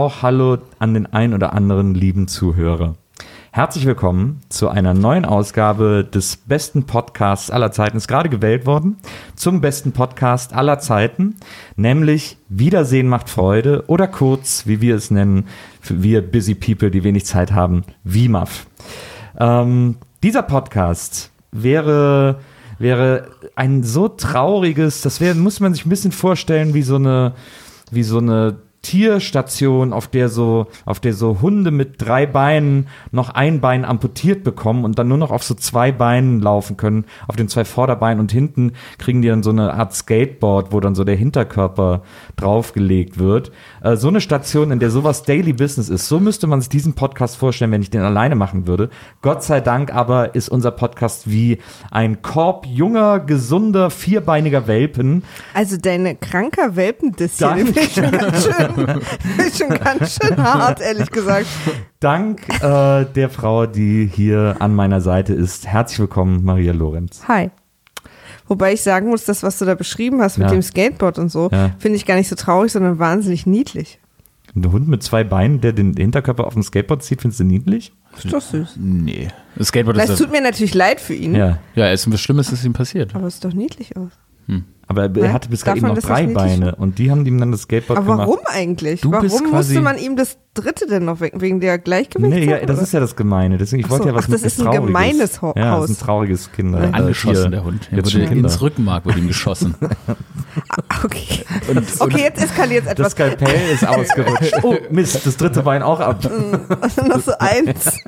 auch Hallo an den ein oder anderen lieben Zuhörer. Herzlich willkommen zu einer neuen Ausgabe des besten Podcasts aller Zeiten. Ist gerade gewählt worden zum besten Podcast aller Zeiten, nämlich Wiedersehen macht Freude oder kurz, wie wir es nennen, für wir Busy People, die wenig Zeit haben, WIMAF. Ähm, dieser Podcast wäre wäre ein so trauriges, das wäre, muss man sich ein bisschen vorstellen, wie so eine, wie so eine Tierstation, auf der so, auf der so Hunde mit drei Beinen noch ein Bein amputiert bekommen und dann nur noch auf so zwei Beinen laufen können, auf den zwei Vorderbeinen und hinten kriegen die dann so eine Art Skateboard, wo dann so der Hinterkörper draufgelegt wird. Äh, so eine Station, in der sowas Daily Business ist. So müsste man sich diesen Podcast vorstellen, wenn ich den alleine machen würde. Gott sei Dank aber ist unser Podcast wie ein Korb junger, gesunder, vierbeiniger Welpen. Also deine kranker hier, die finde ich schon ganz schön, ich schon ganz schön hart, ehrlich gesagt. Dank äh, der Frau, die hier an meiner Seite ist. Herzlich willkommen, Maria Lorenz. Hi. Wobei ich sagen muss, das, was du da beschrieben hast mit Ja. dem Skateboard und so, Ja. finde ich gar nicht so traurig, sondern wahnsinnig niedlich. Ein Hund mit zwei Beinen, der den Hinterkörper auf dem Skateboard zieht, findest du niedlich? Ist doch süß. Nee. Das Skateboard Das ist. tut mir natürlich leid für ihn, Ja. ja, es ist was Schlimmes, ist ihm passiert. aber es sieht doch niedlich aus. Aber er hatte bis gerade eben noch das drei Beine und die haben ihm dann das Skateboard Aber gemacht. warum eigentlich? Du warum musste man ihm das dritte denn noch weg, wegen der Gleichgewicht? Nee, ja, das ist ja das Gemeine. Deswegen, ich Ach wollte so, ja was ach, das ist ein Trauriges. gemeines Ho- Ja, Haus. das ist ein trauriges Kinder. äh, Angeschossen, der Hund. Er Jetzt wurde ins Rückenmark wurde ihm geschossen. Okay. okay, jetzt eskaliert es Das etwas. Skalpell ist ausgerutscht. Oh, Mist, das dritte Bein auch ab. noch so eins.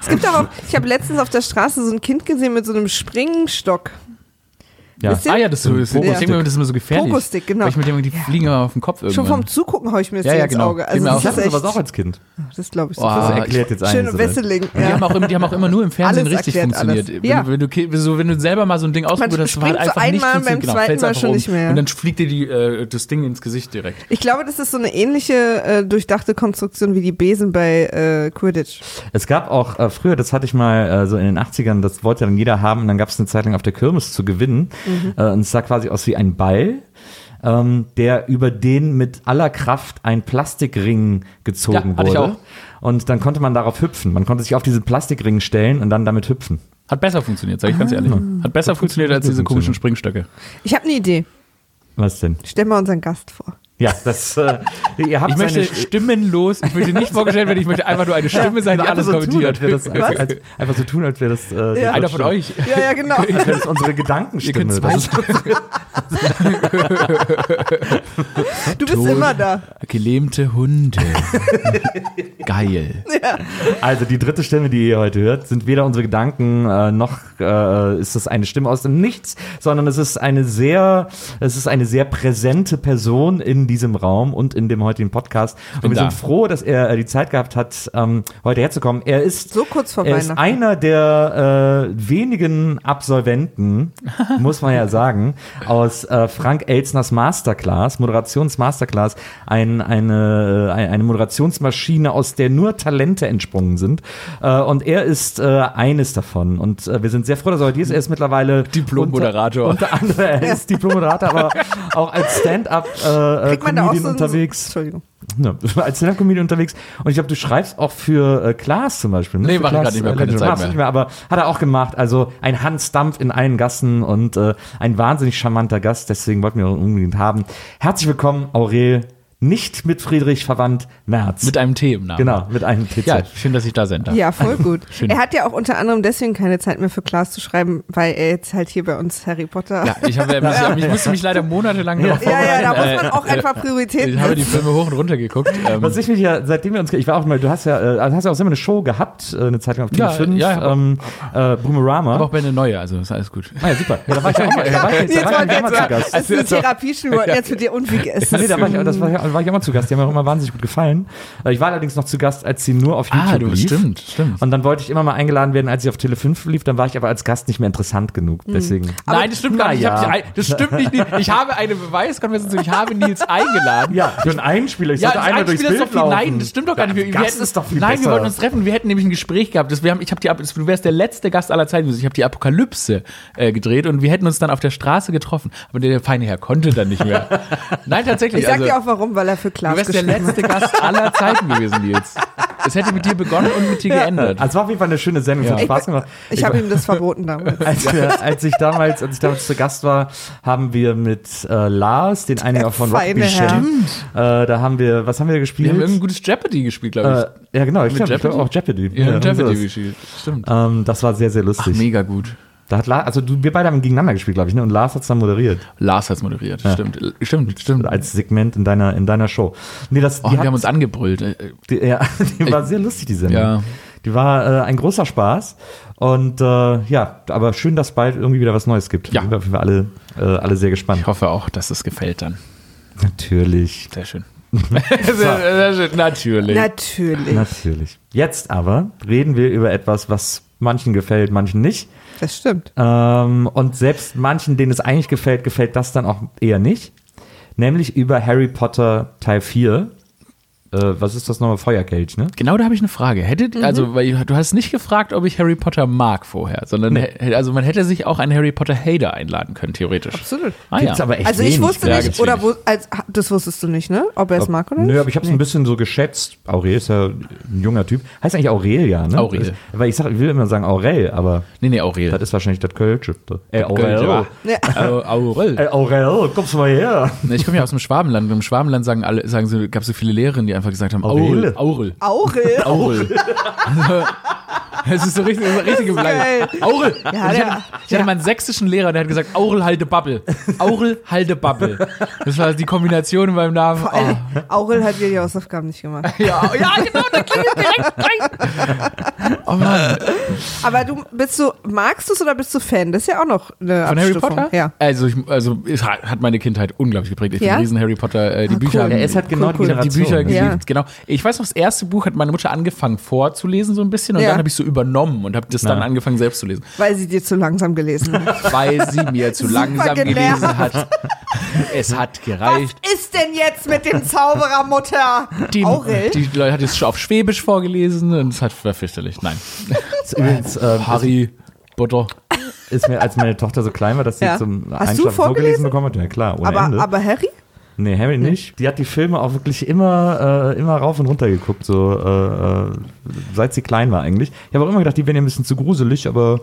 es gibt aber auch, ich habe letztens auf der Straße so ein Kind gesehen mit so einem Springstock. Ja. Wisst ihr? ah ja, das ist, so, das, Ja. ich denke mir, das ist immer so gefährlich. Pogo-Stick, genau. Weil ich mit dem, die Ja. fliegen immer auf den Kopf irgendwann. Schon vom Zugucken haue ich mir das Ja, ja, ins genau. Auge. Also das Ich so. hatte sowas auch als Kind. das glaube ich so. Oh, Das erklärt jetzt Schön eins. Wesseling. Die, haben Ja. auch immer, die haben auch immer nur im Fernsehen Alles richtig funktioniert. alles. Wenn, Ja. du, wenn, du, so, wenn du selber mal so ein Ding ausprobiert hast, war springt halt so einfach nicht einmal, beim funktioniert. Genau, zweiten Mal schon um. nicht mehr. Und dann fliegt dir die, äh, das Ding ins Gesicht direkt. Ich glaube, das ist so eine ähnliche äh, durchdachte Konstruktion wie die Besen bei äh, Quidditch. Es gab auch äh, früher, das hatte ich mal äh, so in den 80ern, das wollte dann jeder haben und dann gab es eine Zeit lang auf der Kirmes zu gewinnen. Mhm. Äh, und es sah quasi aus wie ein Ball. Ähm, der über den mit aller Kraft ein Plastikring gezogen Ja, wurde. auch. Und dann konnte man darauf hüpfen. Man konnte sich auf diesen Plastikring stellen und dann damit hüpfen. Hat besser funktioniert, sag ich ganz Ah. ehrlich. Hat besser funktioniert als diese komischen Springstöcke. Ich habe eine Idee. Was denn? Stell mal unseren Gast vor. Ja, das. Äh, ihr habt Ich möchte seine- stimmenlos, ich möchte nicht vorgestellt werden, ich möchte einfach nur eine Stimme sein, die alles so tun, kommentiert. als wäre das, als, als, einfach so tun, als wäre das. Äh, die Einer von euch. Ja, ja, genau. Als wäre das unsere Ihr Gedankenstimme. könnt Das zwei ist, Du bist immer da. Gelähmte Hunde. Geil. also die dritte Stimme, die ihr heute hört, sind weder unsere Gedanken äh, noch äh, ist das eine Stimme aus dem Nichts, sondern es ist eine sehr, es ist eine sehr präsente Person in diesem Raum und in dem heutigen Podcast. Und bin wir da. sind froh, dass er äh, die Zeit gehabt hat, ähm, heute herzukommen. Er ist So kurz vor Er ist einer der äh, wenigen Absolventen, muss man ja sagen, aus äh, Frank Elsners Masterclass, Moderations-Masterclass, ein, eine, äh, eine Moderationsmaschine, aus der nur Talente entsprungen sind. Äh, und er ist äh, eines davon. Und äh, wir sind sehr froh, dass er heute hier ist. Er ist mittlerweile Diplom-Moderator. Unter, unter anderem, er ist Diplom-Moderator, aber auch als Stand-up-Comedian Kriegt da auch so unterwegs. Entschuldigung. Ja, als Stand-Up-Comedian unterwegs. Und ich glaube, du schreibst auch für äh, Klaas zum Beispiel. Ne? Nee, mach ich grad nicht mehr, äh, keine. Zeit mehr. nicht mehr. Aber hat er auch gemacht. Also ein Hans Dampf in allen Gassen und äh, ein wahnsinnig charmanter Gast. Deswegen wollten wir ihn unbedingt haben. Herzlich willkommen, Aurel. Nicht mit Friedrich verwandt, Merz. Mit einem T im Namen. genau, mit einem TZ. Ja, schön, dass ich da sein darf. Ja, voll gut. Schön. Er hat ja auch unter anderem deswegen keine Zeit mehr für Klaas zu schreiben, weil er jetzt halt hier bei uns Harry Potter. Ja, ich, habe, ich musste mich leider monatelang darauf ja, ja, da vorbereiten. muss man auch Äh, einfach Prioritäten Ich habe die. Filme hoch und runter geguckt. Ähm, Was ich mich ja, seitdem wir uns, ich war auch mal, du hast ja, äh, hast ja auch immer eine Show gehabt, äh, eine Zeit lang auf Ja, TV5, ja, ähm, äh, Boomerama. aber auch bei einer neue, also ist alles gut. ah, ja, super. Ja, da war ich ja auch mal, da war ich, da Jetzt war ich ja mal zu mal, Gast. das ist eine Therapie, wir wollten jetzt mit dir unfug essen. Nee, da war ich, das war, da war ich immer zu Gast. Die haben mir auch immer wahnsinnig gut gefallen. Äh, Ich war allerdings noch zu Gast, als sie nur auf YouTube Ah, du, lief. stimmt, stimmt. Und dann wollte ich immer mal eingeladen werden, als sie auf Tele 5 lief. Dann war ich aber als Gast nicht mehr interessant genug. Deswegen. Nein, das stimmt gar nicht. Ich hab dich ein, das stimmt nicht. Ich habe eine Beweiskonversation. Ich habe Nils eingeladen. Ja, für einen Einspieler. Ich Ja, sollte einmal durchs Bild laufen. nein, das stimmt doch gar nicht. Wir, wir Gast hätten- ist doch viel nein, besser. wir wollten uns treffen. Wir hätten nämlich ein Gespräch gehabt. Das, wir haben, ich habe die, du wärst der letzte Gast aller Zeiten. Ich habe die Apokalypse äh, gedreht und wir hätten uns dann auf der Straße getroffen. Aber der feine Herr konnte dann nicht mehr. Nein, tatsächlich. Ich sag also, dir auch warum, weil er für du Klaas wärst der letzte Gast aller Zeiten gewesen, Nils. Es hätte mit dir begonnen und mit dir geändert. Also es war auf jeden Fall eine schöne Sendung. Es hat Ja. Spaß gemacht. Ich habe ihm das verboten damals. als, wir, als ich damals, als ich damals zu Gast war, haben wir mit äh, Lars, den auch von kennen, äh, da haben wir, was haben wir Wir gespielt? haben irgendein gutes Jeopardy gespielt, glaube äh, ja, genau, ich glaube Jeopardy? auch Jeopardy. ich. Ja, und Jeopardy gespielt. Stimmt. Ähm, das war sehr, sehr Ach, lustig. mega gut. Da hat Lars, also du, wir beide haben gegeneinander gespielt, glaube ich, ne? Und Lars hat es dann moderiert. Lars hat's moderiert. Stimmt, stimmt, stimmt. Als Segment in deiner, in deiner Show. Nee, das, Oh, die wir hat- haben uns angebrüllt. Äh, äh, Die, ja, die war sehr lustig, die Sendung. Ja. Die war äh, ein großer Spaß. Und äh, ja, aber schön, dass bald irgendwie wieder was Neues gibt. Ja. Da sind wir alle, äh, alle sehr gespannt. Ich hoffe auch, dass es gefällt dann. Natürlich. Sehr schön. sehr, sehr schön. Natürlich. Natürlich. Natürlich. Jetzt aber reden wir über etwas, was manchen gefällt, manchen nicht. Das stimmt. Ähm, und selbst manchen, denen es eigentlich gefällt, gefällt das dann auch eher nicht. Nämlich über Harry Potter Teil 4. Äh, was ist das nochmal? Feuerkelch, ne? Genau da habe ich eine Frage. Mhm. Hättet, also, weil du hast nicht gefragt, ob ich Harry Potter mag vorher, sondern hä- also man hätte sich auch einen Harry Potter Hater einladen können, theoretisch. Absolut. Ah, Gibt's ja. aber echt Also ich wenig. wusste Ja, nicht, gibt's oder wo, als, das wusstest du nicht, ne? Ob er es mag oder nicht? Nö, aber ich habe es ein bisschen so geschätzt. Aurel ist ja ein junger Typ. Heißt eigentlich Aurelia, ne? Aurel. Weil ich, sag, ich will immer sagen Aurel, aber Nee, nee, Aurel. das ist wahrscheinlich das Kölsche. Äh, Aurel. Ja. Ja. Au- Aurel. Äh, Aurel, kommst du mal her. Nee, Ich komme ja aus dem Schwabenland. Und Im Schwabenland sagen alle, sagen so, gab es so viele Lehrerinnen, die einfach gesagt haben, Aurel. Aurel. Aurel. Aurel. Aurel. Es ist so richtig, so richtige. Beleidigung. Aurel. Ja, ich, hatte, ich hatte mal einen sächsischen Lehrer, der hat gesagt, Aurel halte Babbel. Aurel halte Babbel. Das war die Kombination in meinem Namen. Vor allem, Oh. Aurel hat ja die Hausaufgaben nicht gemacht. Ja, ja, genau, da klingelt direkt rein. Oh Mann. Aber du bist du, magst du es oder bist du Fan? Das ist ja auch noch eine Von Harry Abstufung. Potter? Ja. Also, ich, also es hat hat meine Kindheit unglaublich geprägt. Ich bin Ja? ein riesen Harry Potter, äh, die Ah, Bücher cool. haben- Er ist halt genau Cool, die cool. die. Bücher geliebt, Ja. genau. Ich weiß noch, das erste Buch hat meine Mutter angefangen vorzulesen so ein bisschen und Ja. dann habe ich so übernommen und habe das dann Ja. angefangen selbst zu lesen, Weil sie dir zu langsam gelesen hat. weil sie mir zu Super langsam gelesen hat. Es hat Was gereicht. ist denn jetzt mit dem Zauberermutter? Die, Aurel? die Leute hat es schon auf Schwäbisch vorgelesen und es hat war fürchterlich. Nein. Übrigens, ähm, Harry Potter. ist mir, als meine Tochter so klein war, dass sie Ja. zum Hast Einschlafen vorgelesen? vorgelesen bekommen hat. Ja klar, ohne aber, Ende. aber Harry? Nee, Harry nicht. Die hat die Filme auch wirklich immer, äh, immer rauf und runter geguckt, so äh, äh, seit sie klein war eigentlich. Ich habe auch immer gedacht, die wären ihr ein bisschen zu gruselig, aber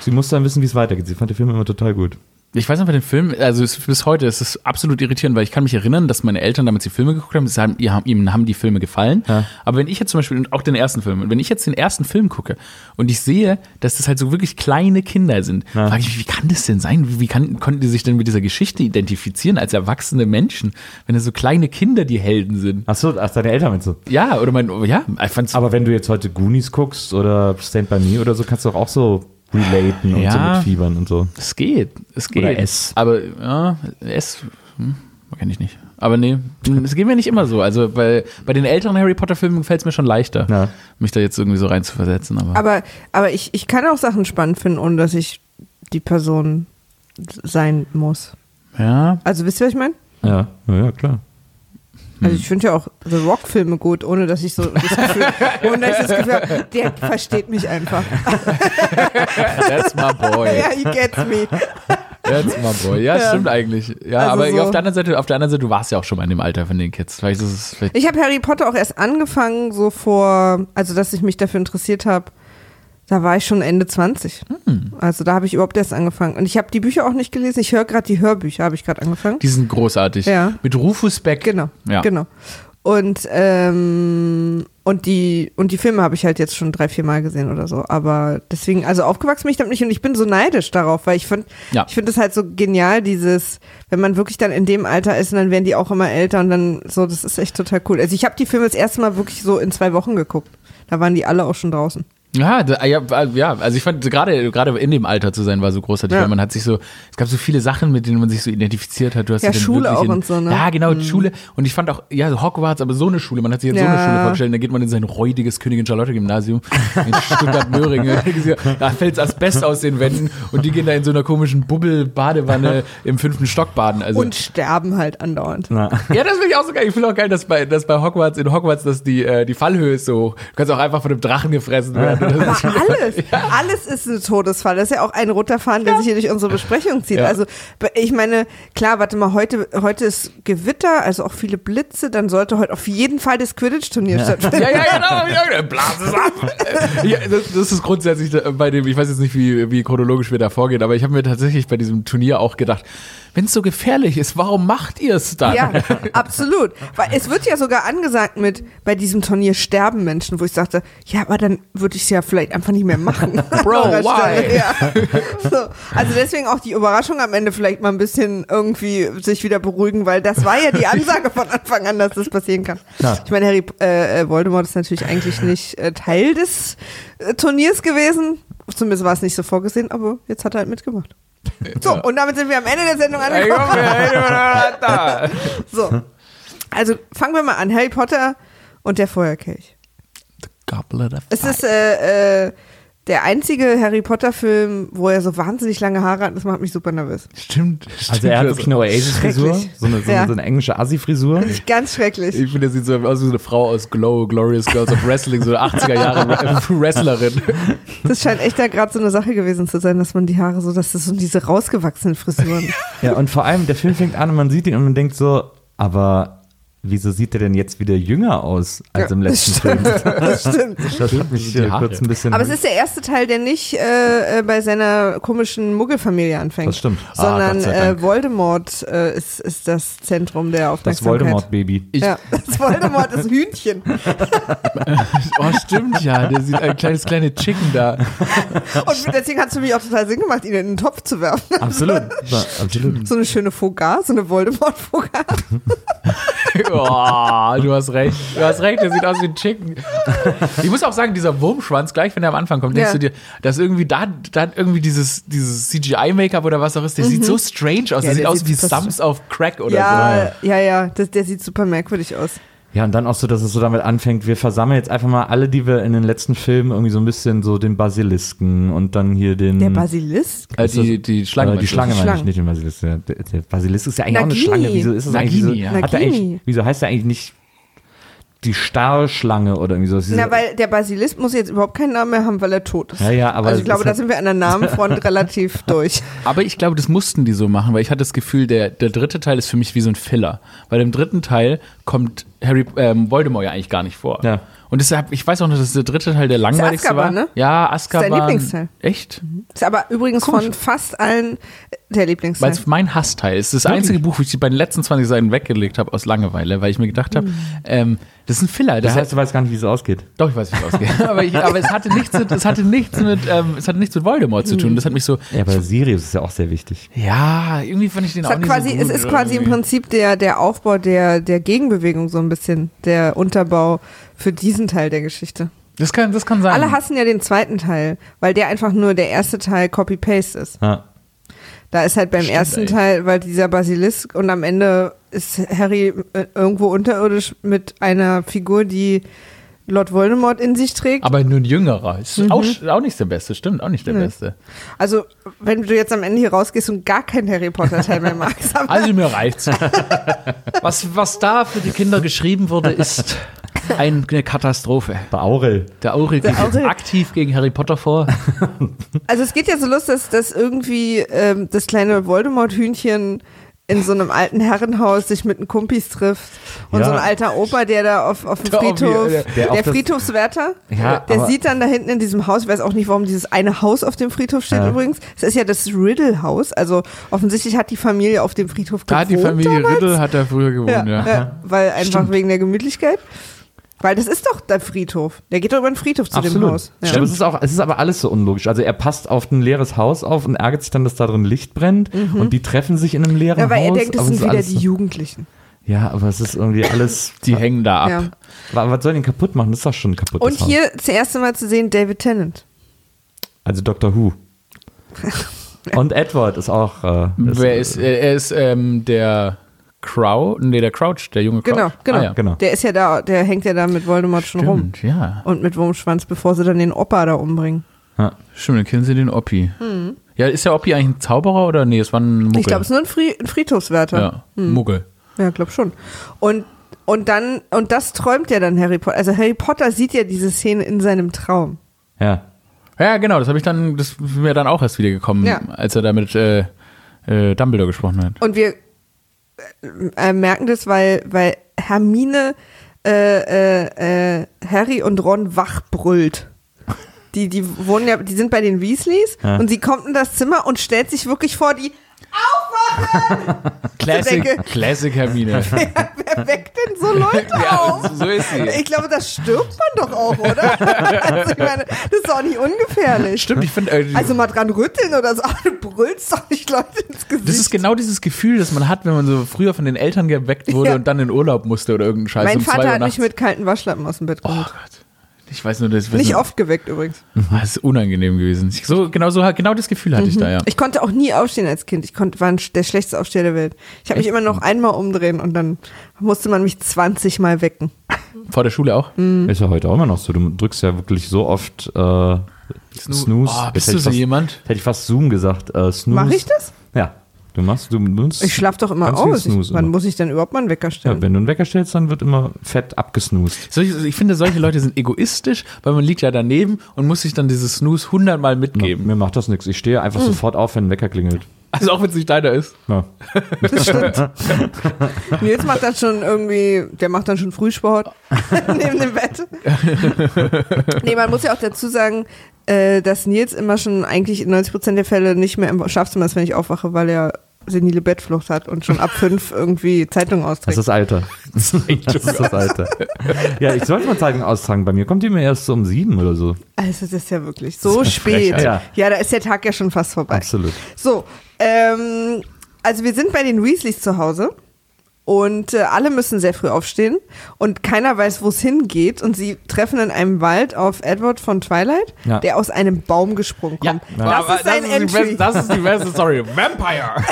sie musste dann wissen, wie es weitergeht. Sie fand die Filme immer total gut. Ich weiß noch bei den Filmen, also bis heute ist es absolut irritierend, weil ich kann mich erinnern, dass meine Eltern damals die Filme geguckt haben, sie haben, ihr ihnen haben die Filme gefallen. Ja. Aber wenn ich jetzt zum Beispiel, und auch den ersten Film, und wenn ich jetzt den ersten Film gucke und ich sehe, dass das halt so wirklich kleine Kinder sind, Ja. frage ich mich, wie kann das denn sein? Wie, kann, konnten die sich denn mit dieser Geschichte identifizieren als erwachsene Menschen, wenn es so kleine Kinder die Helden sind? Achso, ach, deine Eltern meinst du? Ja, oder mein, ja, ich fand's, Aber wenn du jetzt heute Goonies guckst oder Stand By Me oder so, kannst du auch so relaten und so Ja. mitfiebern und so. es geht, es geht. Oder S. Aber, ja, S, hm, kenne ich nicht. Aber nee, es geht mir nicht immer so. Also bei, bei den älteren Harry Potter Filmen gefällt es mir schon leichter, Ja. mich da jetzt irgendwie so rein zu versetzen. Aber, Aber, aber ich, ich kann auch Sachen spannend finden, ohne dass ich die Person sein muss. ja, Also wisst ihr, was ich meine? Ja, ja, ja klar. Also ich finde ja auch The Rock-Filme gut, ohne dass ich so das Gefühl, ohne dass ich das Gefühl habe, der versteht mich einfach. that's my boy. Ja, he gets me. That's my boy. Ja, Ja. stimmt eigentlich. Ja, Also aber so- auf der anderen Seite, auf der anderen Seite, du warst ja auch schon mal in dem Alter von den Kids. Vielleicht ist es vielleicht, Ich habe Harry Potter auch erst angefangen, so vor, also dass ich mich dafür interessiert habe. Da war ich schon Ende 20. Also da habe ich überhaupt erst angefangen. Und ich habe die Bücher auch nicht gelesen. Ich höre gerade die Hörbücher, habe ich gerade angefangen. die sind großartig. Ja. Mit Rufus Beck. Genau, Ja. genau. Und, ähm, und, die, und die Filme habe ich halt jetzt schon drei, vier Mal gesehen oder so. Aber deswegen, also aufgewachsen bin ich damit nicht und ich bin so neidisch darauf, weil ich finde, Ja. ich finde es halt so genial, dieses, wenn man wirklich dann in dem Alter ist und dann werden die auch immer älter und dann so, das ist echt total cool. Also ich habe die Filme das erste Mal wirklich so in zwei Wochen geguckt. Da waren die alle auch schon draußen. Ja, da, ja, ja, also ich fand gerade gerade in dem Alter zu sein war so großartig, Ja. weil man hat sich so, es gab so viele Sachen, mit denen man sich so identifiziert hat. Du hast Ja, Schule auch in, und so, ne? Ja, genau, Schule. Und ich fand auch, ja, so Hogwarts, aber so eine Schule. Man hat sich jetzt so eine Ja. Schule vorgestellt. Da geht man in sein räudiges Königin Charlotte Gymnasium in Stuttgart-Möhringen. Da fällt Asbest aus den Wänden und die gehen da in so einer komischen Bubbel-Badewanne im fünften Stock baden. Also Und sterben halt andauernd. Ja, das finde ich auch so geil. Ich finde auch geil, dass bei, dass bei Hogwarts, in Hogwarts, dass die, äh, die Fallhöhe ist so hoch. Du kannst auch einfach von einem Drachen gefressen werden. Ist- Aber alles, alles ist ein Todesfall. Das ist ja auch ein roter Faden, der sich hier durch unsere Besprechung zieht. Ja. Also ich meine, klar, warte mal, heute, heute ist Gewitter, also auch viele Blitze, dann sollte heute auf jeden Fall das Quidditch-Turnier stattfinden. Ja, ja, genau. Ja, blas es ab. ja, das, das ist grundsätzlich bei dem, ich weiß jetzt nicht, wie, wie chronologisch wir da vorgehen, aber ich habe mir tatsächlich bei diesem Turnier auch gedacht, wenn es so gefährlich ist, warum macht ihr es dann? Ja, absolut. Weil es wird ja sogar angesagt mit, bei diesem Turnier sterben Menschen, wo ich sagte, ja, aber dann würde ich es ja vielleicht einfach nicht mehr machen. Bro, why? Ja. So. Also deswegen auch die Überraschung am Ende vielleicht mal ein bisschen irgendwie sich wieder beruhigen, weil das war ja die Ansage von Anfang an, dass das passieren kann. Ja. Ich meine, Harry äh, äh, Voldemort ist natürlich eigentlich nicht äh, Teil des äh, Turniers gewesen. Zumindest war es nicht so vorgesehen, aber jetzt hat er halt mitgemacht. So, und damit sind wir am Ende der Sendung angekommen. So. Also fangen wir mal an. Harry Potter und der Feuerkelch. Goblet of Es Fire. ist äh, äh, der einzige Harry Potter-Film, wo er so wahnsinnig lange Haare hat. Das macht mich super nervös. Stimmt, stimmt. also er hat wirklich eine Oasis-Frisur, so eine, so, Ja. eine, so eine englische Assi-Frisur. Finde ich ganz schrecklich. Ich finde, er sieht so aus wie so eine Frau aus Glow, Glorious Girls of Wrestling, so eine 80er Jahre Wrestlerin. Das scheint echt da gerade so eine Sache gewesen zu sein, dass man die Haare so, dass das so diese rausgewachsenen Frisuren. Ja, und vor allem, der Film fängt an und man sieht ihn und man denkt so, aber wieso sieht er denn jetzt wieder jünger aus als im letzten Film? das stimmt. Das hat mich äh, kurz ein bisschen. Aber es ist der erste Teil, der nicht äh, äh, bei seiner komischen Muggelfamilie anfängt. Das stimmt. Ah, Sondern sei äh. Voldemort äh, ist, ist das Zentrum der das Aufmerksamkeit. Voldemort-Baby. Ja, das Voldemort ist Hühnchen. Oh, stimmt, ja. Der sieht ein kleines, kleine Chicken da. Und deswegen hat es für mich auch total Sinn gemacht, ihn in den Topf zu werfen. Absolut. Ja, absolut. So eine schöne Faugas, so eine Voldemort-Faugas. Oh, du hast recht. Du hast recht, der sieht aus wie ein Chicken. Ich muss auch sagen, dieser Wurmschwanz, gleich wenn er am Anfang kommt, denkst Ja. du dir, dass irgendwie da, da irgendwie dieses, dieses CGI-Make-up oder was auch ist, der sieht so strange aus. Ja, der sieht der aus sieht wie super Sums auf Crack oder Ja, ja, ja, das, der sieht super merkwürdig aus. Ja, und dann auch so, dass es so damit anfängt, wir versammeln jetzt einfach mal alle, die wir in den letzten Filmen irgendwie so ein bisschen so den Basilisken und dann hier den. Der Basilisk? Äh, die, die Schlange. Äh, die? Schlange meine ich, nicht den Basilisk. Der, der Basilisk ist ja eigentlich Nagini. auch eine Schlange. Wieso ist das eigentlich Nagini, so? ja. Hat eigentlich, wieso heißt der eigentlich nicht die Starrschlange oder irgendwie so? Das ist Na, weil der Basilisk muss jetzt überhaupt keinen Namen mehr haben, weil er tot ist. Ja, ja, aber also ich glaube, da sind wir an der Namenfront relativ durch. Aber ich glaube, das mussten die so machen, weil ich hatte das Gefühl, der, der dritte Teil ist für mich wie so ein Filler. Weil im dritten Teil kommt Harry ähm, Voldemort ja eigentlich gar nicht vor. Ja. Und deshalb, ich weiß auch noch, dass der dritte Teil der langweiligste Azkaban, war. ne? Ja, Azkaban. dein Lieblingsteil. Echt? Ist aber übrigens Komisch. von fast allen der Weil Lieblingsteil. es mein Hassteil ist. Das Wirklich? einzige Buch, wo ich die bei den letzten 20 Seiten weggelegt habe aus Langeweile, weil ich mir gedacht habe, ähm, das ist ein Filler. Das Das heißt, du weißt gar nicht, wie es ausgeht. doch, ich weiß, wie es ausgeht. aber, ich, aber es hatte nichts mit, es hatte nichts mit, ähm, es hatte nichts mit Voldemort zu tun. Das hat mich so, Ja, aber Sirius ist ja auch sehr wichtig. ja, irgendwie fand ich den es, auch nicht quasi, so gut. es ist quasi im irgendwie. Prinzip der, der Aufbau der, der Gegenbewegung so ein bisschen, der Unterbau für diesen Teil der Geschichte. Das kann, das kann sein. Alle hassen ja den zweiten Teil, weil der einfach nur der erste Teil Copy-Paste ist. Ja. Da ist halt beim Stimmt, ersten ey. Teil, weil dieser Basilisk und am Ende ist Harry äh, irgendwo unterirdisch mit einer Figur, die Lord Voldemort in sich trägt. Aber nur ein jüngerer. Ist Mhm. auch, auch nicht der Beste, stimmt, auch nicht der Beste. Also, wenn du jetzt am Ende hier rausgehst und gar keinen Harry Potter Teil mehr magst, Also mir reicht's. was, was da für die Kinder geschrieben wurde, ist eine Katastrophe. Bei Aurel. Der Aurel geht jetzt Aurel. aktiv gegen Harry Potter vor. also es geht ja so los, dass, dass irgendwie ähm, das kleine Voldemort-Hühnchen in so einem alten Herrenhaus sich mit den Kumpis trifft und Ja. so ein alter Opa, der da auf, auf dem Der Friedhof, der, der das- Friedhofswärter, Ja, der aber- sieht dann da hinten in diesem Haus, ich weiß auch nicht, warum dieses eine Haus auf dem Friedhof steht Ja. übrigens. Es ist ja das Riddle-Haus, also offensichtlich hat die Familie auf dem Friedhof Da gewohnt die Familie damals. Riddle hat da früher gewohnt, Ja, ja. ja. weil einfach Stimmt. wegen der Gemütlichkeit. Weil das ist doch der Friedhof. Der geht doch über den Friedhof zu dem Absolut. Haus. Ja. Aber es ist, auch, es ist aber alles so unlogisch. Also er passt auf ein leeres Haus auf und ärgert sich dann, dass da drin Licht brennt und die treffen sich in einem leeren Mhm. Ja, weil er Haus. denkt, das sind ist wieder die Jugendlichen. Ja, aber es ist irgendwie alles. Die hängen da ab. Ja. Wa- Was soll den kaputt machen? Das ist doch schon kaputt. Und hier zuerst einmal zu sehen David Tennant. Also Dr. Who. Und Edward ist auch. Äh, Wer ist, er ist ähm, der Crow, nee, der Crouch, der junge Crouch. Genau, genau. Ah, ja. Genau. Der ist ja da, der hängt ja da mit Voldemort schon rum. Stimmt, ja. Und mit Wurmschwanz, bevor sie dann den Opa da umbringen. Ja. Stimmt, dann kennen sie den Oppi. Ja, ist der Oppi eigentlich ein Zauberer oder nee, es war ein Muggel? Ich glaube, es ist nur ein, Fri ein Friedhofswärter. ja, Muggel. Ja, glaub schon. Und, und dann, und das träumt ja dann Harry Potter. Also Harry Potter sieht ja diese Szene in seinem Traum. ja. Ja, genau, das habe ich dann, das ist mir dann auch erst wieder gekommen, Ja. als er da mit äh, äh, Dumbledore gesprochen hat. Und wir äh, merken das, weil, weil Hermine äh, äh, äh, Harry und Ron wachbrüllt. Die, die wohnen ja, die sind bei den Weasleys Ja. und sie kommt in das Zimmer und stellt sich wirklich vor die Classic, denke- Classic Hermine. Wer weckt denn so Leute ja, auf? so ist sie. Ich glaube, das stirbt man doch auch, oder? Also ich meine, das ist doch nicht ungefährlich. Stimmt, ich finde, äh, Also mal dran rütteln oder so, aber du brüllst doch nicht Leute ins Gesicht. das ist genau dieses Gefühl, das man hat, wenn man so früher von den Eltern geweckt wurde Ja. und dann in Urlaub musste oder irgendeinen Scheiß mein um zwei Vater Uhr hat mich mit kalten Waschlappen aus dem Bett oh geholt. Gott. Ich weiß nur, das, nicht nur, oft geweckt übrigens. Ah, Das ist unangenehm gewesen. Ich, so, genau, so, genau das Gefühl hatte ich da, ja. Ich konnte auch nie aufstehen als Kind. Ich konnte, war ein, der schlechteste Aufsteher der Welt. Ich habe mich immer noch einmal umdrehen und dann musste man mich 20 Mal wecken. Vor der Schule auch. Mhm. Ist ja heute auch immer noch so. Du drückst ja wirklich so oft äh, Snooze. Oh, bist hätte du ich so fast, jemand? Hätte ich fast Zoom gesagt. Äh, Snooze. Mach ich das? Ja. Du machst, du nutzt. Ich schlafe doch immer aus. Ich, wann immer. muss ich denn überhaupt mal einen Wecker Ja, stellen? wenn du einen Wecker stellst, dann wird immer fett abgesnoost. Solche, ich finde, solche Leute sind egoistisch, weil man liegt ja daneben und muss sich dann dieses Snooze hundertmal mitgeben. Mir macht das nichts. Ich stehe einfach sofort auf, wenn ein Wecker klingelt. Also auch wenn es nicht deiner ist. Ja. Das stimmt. Nils macht dann schon irgendwie, der macht dann schon Frühsport neben dem Bett. nee, man muss ja auch dazu sagen, äh, dass Nils immer schon eigentlich in 90% der Fälle nicht mehr im Schlafzimmer ist, wenn ich aufwache, weil er senile Bettflucht hat und schon ab fünf irgendwie Zeitung Das austrägt. ist Alter. Das ist das Alter. Ja, ich sollte mal Zeitung austragen. Bei mir kommt die mir erst so um sieben oder so. Also das ist ja wirklich so spät. Ja. Ja, da ist der Tag ja schon fast vorbei. Absolut. So, ähm, also wir sind bei den Weasleys zu Hause und äh, alle müssen sehr früh aufstehen und keiner weiß, wo es hingeht und sie treffen in einem Wald auf Edward von Twilight, Ja. der aus einem Baum gesprungen kommt. Das ist sein die Entry. beste, das ist die beste Story. Vampire!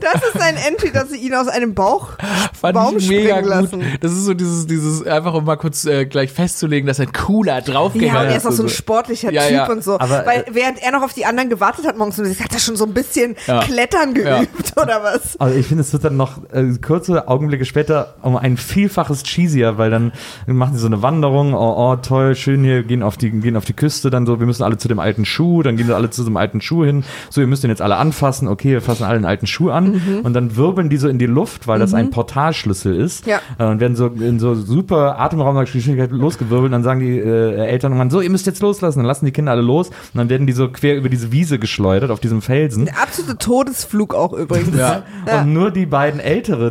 Das ist sein Entry, dass sie ihn aus einem Bauch Fand Baum ich mega springen gut. lassen. Das ist so dieses, dieses, einfach um mal kurz äh, gleich festzulegen, dass er ein cooler Draufgänger Ja, und er ist ist. auch so ein sportlicher Ja, Typ ja. und so. Aber, Weil äh, während er noch auf die anderen gewartet hat morgens, hat er schon so ein bisschen Ja. Klettern Ja. geübt oder was? Also ich finde, es wird dann noch äh, kurze Augenblicke später um ein Vielfaches cheesier, weil dann machen sie so eine Wanderung, oh, oh toll, schön hier, gehen auf die, gehen auf die Küste, dann so, wir müssen alle zu dem alten Schuh, dann gehen sie alle zu dem alten Schuh hin, so, ihr müsst den jetzt alle anfassen, okay, wir fassen alle den alten Schuh an und dann wirbeln die so in die Luft, weil das ein Portalschlüssel ist Ja. äh, und werden so in so super Atemraumgeschwindigkeit losgewirbelt und dann sagen die äh, Eltern irgendwann, so, ihr müsst jetzt loslassen, dann lassen die Kinder alle los und dann werden die so quer über diese Wiese geschleudert auf diesem Felsen. Der absolute Todesflug auch übrigens. Ja. Ja. Und nur die beiden Älteren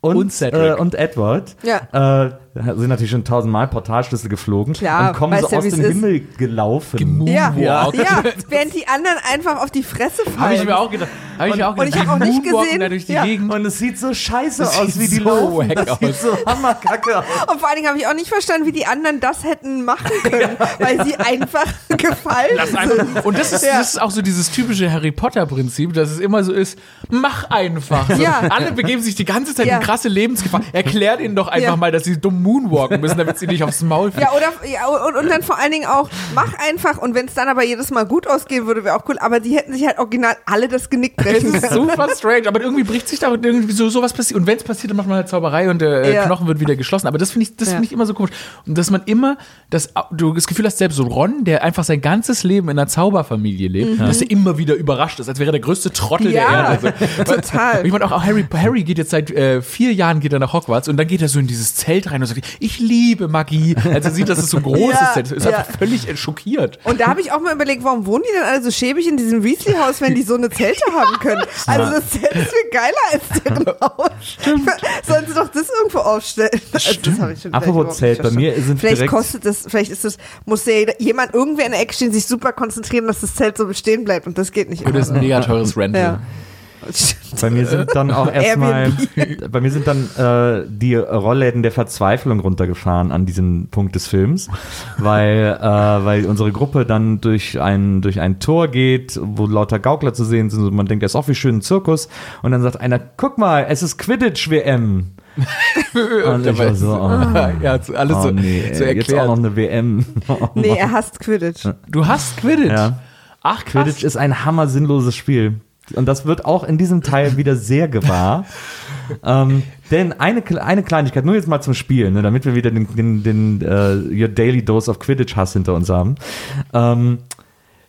und, Und Cedric. Äh, und Edward Ja. äh, sind natürlich schon tausendmal Portalschlüssel geflogen Klar, und kommen so ja, aus dem ist. Himmel gelaufen. Gemu- Ja, ja, während die anderen einfach auf die Fresse fallen. Habe ich mir auch gedacht. Hab ich mir auch und gedacht, ich hab auch nicht gesehen- da durch die ja. Gegend. Und es sieht so scheiße Das aus, sieht wie die so laufen. wack Das sieht aus. so hammerkacke aus. Und vor allen Dingen habe ich auch nicht verstanden, wie die anderen das hätten machen können, weil sie einfach gefallen sind. einfach, und das ist, Ja. das ist auch so dieses typische Harry Potter-Prinzip, dass es immer so ist, mach einfach. So, Ja. Alle begeben sich die ganze Zeit Ja. in krasse Lebensgefahr. Erklärt ihnen doch einfach Ja. mal, dass sie dumm moonwalken müssen, damit sie nicht aufs Maul fliegen. Ja, oder ja, und, und dann vor allen Dingen auch, mach einfach und wenn es dann aber jedes Mal gut ausgehen würde, wäre auch cool, aber die hätten sich halt original alle das Genick brechen ist können. super strange, aber irgendwie bricht sich da irgendwie so sowas passiert. Und wenn es passiert, dann macht man halt Zauberei und der äh, Ja. Knochen wird wieder geschlossen. Aber das finde ich, das Ja. finde ich immer so komisch. Und dass man immer das, du das Gefühl hast, selbst so Ron, der einfach sein ganzes Leben in einer Zauberfamilie lebt, dass er immer wieder überrascht ist, als wäre er der größte Trottel der Mhm. Erde. Also, total. Ich meine, auch Harry, Harry geht jetzt seit äh, vier Jahren geht er nach Hogwarts und dann geht er so in dieses Zelt rein und sagt, ich liebe Magie. Als er sieht, dass es so großes Ja, ist, ist ja. einfach völlig schockiert. Und da habe ich auch mal überlegt, warum wohnen die denn alle so schäbig in diesem Weasley-Haus, wenn die so eine Zelte haben können? Also das Zelt ist viel geiler als deren Haus. Sollen sie doch das irgendwo aufstellen? Also schon Apropos vielleicht Zelt, bei mir sind Vielleicht kostet das, vielleicht ist das, muss ja jemand irgendwer in der Ecke stehen, sich super konzentrieren, dass das Zelt so bestehen bleibt und das geht nicht das ist ein mega teures Rental. Ja. Bei mir sind dann auch erstmal, bei mir sind dann äh, die Rollläden der Verzweiflung runtergefahren an diesem Punkt des Films, weil, äh, weil unsere Gruppe dann durch ein, durch ein Tor geht, wo lauter Gaukler zu sehen sind und man denkt, das ist auch wie schön ein Zirkus und dann sagt einer, guck mal, es ist Quidditch-WM. Und ich war so, oh, ja, alles oh so, nee, so ey, jetzt auch erklärt. noch eine WM. Oh, Nee, er hasst Quidditch. Du hast Quidditch. Ja. Ach, krass. Quidditch ist ein hammer sinnloses Spiel. Und das wird auch in diesem Teil wieder sehr gewahr. ähm, denn eine, eine Kleinigkeit, nur jetzt mal zum Spiel, ne, damit wir wieder den, den, den äh, Your Daily Dose of Quidditch-Hass hinter uns haben. Ähm,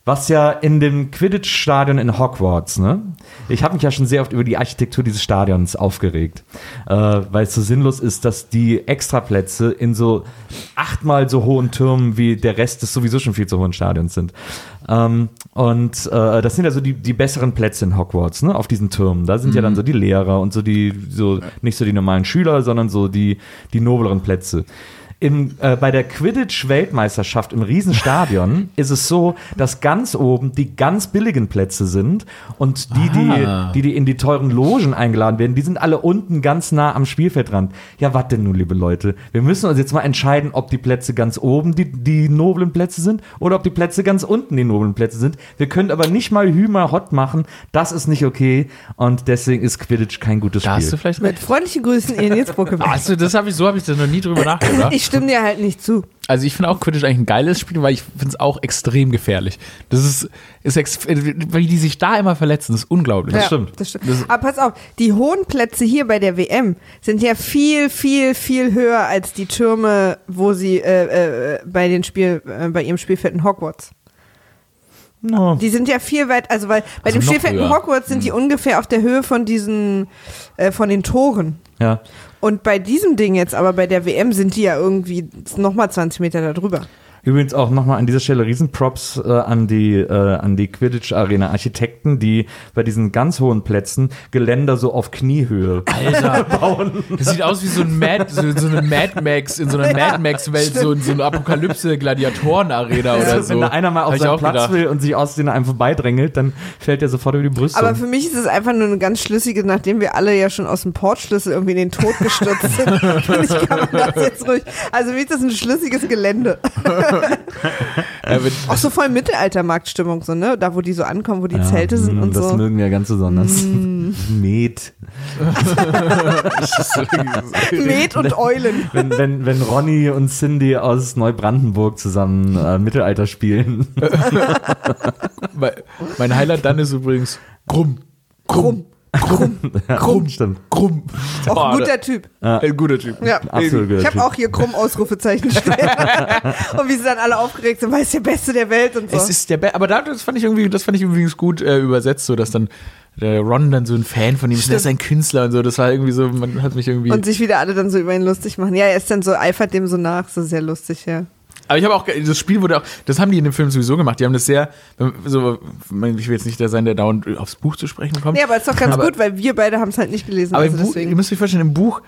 was ja in dem Quidditch-Stadion in Hogwarts, ne? Ich habe mich ja schon sehr oft über die Architektur dieses Stadions aufgeregt, äh, weil es so sinnlos ist, dass die Extraplätze in so achtmal so hohen Türmen wie der Rest des sowieso schon viel zu hohen Stadions sind. Ähm, und äh, das sind ja so die, die besseren Plätze in Hogwarts, ne? Auf diesen Türmen. Da sind ja dann so die Lehrer und so die, so nicht so die normalen Schüler, sondern so die, die nobleren Plätze. Im, äh, bei der Quidditch-Weltmeisterschaft im Riesenstadion ist es so, dass ganz oben die ganz billigen Plätze sind und die, Ah. die, die, die in die teuren Logen eingeladen werden, die sind alle unten ganz nah am Spielfeldrand. Ja, was denn nun, liebe Leute? Wir müssen uns jetzt mal entscheiden, ob die Plätze ganz oben die, die noblen Plätze sind oder ob die Plätze ganz unten die noblen Plätze sind. Wir können aber nicht mal Hümer hot machen. Das ist nicht okay und deswegen ist Quidditch kein gutes Da hast du Spiel. vielleicht Mit freundlichen Grüßen, Ian Nitzbrucke. Also, das habe ich, so habe ich das noch nie drüber nachgedacht. Ich stimme dir halt nicht zu. Also ich finde auch Quidditch eigentlich ein geiles Spiel, weil ich finde es auch extrem gefährlich. Das ist, ist ex wie die sich da immer verletzen, das ist unglaublich. ja, stimmt. Das stimmt. Aber pass auf, die hohen Plätze hier bei der WM sind ja viel, viel, viel höher als die Türme, wo sie äh, äh, bei den Spiel, äh, bei ihrem Spielfeld in Hogwarts. No. Die sind ja viel weit, also weil bei Also dem Spielfeld in. Hogwarts sind die ungefähr auf der Höhe von diesen, äh, von den Toren. Ja. Und bei diesem Ding jetzt, aber bei der WM sind die ja irgendwie nochmal 20 Meter darüber. Übrigens auch nochmal an dieser Stelle Riesenprops äh, an die, äh, an die Quidditch-Arena Architekten, die bei diesen ganz hohen Plätzen Geländer so auf Kniehöhe Alter, das sieht aus wie so, ein Mad, so, so eine Mad Max, in so einer Mad Max-Welt, so, so eine Apokalypse-Gladiatoren-Arena oder so. Wenn da einer mal auf seinen Platz gedacht. will und sich aus denen einem vorbeidrängelt, dann fällt er sofort über die Brüste. Aber für mich ist es einfach nur eine ganz schlüssige, nachdem wir alle ja schon aus dem Portschlüssel irgendwie in den Tod gestürzt sind. finde ich, kann man das jetzt ruhig. Also wie ist das ein schlüssiges Gelände? Auch so voll Mittelaltermarktstimmung, so, ne? Da, wo die so ankommen, wo die Zelte sind mm, und das so. mögen wir ganz besonders. Met. Met und Eulen. Wenn, wenn, wenn Ronny und Cindy aus Neubrandenburg zusammen äh, Mittelalter spielen. mein, mein Highlight dann ist übrigens Krumm. Krumm. Krumm. Krumm. Stimmt. Krumm. Auch ein guter Typ. Ein guter Typ. Ja. Absolut guter Ich habe auch hier krumm Ausrufezeichen stehen. und wie sie dann alle aufgeregt sind, weil es der Beste der Welt und so. Es ist der Be aber da, das fand ich irgendwie, das fand ich übrigens gut äh, übersetzt, so dass dann der Ron dann so ein Fan von ihm ist, der ist ein Künstler und so. Das war irgendwie so, man hat mich irgendwie. und sich wieder alle dann so über ihn lustig machen. Ja, er ist dann so, eifert dem so nach, so sehr lustig, ja. Aber ich habe auch, das Spiel wurde auch, das haben die in dem Film sowieso gemacht. Die haben das sehr, so, ich will jetzt nicht der sein, der dauernd aufs Buch zu sprechen kommt. Nee, aber ist doch ganz Aber- gut, weil wir beide haben es halt nicht gelesen. Aber also Buch, ihr müsst euch vorstellen, im Buch,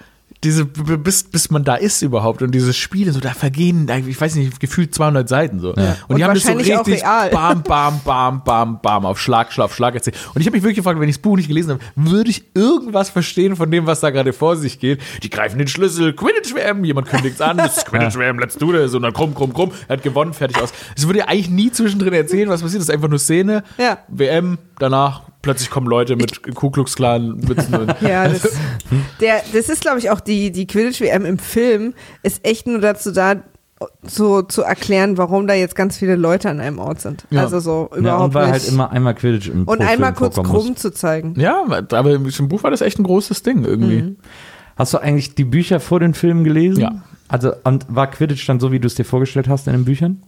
diese, bis, bis man da ist überhaupt und dieses Spiel, so da vergehen, ich weiß nicht, gefühlt 200 Seiten so. Und, Und die haben das so richtig bam, bam, bam, bam, bam, auf Schlag, Schlag, Schlag erzählt. Und ich habe mich wirklich gefragt, wenn ich das Buch nicht gelesen habe, würde ich irgendwas verstehen von dem, was da gerade vor sich geht? Die greifen den Schlüssel, Quidditch-WM, jemand kündigt's an, das ist Quidditch-WM, let's do this, und dann krumm, krumm, krumm, er hat gewonnen, fertig aus. Es würde ja eigentlich nie zwischendrin erzählen, was passiert, das ist einfach nur Szene, Ja. WM, danach plötzlich kommen Leute mit Ku Klux Klan Mützen und Ja, das, der, das ist, glaube ich, auch die, die Quidditch-WM im Film ist echt nur dazu da, so zu erklären, warum da jetzt ganz viele Leute an einem Ort sind. Ja. Also so Ja, überhaupt und weil nicht. halt immer einmal Quidditch im und pro einmal Film kurz muss. krumm zu zeigen. Ja, aber im Buch war das echt ein großes Ding irgendwie. Mhm. Hast du eigentlich die Bücher vor den Filmen gelesen? Ja. Also, und war Quidditch dann so, wie du es dir vorgestellt hast in den Büchern?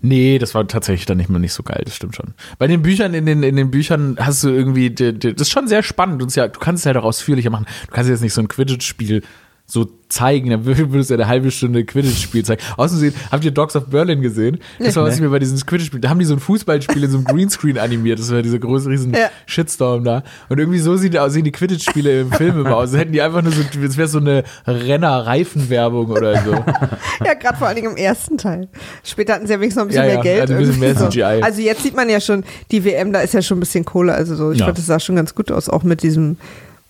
Nee, das war tatsächlich dann nicht mehr nicht so geil, das stimmt schon. Bei den Büchern, in den, in den Büchern hast du irgendwie, das ist schon sehr spannend und ja, du kannst es halt auch ausführlicher machen. Du kannst jetzt nicht so ein Quidditch-Spiel so zeigen, dann würde es ja eine halbe Stunde Quidditch-Spiel zeigen. Außerdem habt ihr Dogs of Berlin gesehen? Das war was ich mir bei diesem Quidditch-Spiel, da haben die so ein Fußballspiel in so einem Greenscreen animiert, das war dieser große riesen Ja. Shitstorm da. Und irgendwie so sieht, sehen die Quidditch-Spiele im Film immer aus. Als hätten die einfach nur so, das wäre so eine Renner-Reifenwerbung oder so. Ja, gerade vor allen Dingen im ersten Teil. Später hatten sie ja wenigstens noch ein bisschen Ja, mehr ja, Geld. also mehr CGI. Also jetzt sieht man ja schon, die WM, da ist ja schon ein bisschen Kohle. Also so, ich fand, das sah schon ganz gut aus, auch mit diesem,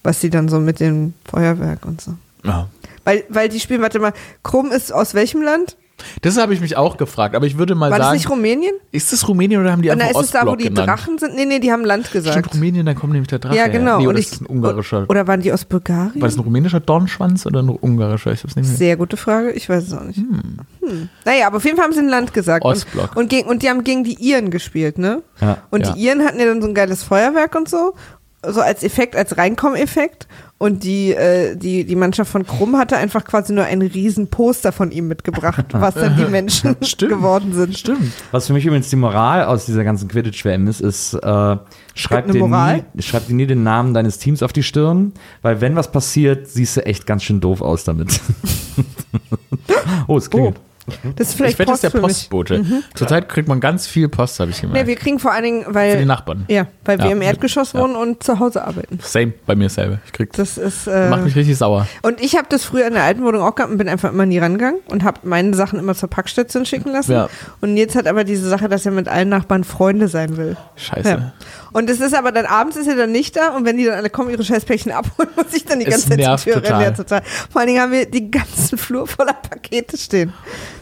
was sie dann so mit dem Feuerwerk und so. Ja. Weil, weil die spielen, warte mal, Krumm ist aus welchem Land? Das habe ich mich auch gefragt, aber ich würde mal War das sagen, nicht Rumänien? ist das Rumänien oder haben die Und da einfach ist es da, wo Ostblock die genannt? Drachen sind? Nee, nee, die haben Land gesagt. Stimmt, Rumänien, da kommt nämlich der Drache ja, genau. Nee, oder ich, ist das ein ungarischer? Oder waren die aus Bulgarien? war das ein rumänischer Dornschwanz oder ein ungarischer? Ich hab's nicht mehr. Sehr gute Frage, ich weiß es auch nicht. Hm. Naja, aber auf jeden Fall haben sie ein Land gesagt. Ostblock. Und, und, gegen, und die haben gegen die Iren gespielt, ne? Ja. Und Ja. die Iren hatten ja dann so ein geiles Feuerwerk und so, so als Effekt, als Reinkommeffekt. Und die, äh, die, die Mannschaft von Krumm hatte einfach quasi nur ein riesen Poster von ihm mitgebracht, was dann die Menschen Stimmt. geworden sind. Stimmt. Was für mich übrigens die Moral aus dieser ganzen Quidditch-WM ist, ist, äh, schreib, dir nie, schreib dir nie den Namen deines Teams auf die Stirn, weil wenn was passiert, siehst du echt ganz schön doof aus damit. oh, es klingelt. Das ist vielleicht ich wette, das Post ist der. Postbote. Zurzeit kriegt man ganz viel Post, habe ich Nee, gemerkt. wir kriegen vor allen Dingen, Für die weil, Nachbarn. ja, weil wir Ja. im Erdgeschoss Ja. wohnen und zu Hause arbeiten. Same bei mir selber. Ich krieg, Das ist, äh, macht mich richtig sauer. Und ich habe das früher in der alten Wohnung auch gehabt und bin einfach immer nie rangegangen und habe meine Sachen immer zur Packstation schicken lassen. Ja. Und jetzt hat aber diese Sache, dass er mit allen Nachbarn Freunde sein will. Scheiße. Und es ist aber dann abends ist er dann nicht da und wenn die dann alle kommen, ihre Scheißpäckchen abholen, muss ich dann die Es ganze Zeit zur Tür total. rennen. Ja, total. Vor allen Dingen haben wir die ganzen Flur voller Pakete stehen.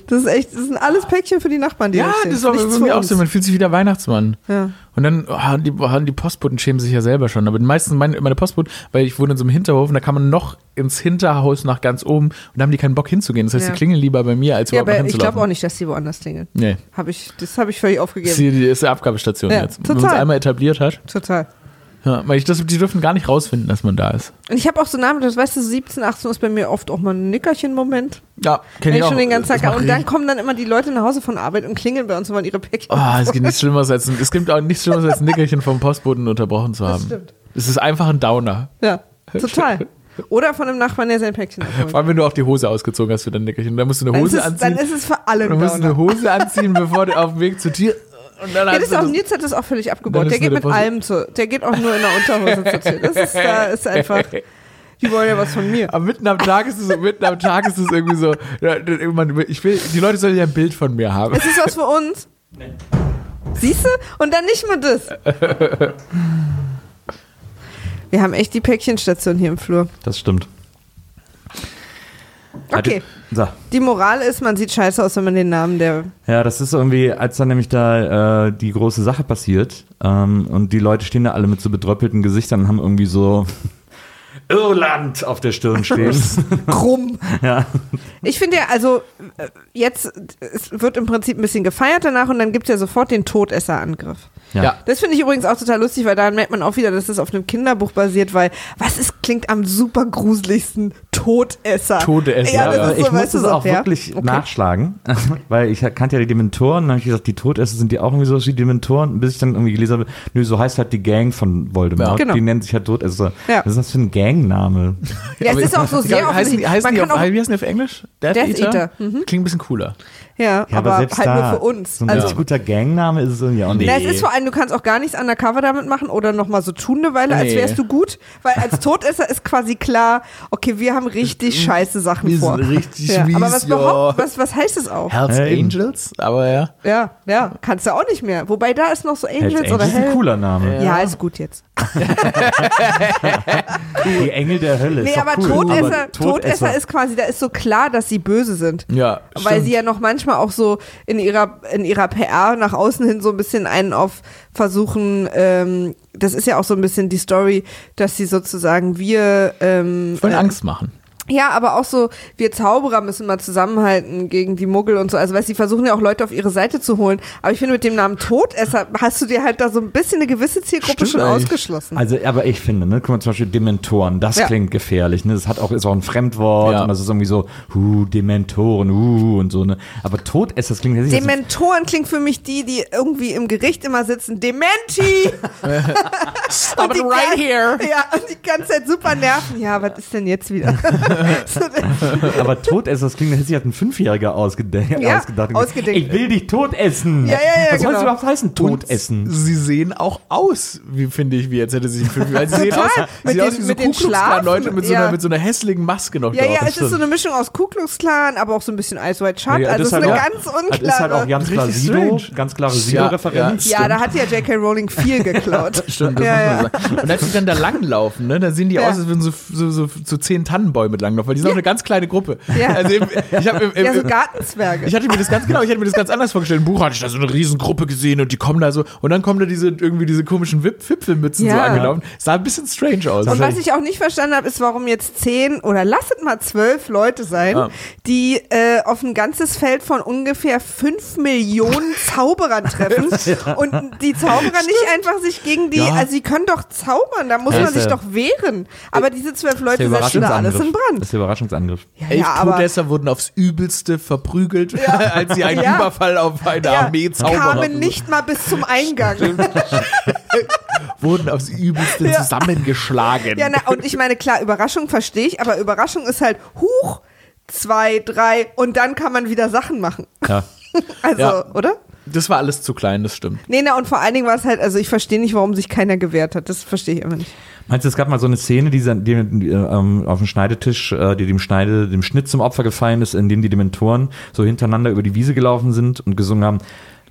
Das ist echt, das sind alles Päckchen für die Nachbarn, die Ja, da stehen. das ist auch Nichts irgendwie auch so. Man fühlt sich wieder Weihnachtsmann. Ja. Und dann haben die, haben die Postboten schämen sich ja selber schon. Aber die meisten, meine, meine Postboten, weil ich wohne in so einem Hinterhof und da kann man noch ins Hinterhaus nach ganz oben und da haben die keinen Bock hinzugehen. Das heißt, Ja. die klingeln lieber bei mir, als Ja, überhaupt aber ich glaube auch nicht, dass die woanders klingeln. Nee. Hab ich, das habe ich völlig Das aufgegeben. die ist die Abgabestation Ja, jetzt. Wenn man es total. einmal etabliert hat. Total. Ja, weil ich das, die dürfen gar nicht rausfinden, dass man da ist. Und ich habe auch so Namen, das weißt du, 17, 18 ist bei mir oft auch mal ein Nickerchen-Moment. Ja, Wenn kenn ich ich auch. schon den ganzen Das Tag Und dann kommen dann immer die Leute nach Hause von Arbeit und klingeln bei uns und wollen ihre Päckchen. Oh, es gibt nichts Schlimmeres als ein, es gibt auch nichts Schlimmeres als ein Nickerchen vom Postboten unterbrochen zu haben. stimmt. Es ist einfach ein Downer. Ja, total. Oder von einem Nachbarn, der sein Päckchen abholt. Vor allem, wenn du auch die Hose ausgezogen hast für dein Nickerchen. Dann musst du eine Dann ist, Hose anziehen. dann ist es für alle Du ein musst eine Downer. Hose anziehen, bevor du auf dem Weg zur Tür. Und dann Ja, das auch, das- Nils hat das auch völlig abgebaut. Der geht mit allem zu. Der geht auch nur in der Unterhose zur Tür. Das ist, da ist einfach, die wollen ja was von mir. Aber mitten am Tag ist es so, mitten am Tag ist es irgendwie so. Ich will, die Leute sollen ja ein Bild von mir haben. Es ist was für uns. Siehst du? Und dann nicht mal das. Wir haben echt die Päckchenstation hier im Flur. Das stimmt. Okay. So. Die Moral ist, man sieht scheiße aus, wenn man den Namen der. Ja, das ist irgendwie, als dann nämlich da äh, die große Sache passiert ähm, und die Leute stehen da alle mit so bedröppelten Gesichtern und haben irgendwie so Irland auf der Stirn stehen. Krumm. ja. Ich finde ja, also äh, jetzt, es wird im Prinzip ein bisschen gefeiert danach und dann gibt es ja sofort den Todesserangriff. Ja. Ja. Das finde ich übrigens auch total lustig, weil daran merkt man auch wieder, dass das auf einem Kinderbuch basiert, weil was ist, klingt am super gruseligsten Todesser. Todesser, Ja, das ja. ist so, ich du, es auch ja. wirklich Okay. nachschlagen, weil ich kannte ja die Dementoren, dann habe ich gesagt, die Todesser sind die auch irgendwie so wie die Dementoren, bis ich dann irgendwie gelesen habe, nö, so heißt halt die Gang von Voldemort, Ja. Genau. die nennt sich halt Todesser. Ja. Was ist das für ein Gangname? Ja, es ist auch so sehr offensichtlich. heißen Man die kann auf, auch, wie heißen die auf Englisch? Death, Death Eater? Eater, mhm. Klingt ein bisschen cooler. Ja, Ja, aber, selbst halt da, nur für uns. So ein Also, guter Gangname ist es irgendwie auch nicht. Na, es ist vor allem, du kannst auch gar nichts undercover damit machen oder nochmal so tun eine Weile, als Nee. wärst du gut. Weil als Todesser ist quasi klar, okay, wir haben richtig scheiße Sachen Wir vor. sind richtig ja. mies, Aber was, ja. behaupt, was, was heißt es auch? Hells Ja, eben. Angels? Aber ja. Ja, ja, kannst du auch nicht mehr. Wobei da ist noch so Angels, Hells oder Angels ist ein cooler Name. Ja, ist gut jetzt. Die Engel der Hölle. Nee, aber, cool. Todesser, Aber Todesser ist quasi, da ist so klar, dass sie böse sind. Ja. Weil stimmt. sie ja noch manchmal auch so in ihrer, in ihrer PR nach außen hin so ein bisschen einen auf versuchen, ähm, das ist ja auch so ein bisschen die Story, dass sie sozusagen wir ähm, wollen äh, Angst machen. Ja, aber auch so, wir Zauberer müssen mal zusammenhalten gegen die Muggel und so. Also, weißt du, die versuchen ja auch Leute auf ihre Seite zu holen. Aber ich finde, mit dem Namen Todesser hast du dir halt da so ein bisschen eine gewisse Zielgruppe Stimmt schon eigentlich. ausgeschlossen. Also, aber ich finde, ne, guck mal, zum Beispiel Dementoren, das Ja. klingt gefährlich, ne, das hat auch, ist auch ein Fremdwort Ja. und das ist irgendwie so, hu, Dementoren, hu, und so, ne, aber Todesser, das klingt ja nicht Dementoren klingt für mich die, die irgendwie im Gericht immer sitzen. Dementi! Stop it right here. Ja, und die ganze Zeit super nerven. Ja, was ist denn jetzt wieder? Aber Todesser, das klingt, hätte sich halt ein Fünfjähriger ausgede Ja, ausgedacht. ausgedenkt. Ich will dich totessen. Ja, ja, ja, Was soll genau. das überhaupt heißen, Totessen? Und sie sehen auch aus, wie finde ich, wie jetzt hätte sie sich fünf weil sie sehen aus, sie Mit sehen aus den- wie so mit Ku Klux Leute mit so, Schlafen, einer, ja. mit so einer hässlichen Maske noch Ja, drauf. ja, es ist so eine Mischung aus Ku Klux Klan, aber auch so ein bisschen Ice White Shut. Ja, also es ist halt eine auch- ganz unklare. Das ist halt auch ganz klar Sido, ganz klare Ja, Sido-Referenz. ja. ja, da hat ja J.K. Rowling viel geklaut. Stimmt, das ja, muss ja. man sagen. Und als sie dann da langlaufen, ne, da sehen die Ja. aus, als würden so, so, so, so zehn Tannenbäume langlaufen, weil die sind auch eine ganz kleine Gruppe. Ja. Also im, ich habe Ja, so Gartenzwerge. ich hatte mir das ganz genau, ich hatte mir das ganz anders vorgestellt. Im Buch hatte ich da so eine riesen Gruppe gesehen und die kommen da so und dann kommen da diese irgendwie diese komischen Wip Wipfelmützen so Ja. angelaufen. Sah ein bisschen strange aus. Und was ich auch nicht verstanden habe, ist, warum jetzt zehn oder lasset mal zwölf Leute sein, Ah. die äh, auf ein ganzes Feld von ungefähr fünf Millionen Zauberern treffen und die Zauberer nicht einfach sich gegen die, Ja. also sie können doch zaubern, da muss Ja, man sich ja- doch wehren. Aber diese zwölf Leute setzen da alles Überraschungsangriff. In Das ist der Überraschungsangriff. Elf ja, aber- Todesser wurden aufs Übelste verprügelt, als sie einen Ja. Überfall auf eine Ja, Armee Zauberer kamen nicht mal bis zum Eingang. wurden aufs Übelste Ja. zusammengeschlagen. Ja, na, und ich meine, klar, Überraschung verstehe ich, aber Überraschung ist halt, huch, zwei, drei und dann kann man wieder Sachen machen. Ja. Also, Ja. oder? Das war alles zu klein, das stimmt. Nee, na, und vor allen Dingen war es halt, also ich verstehe nicht, warum sich keiner gewehrt hat. Das verstehe ich immer nicht. Meinst du, es gab mal so eine Szene, die, die, die ähm, auf dem Schneidetisch, äh, die dem Schneide, dem Schnitt zum Opfer gefallen ist, in dem die Dementoren so hintereinander über die Wiese gelaufen sind und gesungen haben,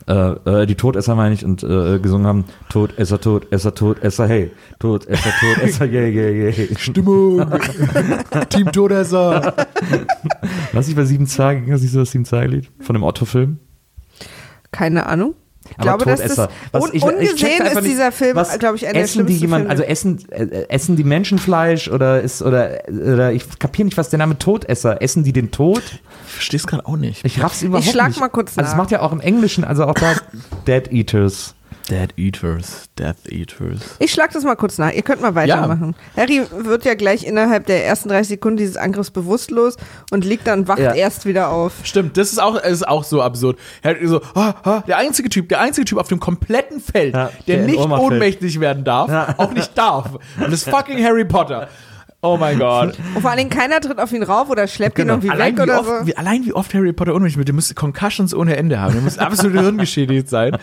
äh, äh, die Todesser meine ich, und äh, gesungen haben, Todesser, Todesser, Todesser, hey, Todesser, Todesser, yeah, yeah, yeah. Stimmung. Team Todesser. Was ich bei Sieben Tage, ging das nicht so das Sieben Tage-Lied von dem Otto-Film? Keine Ahnung. Ich Aber glaube, dass das Todesser. Was ich- ich ungesehen einfach ist nicht, dieser Film, was glaube ich, einer der essen die schlimmsten jemand, Filme. also essen, äh, essen die Menschenfleisch oder ist, oder, oder ich kapiere nicht, was der Name Todesser, essen die den Tod? Ich verstehe es gerade auch nicht. Ich raff's überhaupt Ich schlag nicht. mal kurz Also es nach. macht ja auch im Englischen, also auch da Dead Eaters. Dead Eaters, Death Eaters. ich schlag das mal kurz nach. Ihr könnt mal weitermachen. Harry wird ja gleich innerhalb der ersten 30 Sekunden dieses Angriffs bewusstlos und liegt dann wacht Ja. erst wieder auf. Stimmt, das ist auch, ist auch so absurd. Hat so, ah, ah, der einzige Typ, der einzige Typ auf dem kompletten Feld, Ja, der, der nicht ohnmächtig werden darf, auch nicht darf. Und das ist fucking Harry Potter. Oh mein Gott. Und vor allen Dingen keiner tritt auf ihn rauf oder schleppt Genau. ihn irgendwie Allein weg wie, oder oft, so. wie, allein wie oft Harry Potter ohnmächtig wird, der muss Concussions ohne Ende haben. Der muss absolut hirngeschädigt sein.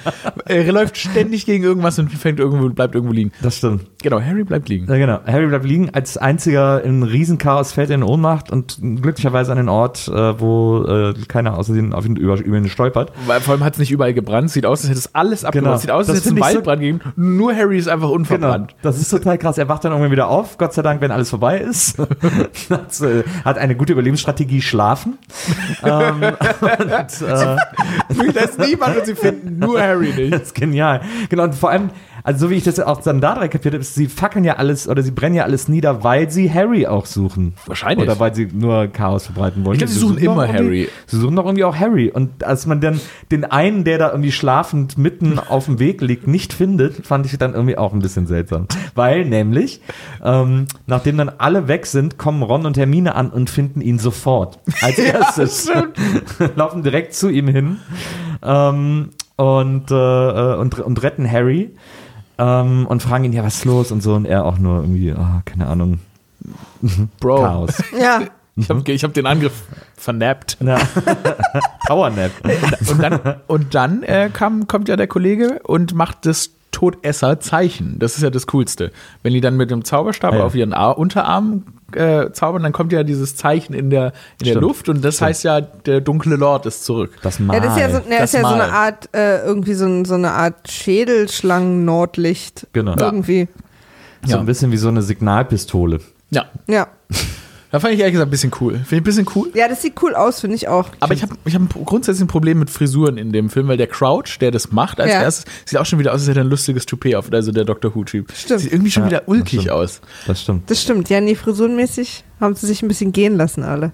Er läuft ständig gegen irgendwas und fängt irgendwo, bleibt irgendwo liegen. Das stimmt. Genau, Harry bleibt liegen. Ja, genau. Harry bleibt liegen, als einziger in Riesenchaos fällt er in Ohnmacht und glücklicherweise an den Ort, äh, wo äh, keiner außerdem auf ihn über, über ihn stolpert. Weil vor allem hat es nicht überall gebrannt. Sieht aus, als hätte es alles abgebrannt. Genau. Sieht aus, als hätte es einen ich so- Waldbrand gegeben. Nur Harry ist einfach Genau. unverbrannt. Das ist total krass. Er wacht dann irgendwann wieder auf, Gott sei Dank, wenn alles vorbei ist. hat, äh, hat eine gute Überlebensstrategie, schlafen. ähm, und, äh, Da ist niemand und sie finden nur Harry nicht. Das ist genial. Genau, und vor allem, also so wie ich das auch dann da kapiert habe, ist, sie fackeln ja alles oder sie brennen ja alles nieder, weil sie Harry auch suchen. Wahrscheinlich. Oder weil sie nur Chaos verbreiten wollen. Ich glaub, sie suchen immer doch irgendwie- Harry. Sie suchen doch irgendwie auch Harry. Und als man dann den einen, der da irgendwie schlafend mitten auf dem Weg liegt, nicht findet, fand ich dann irgendwie auch ein bisschen seltsam. Weil nämlich, ähm, nachdem dann alle weg sind, kommen Ron und Hermine an und finden ihn sofort. Als erstes. Laufen direkt zu ihm hin ähm, und, äh, äh, und, und retten Harry ähm, und fragen ihn, ja, was ist los und so. Und er auch nur irgendwie, ah, keine Ahnung, Bro, Chaos. Ja, ich habe ich hab den Angriff vernappt. Ja. Powernap. Und dann, und dann äh, kam, kommt ja der Kollege und macht das Todesser-Zeichen. Das ist ja das Coolste. Wenn die dann mit dem Zauberstab Ah, ja. auf ihren Ar Unterarm äh, zaubern, dann kommt ja dieses Zeichen in der, in der. Luft und das Stimmt. heißt ja, der dunkle Lord ist zurück. Das Mal. ja das ist ja so, ne, das ist ja so eine. Art, äh, irgendwie so, ein, so eine Art Schädelschlangen-Nordlicht. Genau. Irgendwie. so Ja. ein bisschen wie so eine Signalpistole. Ja, Ja. Da fand ich ehrlich gesagt ein bisschen cool. Finde ich ein bisschen cool. Ja, das sieht cool aus, finde ich auch. Aber ich habe ich hab ein grundsätzlich ein Problem mit Frisuren in dem Film, weil der Crouch, der das macht als Ja. erstes, sieht auch schon wieder aus, als hätte er ein lustiges Toupet auf, also der Dr. Who-Typ. Stimmt. Sieht irgendwie schon Ja, wieder das ulkig stimmt. aus. Das stimmt. Das stimmt. Ja, nee, frisurenmäßig haben sie sich ein bisschen gehen lassen, alle.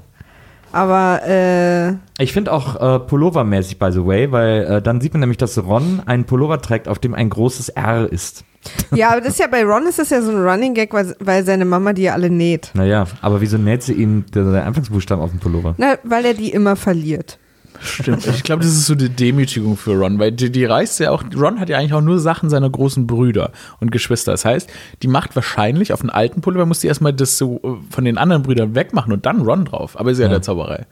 Aber, äh, Ich finde auch äh, Pullover-mäßig, by the way, weil äh, dann sieht man nämlich, dass Ron einen Pullover trägt, auf dem ein großes R ist. Ja, aber das ist ja bei Ron ist das ja so ein Running Gag, weil, weil seine Mama die ja alle näht. Naja, aber wieso näht sie ihm der Anfangsbuchstaben auf dem Pullover? Na, weil er die immer verliert. Stimmt. Ich glaube, das ist so die Demütigung für Ron, weil die, die reißt ja auch, Ron hat ja eigentlich auch nur Sachen seiner großen Brüder und Geschwister. Das heißt, die macht wahrscheinlich auf einen alten Pullover, muss die erstmal das so äh, von den anderen Brüdern wegmachen und dann Ron drauf. Aber ist ja, der Zauberei.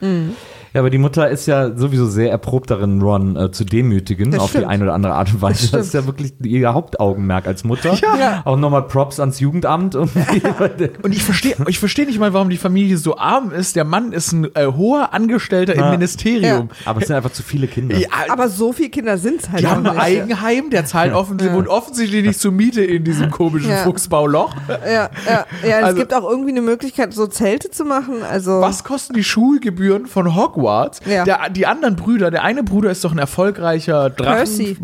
Ja, aber die Mutter ist ja sowieso sehr erprobt darin, Ron äh, zu demütigen Das auf stimmt. die eine oder andere Art und Weise. Das, ist ja wirklich ihr Hauptaugenmerk als Mutter. Ja. Auch nochmal Props ans Jugendamt. Und ich verstehe ich versteh nicht mal, warum die Familie so arm ist. Der Mann ist ein äh, hoher Angestellter im Ja. Ministerium. aber es sind einfach zu viele Kinder. Ja, Aber so viele Kinder sind es halt die auch haben ein. Eigenheim, der zahlt offensichtlich, wohnt offensichtlich nicht zur Miete in diesem komischen Ja. Fuchsbauloch. Ja, ja, ja. Also- es gibt auch irgendwie eine Möglichkeit, so Zelte zu machen. Also Was kosten die Schulgebühren von Hogwarts? Ja. Der, die anderen Brüder, der eine Bruder ist doch ein erfolgreicher Drachen. Percy.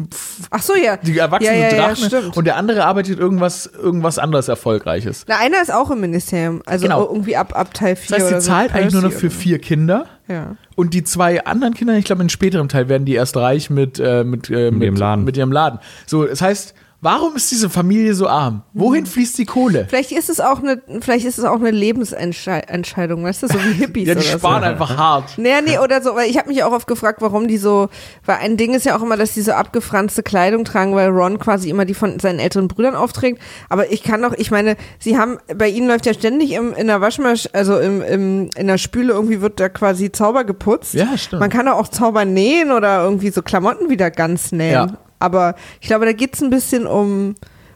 Ach so, ja. Die erwachsenen ja, ja, Drachen. und der andere arbeitet irgendwas, irgendwas anderes Erfolgreiches. Na, einer ist auch im Ministerium. Also Genau. irgendwie ab, ab Teil 4 Das heißt, oder sie so. zahlt eigentlich nur noch Percy für vier Kinder. Ja. Und die zwei anderen Kinder, ich glaube, in späterem Teil werden die erst reich mit, äh, mit, äh, mit, ihrem Laden. mit ihrem Laden. So, das heißt, warum ist diese Familie so arm? Wohin fließt die Kohle? Vielleicht ist es auch eine, vielleicht ist es auch eine Lebensentscheidung, weißt du, so wie Hippies Ja, die sparen so. einfach hart. Naja, nee, oder so, weil ich habe mich auch oft gefragt, warum die so, weil ein Ding ist ja auch immer, dass die so abgefranste Kleidung tragen, weil Ron quasi immer die von seinen älteren Brüdern aufträgt. Aber ich kann doch, ich meine, sie haben, bei ihnen läuft ja ständig im, in der Waschmaschine, also im, im, in der Spüle irgendwie wird da quasi Zauber geputzt. Ja, stimmt. Man kann doch auch Zauber nähen oder irgendwie so Klamotten wieder ganz nähen. Ja. Aber ich glaube, da geht's ein bisschen um,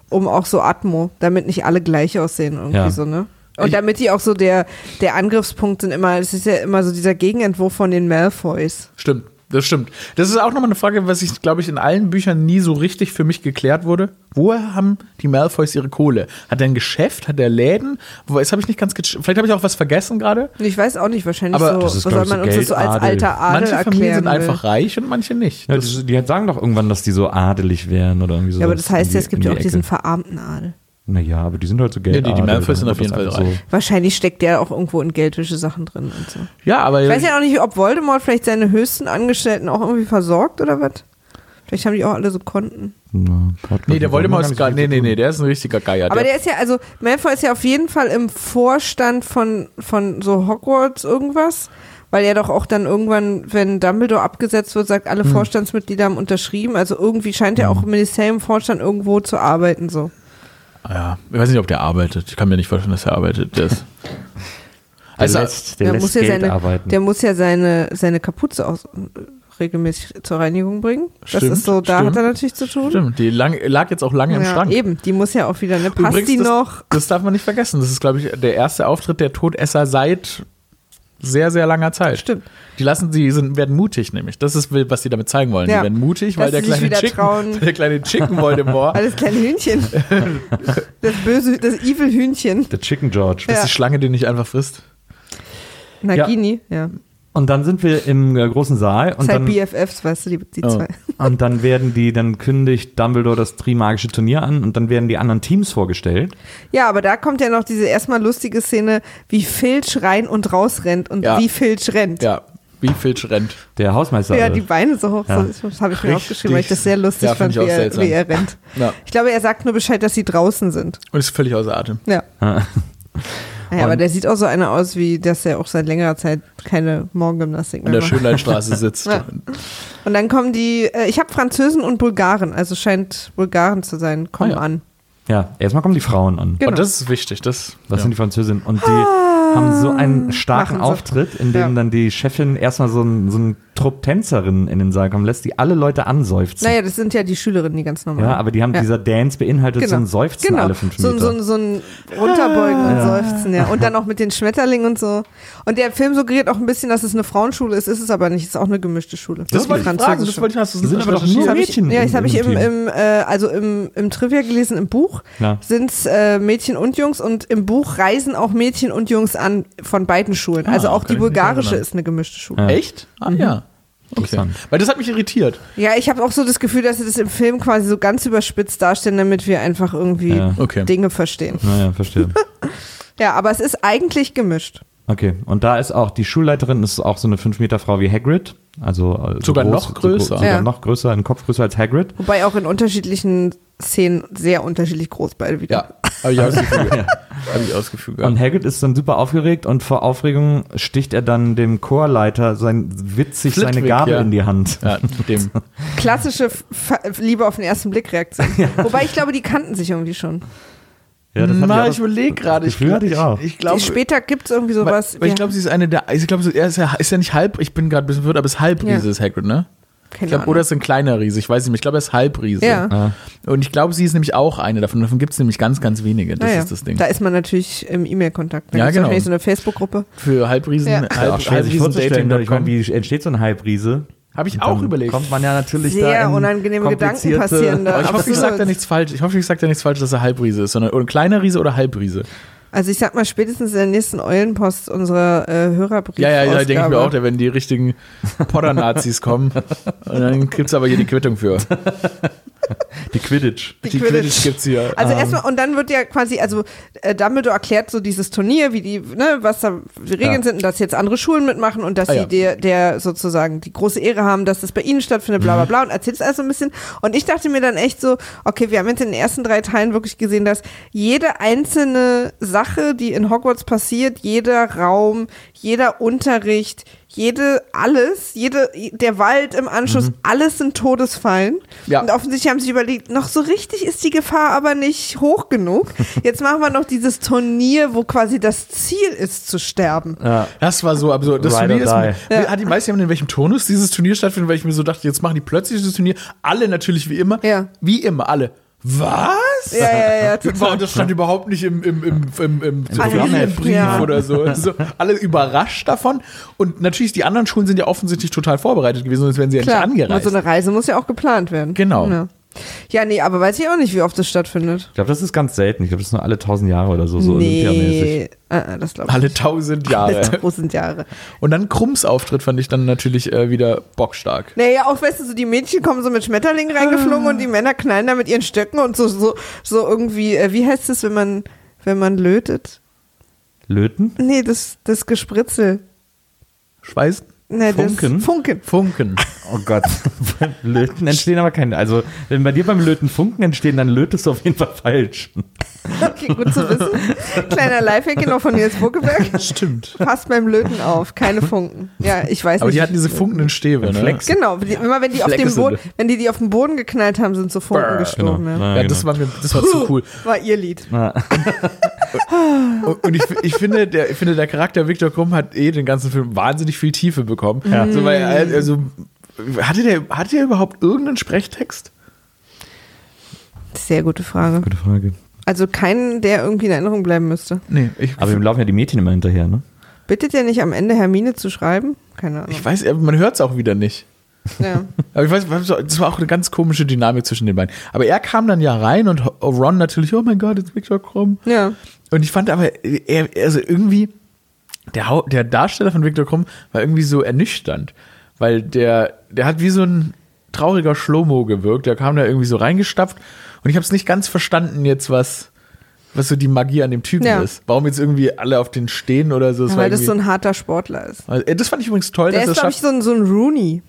um auch so Atmo, damit nicht alle gleich aussehen irgendwie Ja. so, ne? Und Ich- damit die auch so der, der Angriffspunkt sind immer, es ist ja immer so dieser Gegenentwurf von den Malfoys. Stimmt, das stimmt. Das ist auch nochmal eine Frage, was ich, glaube ich, in allen Büchern nie so richtig für mich geklärt wurde. Woher haben die Malfoys ihre Kohle? Hat er ein Geschäft? Hat er Läden? Wobei, das habe ich nicht ganz Vielleicht habe ich auch was vergessen gerade. Ich weiß auch nicht, wahrscheinlich Aber so, das ist, soll ich, man so uns das so als alter Adel Manche erklären Familien sind will. einfach reich und manche nicht. Ja, Das- das, die sagen doch irgendwann, dass die so adelig wären oder irgendwie so. Ja, aber das heißt ja, es gibt ja auch diesen verarmten Adel. Naja, aber die sind halt so die- Geld. die Malfoys sind auf jeden Fall reich. Wahrscheinlich steckt der auch irgendwo in Geldwäsche Sachen drin und so. ja, aber Ich weiß ja auch nicht, ob Voldemort vielleicht seine höchsten Angestellten auch irgendwie versorgt oder was. Vielleicht haben die auch alle so Konten. nee, der Voldemort ist gar, nee, nee, nee, der ist ein richtiger Geier. Aber der ist ja, also Malfoy ist ja auf jeden Fall im Vorstand von, von so Hogwarts irgendwas, weil er doch auch dann irgendwann, wenn Dumbledore abgesetzt wird, sagt, Hm. alle Vorstandsmitglieder haben unterschrieben. Also irgendwie scheint er auch im Ministerium-Vorstand irgendwo zu arbeiten, so. Ja, ich weiß nicht, ob der arbeitet. Ich kann mir nicht vorstellen, dass er arbeitet. Der ist Der Also, lässt, der Der lässt muss ja Geld seine, arbeiten. der muss ja seine, seine Kapuze aus, regelmäßig zur Reinigung bringen. Das Stimmt, ist so, da stimmt. hat er natürlich zu tun. stimmt, die lang, lag jetzt auch lange im Ja, Schrank. eben, die muss ja auch wieder, ne? Passt Übrigens, die das, noch? Das darf man nicht vergessen. Das ist, glaube ich, der erste Auftritt der Todesser seit sehr, sehr langer Zeit. Stimmt. Die lassen, die sind, werden mutig, nämlich. Das ist, was die damit zeigen wollen. Ja. Die werden mutig, weil der sie sich kleine, Chicken, weil der kleine Chicken Voldemort, Alles kleine Hühnchen. Das böse, das evil Hühnchen. Der Chicken George. dass Ja. die Schlange den nicht einfach frisst. Nagini, ja. Und dann sind wir im äh, großen Saal und Ist halt dann, BFFs, weißt du, die, die Oh. zwei. und dann werden die, dann kündigt Dumbledore das Trimagische Turnier an und dann werden die anderen Teams vorgestellt. Ja, aber da kommt ja noch diese erstmal lustige Szene, wie Filch rein und raus rennt und Ja. wie Filch rennt. Ja, wie Filch rennt. Der Hausmeister. Ja, äh, die Beine so hoch, Ja. so, das habe ich mir aufgeschrieben, weil ich das sehr lustig Ja, fand, wie er, wie er rennt. Ja. Ich glaube, er sagt nur Bescheid, dass sie draußen sind. Und ist völlig außer Atem. Ja. Ah. Naja, aber der sieht auch so einer aus, wie dass er auch seit längerer Zeit keine Morgengymnastik An mehr der macht. Schönleitstraße sitzt. Ja. Und dann kommen die, äh, ich habe Französen und Bulgaren, also scheint Bulgaren zu sein, kommen Ah, ja. an. ja, erstmal kommen die Frauen an. Genau. Und das ist wichtig. Das, Das ja. sind die Französinnen. Und die haben so einen starken Machen. Auftritt, in dem Ja. dann die Chefin erstmal so einen, so einen Trupp Tänzerinnen in den Saal kommen lässt, die alle Leute anseufzen. Naja, das sind ja die Schülerinnen, die ganz normal. Ja, aber die haben, Ja. dieser Dance beinhaltet so ein Seufzen genau. alle fünf so, Meter. so, ein- so ein Runterbeugen und Seufzen, ja. Und dann auch mit den Schmetterlingen und so. Und der Film suggeriert auch ein bisschen, dass es eine Frauenschule ist. Ist es aber nicht. Es ist auch eine gemischte Schule. Das Die wollte ich fragen. Das wollte ich, hast du sind aber doch Das nur Mädchen Ich, ja, das habe ich im im, äh, also im, im Trivia gelesen, im Buch Ja. sind es äh, Mädchen und Jungs und im Buch reisen auch Mädchen und Jungs an von beiden Schulen. Ah, also auch die bulgarische ist eine gemischte Schule. Ja. Echt? Ah, ja. Okay. Interessant. Weil das hat mich irritiert. Ja, ich habe auch so das Gefühl, dass sie das im Film quasi so ganz überspitzt darstellen, damit wir einfach irgendwie Ja. Okay. Dinge verstehen. Naja, verstehe. Ja, aber es ist eigentlich gemischt. Okay, und da ist auch die Schulleiterin, ist auch so eine 5-Meter-Frau wie Hagrid. Also äh, so Sogar groß, noch so größer. sogar Ja. noch größer, ein Kopf größer als Hagrid. Wobei auch in unterschiedlichen Szenen sehr unterschiedlich groß beide wieder. Ja. Habe ich ausgefügt. Habe ich ausgefügt. Und Hagrid ist dann super aufgeregt und vor Aufregung sticht er dann dem Chorleiter sein, witzig seine Flitwick, Gabel ja. in die Hand. Ja, dem. Klassische F Liebe auf den ersten Blick Reaktion. Wobei ich glaube, die kannten sich irgendwie schon. Ja, das Na, ich überlege gerade. Ich, hatte ich auch. Ich glaube, Später gibt es irgendwie sowas. Weil ich glaube, sie ist eine der. Ich glaube, er ist ja, ist ja nicht halb. Ich bin gerade ein bisschen verwirrt, aber es ist Halbriese, Ja. ist Hagrid, ne? Keine Ich glaube, oder ist ein kleiner Riese. Ich weiß nicht mehr. Ich glaube, er ist Halbriese. Ja. Und ich glaube, sie ist nämlich auch eine davon. Davon gibt es nämlich ganz, ganz wenige. Das Naja, ist das Ding. Da ist man natürlich im E-Mail-Kontakt. Da Ja, genau. wahrscheinlich so eine Facebook-Gruppe. Für Halbriesen. Ja. Ja, Halb, auch schwer sich vorzustellen. Ich meine, wie entsteht so eine Halbriese? Habe ich auch überlegt. Kommt man ja natürlich da Sehr in unangenehme Gedanken passieren da. Aber ich hoffe, ich sage da nichts falsch. Ich hoffe, ich sage da nichts falsch, dass er Halbriese ist, sondern oder ein kleiner Riese oder Halbriese. Also ich sag mal, spätestens in der nächsten Eulenpost unserer äh, Hörerbrief. Ja, ja, ja, denke ich mir auch, da werden die richtigen Potter-Nazis kommen. Und dann gibt es aber hier die Quittung für. Die Quidditch. Die Die Quidditch. Quidditch gibt es hier. Also erstmal, und dann wird ja quasi, also äh, Dumbledore erklärt so dieses Turnier, wie die, ne, was da die Regeln Ja. sind und dass jetzt andere Schulen mitmachen und dass Ah, sie ja. der, der sozusagen die große Ehre haben, dass das bei ihnen stattfindet, bla bla bla und erzählt es alles so ein bisschen. Und ich dachte mir dann echt so, okay, wir haben jetzt in den ersten drei Teilen wirklich gesehen, dass jede einzelne Sache, die in Hogwarts passiert, jeder Raum, jeder Unterricht, jede, alles, jede, der Wald im Anschluss, alles sind Todesfallen. Ja. Und offensichtlich haben sie überlegt, noch so richtig ist die Gefahr aber nicht hoch genug. Jetzt machen wir noch dieses Turnier, wo quasi das Ziel ist zu sterben. Ja. Das war so absurd. Das Ride Turnier ist. die. Hat die meisten haben in welchem Turnus dieses Turnier stattfindet, weil ich mir so dachte, jetzt machen die plötzlich dieses Turnier. Alle natürlich wie immer. Ja. Wie immer, alle. Was? Ja, ja, ja, total. das stand überhaupt nicht im, im, im, im, im Familienbrief Ja. oder so. so. Alle überrascht davon. Und natürlich, die anderen Schulen sind ja offensichtlich total vorbereitet gewesen, sonst wären sie ja Klar, nicht angereist. so eine Reise muss ja auch geplant werden. Genau. Ja. Ja, nee, aber weiß ich auch nicht, wie oft das stattfindet. Ich glaube, das ist ganz selten. Ich glaube, das ist nur alle tausend Jahre oder so, so olympiamäßig. nee, äh, das glaube ich Alle nicht. tausend Alle Jahre. tausend Jahre. Und dann Krumms Auftritt fand ich dann natürlich äh, wieder bockstark. Naja, auch weißt du, so die Mädchen kommen so mit Schmetterlingen reingeflogen und die Männer knallen da mit ihren Stöcken und so, so, so irgendwie, äh, wie heißt es, wenn man, wenn man lötet? Löten? Nee, das, das Gespritzel. Schweißen? Nee, Funken? Das Funken. Funken. Oh Gott. beim Löten entstehen aber keine. Also, wenn bei dir beim Löten Funken entstehen, dann lötest du auf jeden Fall falsch. Okay, gut zu wissen. Kleiner Lifehack noch von Nils Buckeberg. Stimmt. Passt beim Löten auf, keine Funken. Ja, ich weiß Aber nicht. die hatten diese funkenden Stäbe, ne? Flex. Genau, die, immer wenn die auf dem Flexible. Boden, wenn die die auf den Boden geknallt haben, sind so Funken Brr, gestorben. genau. Ja. Ja, Ja, das war mir, das war zu cool. War ihr Lied. Ja. Und und ich, ich, finde, der, ich finde, der Charakter Victor Krumm hat eh den ganzen Film wahnsinnig viel Tiefe bekommen. Ja. So, weil, er- also, hatte der, hatte der überhaupt irgendeinen Sprechtext? Sehr gute Frage. Gute Frage. Also keinen, der irgendwie in Erinnerung bleiben müsste. Nee, ich, Aber ihm laufen ja die Mädchen immer hinterher, ne? Bittet ihr nicht am Ende Hermine zu schreiben? Keine Ahnung. ich weiß, man hört es auch wieder nicht. Ja. Aber ich weiß, das war auch eine ganz komische Dynamik zwischen den beiden. Aber er kam dann ja rein und Ron natürlich, oh mein Gott, it's Victor Krumm. ja. Und ich fand aber, er, also irgendwie, der, der Darsteller von Victor Krumm war irgendwie so ernüchternd. Weil der, der hat wie so ein trauriger Schlomo gewirkt. Der kam da irgendwie so reingestapft. Und ich habe es nicht ganz verstanden jetzt, was, was so die Magie an dem Typen Ja. ist. Warum jetzt irgendwie alle auf den stehen oder so. War Weil das so ein harter Sportler ist. Äh, das fand ich übrigens toll, Der dass ist, glaube ich, so ein, so ein Rooney.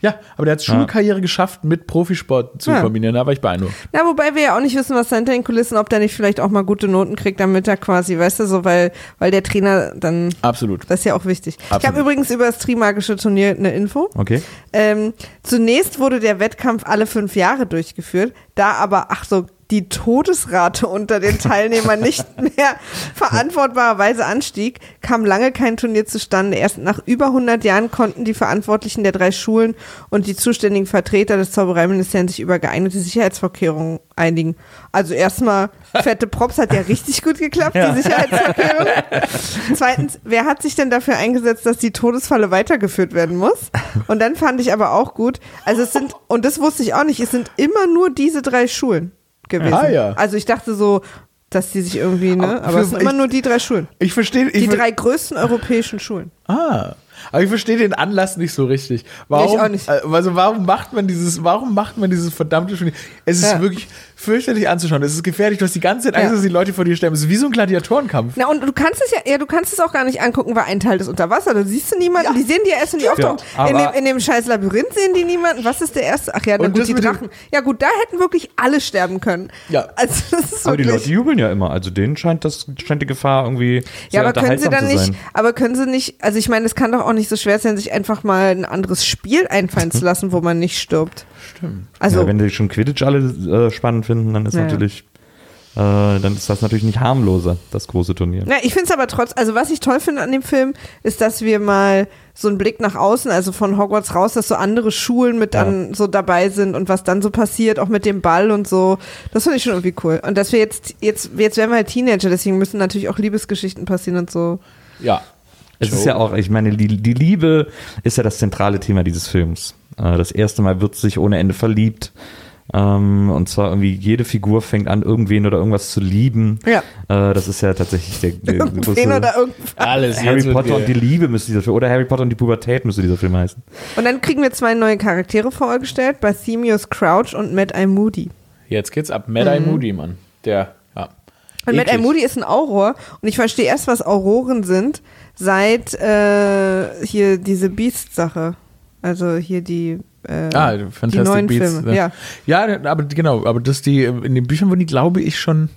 Ja, aber der hat Schulkarriere geschafft, mit Profisport zu Ja. kombinieren. Da war ich beeindruckt. Na, wobei wir ja auch nicht wissen, was da hinter den Kulissen, ob der nicht vielleicht auch mal gute Noten kriegt, damit er quasi, weißt du, so, weil, weil der Trainer dann, Absolut. das ist ja auch wichtig. Ich Absolut. habe übrigens über das Trimagische Turnier eine Info. Okay. Ähm, zunächst wurde der Wettkampf alle fünf Jahre durchgeführt, da aber, ach so, die Todesrate unter den Teilnehmern nicht mehr verantwortbarerweise anstieg, kam lange kein Turnier zustande. Erst nach über 100 Jahren konnten die Verantwortlichen der drei Schulen und die zuständigen Vertreter des Zaubereiministeriums sich über geeignete Sicherheitsvorkehrungen einigen. Also erstmal, fette Props hat ja richtig gut geklappt, die Sicherheitsvorkehrungen. Zweitens, wer hat sich denn dafür eingesetzt, dass die Todesfalle weitergeführt werden muss? Und dann fand ich aber auch gut, also es sind, und das wusste ich auch nicht, es sind immer nur diese drei Schulen gewesen. Ah, ja. Also ich dachte so, dass die sich irgendwie, ne, Aber aber es sind immer ich- nur die drei Schulen. Ich verstehe. Die drei größten europäischen Schulen. Ah. Aber ich verstehe den Anlass nicht so richtig. Warum, ich auch nicht. äh, Also warum macht man dieses, warum macht man dieses verdammte Turnier? Es ist Ja. wirklich fürchterlich anzuschauen. Es ist gefährlich. Du hast die ganze Zeit Angst, Ja. dass die Leute vor dir sterben. Es ist wie so ein Gladiatorenkampf. Na, und du kannst es ja, ja, du kannst es auch gar nicht angucken, weil ein Teil ist unter Wasser. Da siehst du niemanden. Die sehen die ja erst, wenn die auftauchen. in, dem, in dem scheiß Labyrinth sehen die niemanden. Was ist der erste? Ach ja, na gut, die Drachen. Ja gut, da hätten wirklich alle sterben können. Ja. Also das ist Aber die. Leute jubeln ja immer. Also denen scheint das scheint die Gefahr irgendwie ja, aber können sie dann nicht, aber können sie nicht, also ich meine, es kann doch auch nicht so schwer sein, sich einfach mal ein anderes Spiel einfallen zu lassen, wo man nicht stirbt. Stimmt. Also, ja, wenn die schon Quidditch alle äh, spannend finden, dann ist Ja, ja. natürlich äh, dann ist das natürlich nicht harmloser, das große Turnier. Na, ich finde es aber trotz, also was ich toll finde an dem Film, ist, dass wir mal so einen Blick nach außen, also von Hogwarts raus, dass so andere Schulen mit Ja. dann so dabei sind und was dann so passiert, auch mit dem Ball und so. Das finde ich schon irgendwie cool. Und dass wir jetzt, jetzt, jetzt werden wir halt Teenager, deswegen müssen natürlich auch Liebesgeschichten passieren und so. Ja. Es ist ja auch, ich meine, die, die Liebe ist ja das zentrale Thema dieses Films. Äh, Das erste Mal wird sich ohne Ende verliebt. Ähm, Und zwar irgendwie jede Figur fängt an, irgendwen oder irgendwas zu lieben. Ja. Äh, Das ist ja tatsächlich der, der Irgendwen oder irgend Alles Harry Potter und die Liebe müsste dieser Film, oder Harry Potter und die Pubertät müsste dieser Film heißen. Und dann kriegen wir zwei neue Charaktere vorgestellt, Barthemius Crouch und Mad Eye Moody. Jetzt geht's ab. Mad Eye Moody, Mann. Der, ja. Und Mad Eye. Moody ist ein Auror und ich verstehe erst, was Auroren sind, seit äh, hier diese Beast-Sache. Also hier die, äh, Ah, Fantastic neuen Beasts. Filme, ja. ja, aber genau, aber das die in den Büchern wurden die, glaube ich, schon.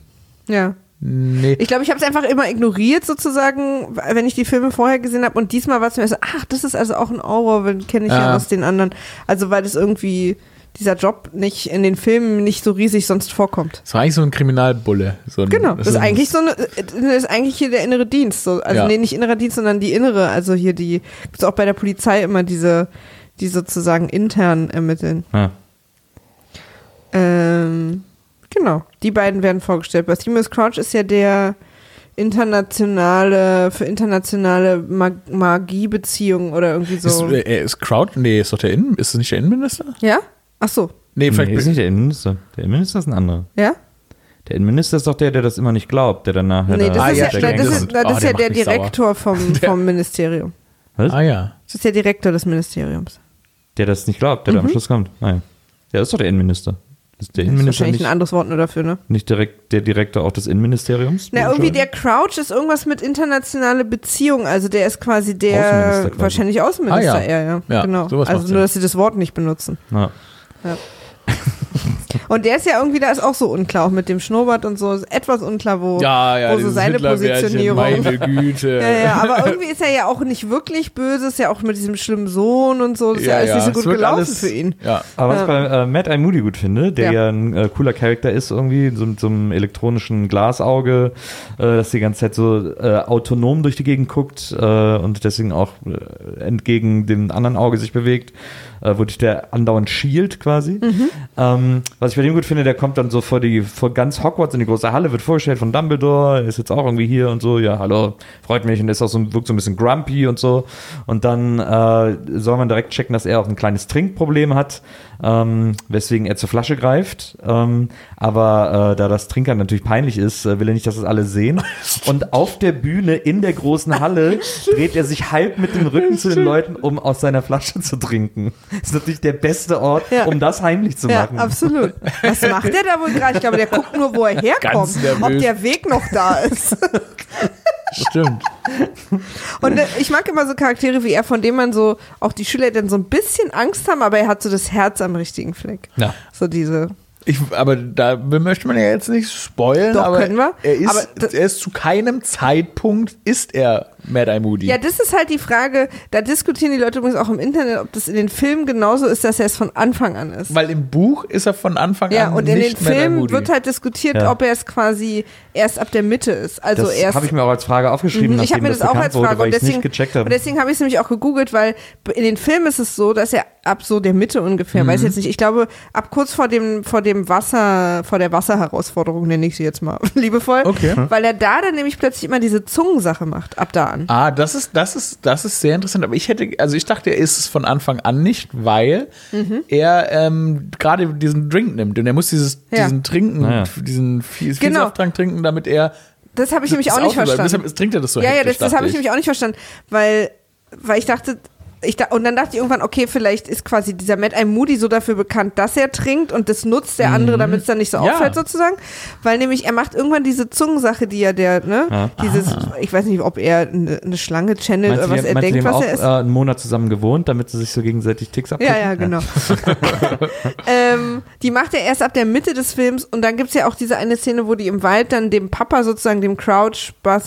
ja. Nee. Ich glaube, ich habe es einfach immer ignoriert sozusagen, wenn ich die Filme vorher gesehen habe und diesmal war es mir so, ach, das ist also auch ein den kenne ich ja. Ja. aus den anderen. Also weil das irgendwie dieser Job nicht in den Filmen nicht so riesig sonst vorkommt. Das war eigentlich so ein Kriminalbulle. So ein, Genau, das ist ein- eigentlich so eine, das ist eigentlich hier der innere Dienst. So. Also Ja. nee, nicht innerer Dienst, sondern die innere. Also hier die, gibt's auch bei der Polizei immer diese, die sozusagen intern ermitteln. Ja. Ähm, genau, die beiden werden vorgestellt. Bartholomew Crouch ist ja der internationale, für internationale Mag Magiebeziehungen oder irgendwie Ist, so. äh, er ist Crowd? Nee, ist doch der Innen. Ist es nicht der Innenminister? ja? Ach so, Nee, vielleicht Nee, ist nicht der Innenminister. Der Innenminister ist ein anderer. ja? Der Innenminister ist doch der, der das immer nicht glaubt, der dann nachher nee, das Ah, ist ja, der das ist, ist- das oh, ist der ja der mich sauer. Direktor vom, vom Ministerium. Was? Ah ja. Das ist der Direktor des Ministeriums. Der das nicht glaubt, der da am Schluss kommt. Nein. Ja, ist doch der Innenminister. Ist der Mhm. Das ist Innenminister wahrscheinlich nicht, ein anderes Wort nur dafür, ne? nicht direkt der Direktor auch des Innenministeriums? Na, irgendwie der Crouch ist irgendwas mit internationale Beziehungen. Also der ist quasi der Außenminister quasi. wahrscheinlich Außenminister, Ah, ja. eher, ja. Ja, genau. sowas Also nur, dass sie das Wort nicht benutzen. Ja. Und der ist ja irgendwie, da ist auch so unklar, auch mit dem Schnurrbart und so, ist etwas unklar, wo, Ja, ja, wo so seine Positionierung. Meine Güte. Ja, ja, aber irgendwie ist er ja auch nicht wirklich böse, ist ja auch mit diesem schlimmen Sohn und so, ist ja, alles nicht so es gut wird gelaufen alles- für ihn. Ja. Aber was Ja. ich bei äh, Matt Eye Moody gut finde, der Ja. ja, ein äh, cooler Charakter ist irgendwie, so mit so einem elektronischen Glasauge, äh, das die ganze Zeit so äh, autonom durch die Gegend guckt äh, und deswegen auch äh, entgegen dem anderen Auge sich bewegt, äh, wodurch der andauernd schielt quasi. Ähm, was ich bei dem gut finde, der kommt dann so vor die vor ganz Hogwarts in die große Halle, wird vorgestellt von Dumbledore, ist jetzt auch irgendwie hier und so, ja, hallo, freut mich und ist auch so, wirkt so ein bisschen grumpy und so. Und dann äh, soll man direkt checken, dass er auch ein kleines Trinkproblem hat, ähm, weswegen er zur Flasche greift. Ähm, aber äh, da das Trinkern natürlich peinlich ist, äh, will er nicht, dass das alle sehen. Und auf der Bühne in der großen Halle dreht er sich halb mit dem Rücken zu den Leuten, um aus seiner Flasche zu trinken. Das ist natürlich der beste Ort, Ja. um das heimlich zu Ja, machen. absolut. Was macht der da wohl gerade? Ich glaube, der guckt nur, wo er herkommt, ob der Weg noch da ist. Stimmt. Und äh, ich mag immer so Charaktere wie er, von denen man so, auch die Schüler dann so ein bisschen Angst haben, aber er hat so das Herz am richtigen Fleck. Ja. So diese. Ich, aber da möchte man ja jetzt nicht spoilen, Doch, aber können wir. er ist, Aber er ist zu keinem Zeitpunkt ist er Mad Eye Moody. Ja, das ist halt die Frage, da diskutieren die Leute übrigens auch im Internet, ob das in den Filmen genauso ist, dass er es von Anfang an ist. Weil im Buch ist er von Anfang Ja, an und in den nicht Filmen wird halt diskutiert, Ja. ob er es quasi erst ab der Mitte ist. Also das erst. habe ich mir auch als Frage aufgeschrieben, Mhm, ich habe mir das auch bekannt als wurde, Frage weil und ich es deswegen, nicht gecheckt und habe. deswegen habe ich es nämlich auch gegoogelt, weil in den Filmen ist es so, dass er ab so der Mitte ungefähr, Mhm. weiß jetzt nicht, ich glaube ab kurz vor dem vor dem Wasser vor der Wasserherausforderung nenne ich sie jetzt mal liebevoll, Okay. weil er da dann nämlich plötzlich immer diese Zungensache macht ab da an. Ah, das ist, das ist, das ist sehr interessant. Aber ich hätte, also ich dachte, er ist es von Anfang an nicht, weil Mhm. er ähm, gerade diesen Drink nimmt und er muss dieses, Ja. diesen Trinken, Naja. diesen viel, Genau. Vielsafttrank trinken, damit er Das habe ich nämlich das auch nicht verstanden. Deshalb trinkt er das so ja, ja, hektisch, das, das dachte habe ich nämlich auch nicht verstanden, weil weil ich dachte ich da, und dann dachte ich irgendwann, okay, vielleicht ist quasi dieser Matt Eye Moody so dafür bekannt, dass er trinkt und das nutzt der andere, damit es dann nicht so Mhm. Ja. auffällt sozusagen. Weil nämlich er macht irgendwann diese Zungensache, die ja der, ne, Ja. dieses, ich weiß nicht, ob er eine, eine Schlange channelt Meinst oder was die, er denkt, was auch er ist. äh, einen Monat zusammen gewohnt, damit sie sich so gegenseitig Ticks Ja, abgeben? ja, genau. ähm, die macht er erst ab der Mitte des Films und dann gibt's ja auch diese eine Szene, wo die im Wald dann dem Papa sozusagen, dem Crouch, Ja,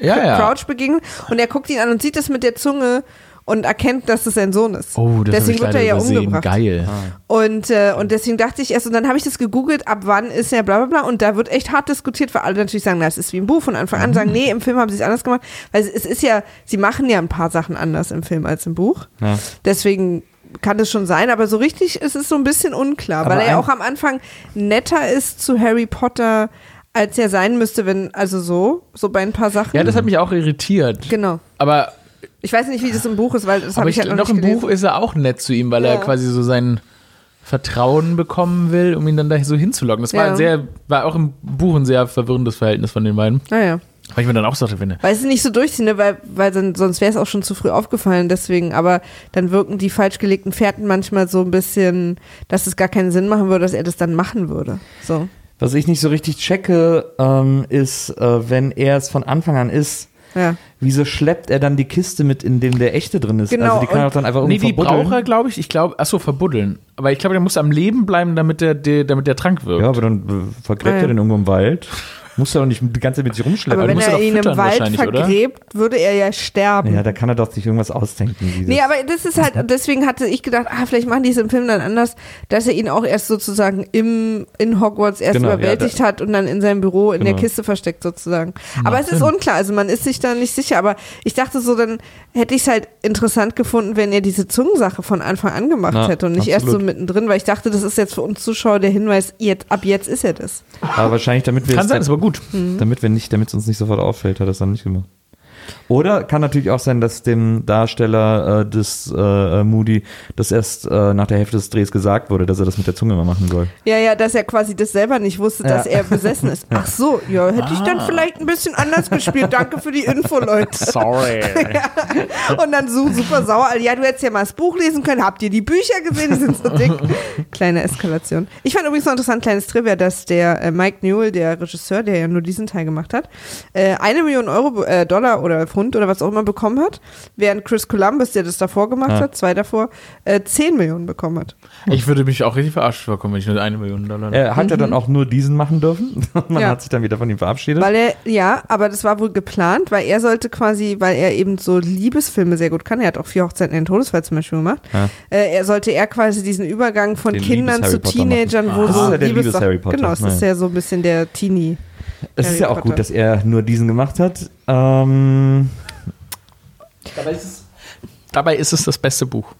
ja. Crouch begegnen und er guckt ihn an und sieht das mit der Zunge und erkennt, dass es sein Sohn ist. Oh, das deswegen wird er ja übersehen. umgebracht. Geil. Und, äh, und deswegen dachte ich erst, und dann habe ich das gegoogelt, ab wann ist er bla bla bla. Und da wird echt hart diskutiert, weil alle natürlich sagen, na, es ist wie im Buch von Anfang an, sagen, nee, im Film haben sie es anders gemacht. Weil es, ist ja, sie machen ja ein paar Sachen anders im Film als im Buch. Ja. Deswegen kann es schon sein, aber so richtig ist es so ein bisschen unklar, Aber weil er ja auch am Anfang netter ist zu Harry Potter, als er sein müsste, wenn, also so, so bei ein paar Sachen. Ja, das hat mich auch irritiert. genau. Aber, Ich weiß nicht, wie das im Buch ist, weil das aber habe ich, ich halt noch, noch nicht im gelesen. Buch ist er auch nett zu ihm, weil Ja. er quasi so sein Vertrauen bekommen will, um ihn dann da so hinzulocken. Das war Ja. ein sehr, war auch im Buch ein sehr verwirrendes Verhältnis von den beiden. Naja. Weil ich mir dann auch sagte, finde. Weil es nicht so durchziehen, ne? weil, weil dann, sonst wäre es auch schon zu früh aufgefallen, deswegen, aber dann wirken die falsch gelegten Fährten manchmal so ein bisschen, dass es gar keinen Sinn machen würde, dass er das dann machen würde. So. Was ich nicht so richtig checke, ähm, ist, äh, wenn er es von Anfang an ist, Ja. wieso schleppt er dann die Kiste mit, in dem der echte drin ist? Genau, also die kann er dann einfach Nee, irgendwie die verbuddeln. braucht er, glaube ich. Ich glaube, achso, verbuddeln. Aber ich glaube, der muss am Leben bleiben, damit der, der, damit der Trank wirkt. Ja, aber dann äh, vergräbt Ah, ja. er den irgendwo im Wald. Muss er doch nicht die ganze Zeit mit sich rumschleppen. Aber du wenn er ja ihn im Wald vergräbt, würde er ja sterben. ja, da kann er doch sich irgendwas ausdenken. Wie Nee, aber das ist halt, deswegen hatte ich gedacht, ah, vielleicht machen die es im Film dann anders, dass er ihn auch erst sozusagen im, in Hogwarts erst Genau, ja, überwältigt da- hat und dann in seinem Büro in der Genau. Kiste versteckt sozusagen. Aber es ist unklar, also man ist sich da nicht sicher, aber ich dachte so, dann hätte ich es halt interessant gefunden, wenn er diese Zungensache von Anfang an gemacht Na, hätte und nicht erst so absolut. mittendrin, weil ich dachte, das ist jetzt für uns Zuschauer der Hinweis, jetzt, ab jetzt ist er das. aber wahrscheinlich, damit wir Kann es sein, dann- gut. damit wir nicht, damit es uns nicht sofort auffällt, hat er es dann nicht gemacht. Oder kann natürlich auch sein, dass dem Darsteller äh, des äh, äh, Moody das erst äh, nach der Hälfte des Drehs gesagt wurde, dass er das mit der Zunge mal machen soll. Ja, ja, dass er quasi das selber nicht wusste, dass Ja. er besessen ist. Ach so, ja, hätte ich Ah. dann vielleicht ein bisschen anders gespielt. Danke für die Info, Leute. Sorry. Und dann so super sauer. Ja, du hättest ja mal das Buch lesen können. Habt ihr die Bücher gesehen? Die sind so dick. Kleine Eskalation. Ich fand übrigens noch interessant, kleines Trivia, dass der äh, Mike Newell, der Regisseur, der ja nur diesen Teil gemacht hat, äh, eine Million Euro, äh, Dollar oder Pfund oder was auch immer bekommen hat, während Chris Columbus, der das davor gemacht Ja. hat, zwei davor, äh, 10 Millionen bekommen hat. Ich würde mich auch richtig verarscht vorkommen, wenn ich nur eine Million Dollar. Er hat ja dann auch nur diesen machen dürfen. Man Mhm. Ja. hat sich dann wieder von ihm verabschiedet. Weil er, ja, aber das war wohl geplant, weil er sollte quasi, weil er eben so Liebesfilme sehr gut kann, er hat auch vier Hochzeiten in den Todesfall zum Beispiel gemacht, Ja. äh, er sollte er quasi diesen Übergang von Den Kindern zu Teenagern, wo. Das so ist ja der Liebes- Liebes-Harry Potter. Genau, es ist Ja. ja so ein bisschen der Teenie. Es ist ja auch Potter. gut, dass er nur diesen gemacht hat. Ähm, Dabei ist es, dabei ist es das beste Buch.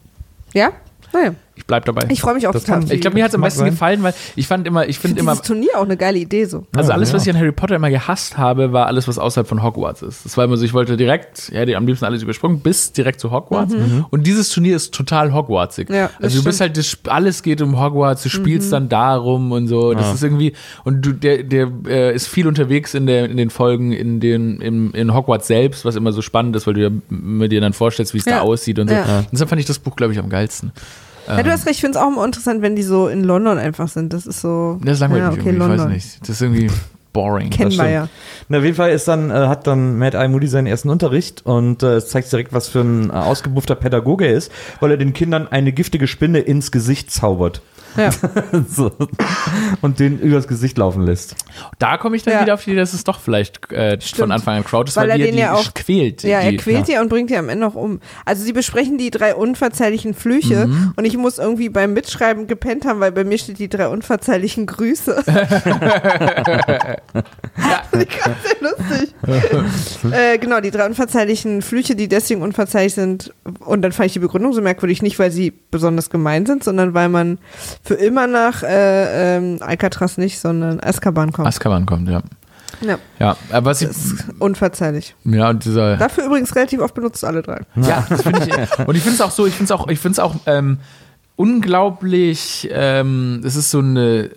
Ja? Naja, Ich bleib dabei. ich freue mich auch Das total. Ich glaube, mir hat es am besten sein. gefallen, weil ich fand immer, ich ich finde finde immer, dieses Turnier auch eine geile Idee so. also Ja, alles, ja. was ich an Harry Potter immer gehasst habe, war alles, was außerhalb von Hogwarts ist. Das war immer so, ich wollte direkt, ja, die am liebsten alles übersprungen, bis direkt zu Hogwarts. Und dieses Turnier ist total Hogwartsig. Mhm. Ja, also du bist stimmt. Mhm. halt, das, alles geht um Hogwarts, du spielst dann darum und so. Das Ja. ist irgendwie, und du, der, der äh, ist viel unterwegs in, der, in den Folgen, in den, im, in Hogwarts selbst, was immer so spannend ist, weil du ja mit dir dann vorstellst, wie es Ja. da aussieht und so. Ja. Und deshalb fand ich das Buch, glaube ich, am geilsten. Ja, du hast recht, ich finde es auch immer interessant, wenn die so in London einfach sind. Das ist so. Das ist langweilig ja, okay, irgendwie, ich weiß London. nicht. Das ist irgendwie boring. Kennen wir ja. Na, auf jeden Fall ist dann, äh, hat dann Matt Eye Moody seinen ersten Unterricht und äh, es zeigt direkt, was für ein äh, ausgebuffter Pädagoge er ist, weil er den Kindern eine giftige Spinne ins Gesicht zaubert. Ja. so. Und den übers Gesicht laufen lässt. Da komme ich dann Ja. wieder auf die Idee, dass es doch vielleicht äh, von. Anfang an Crowd ist, Weil weil, er die, den die ja auch- quält. Ja, er die, quält die und bringt die am Ende noch um. Also sie besprechen die drei unverzeihlichen Flüche Mhm. und ich muss irgendwie beim Mitschreiben gepennt haben, weil bei mir steht die drei unverzeihlichen Grüße. Die ganz sehr lustig. äh, genau, die drei unverzeihlichen Flüche, die deswegen unverzeihlich sind. Und dann fand ich die Begründung so merkwürdig, nicht weil sie besonders gemein sind, sondern weil man für immer nach äh, ähm, Alcatraz nicht, sondern Azkaban kommt. Azkaban kommt, ja. ja, Ja, aber was ich, das ist unverzeihlich. ja, und dieser, Dafür übrigens relativ oft benutzt alle drei. ja, das finde ich, und ich finde es auch so, ich finde es auch, ich finde es auch, ähm, unglaublich, ähm, es ist so eine,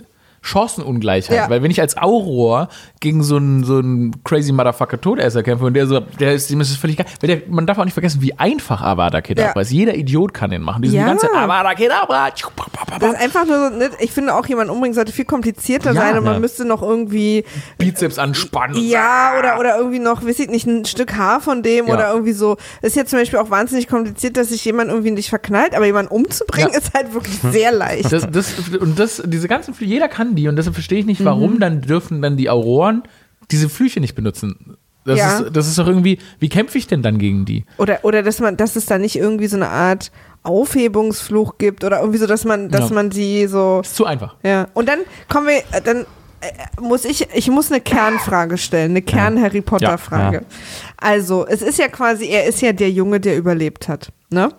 Chancenungleichheit. Ja. Weil wenn ich als Auror gegen so einen, so einen crazy Motherfucker Todesser kämpfe und der so, der ist, dem ist es völlig geil. Der, man darf auch nicht vergessen, wie einfach Avada Kedavra Ja. ist. Jeder Idiot kann den machen. Diesen Ja. ganzen Avada Kedavra. Das ist einfach nur, so, ne, ich finde auch, jemand umbringen sollte viel komplizierter Ja. sein und man müsste noch irgendwie, Bizeps anspannen. ja, oder, oder irgendwie noch, weiß ich nicht, ein Stück Haar von dem oder irgendwie so. Ist ja zum Beispiel auch wahnsinnig kompliziert, dass sich jemand irgendwie nicht verknallt, aber jemanden umzubringen ist halt wirklich sehr leicht. Das, das, und das, diese ganzen jeder kann die und deshalb verstehe ich nicht, Mhm. warum dann dürfen dann die Auroren diese Flüche nicht benutzen. Das, Ja. ist, das ist doch irgendwie, wie kämpfe ich denn dann gegen die? Oder, oder dass man, dass es da nicht irgendwie so eine Art Aufhebungsfluch gibt oder irgendwie so, dass man, dass Ja. man sie so, Ist zu einfach. ja. Und dann kommen wir, äh, dann äh, muss ich, ich muss eine Kernfrage stellen, eine Kern-Harry Potter-Frage. Ja. Also, es ist ja quasi, er ist ja der Junge, der überlebt hat, ne?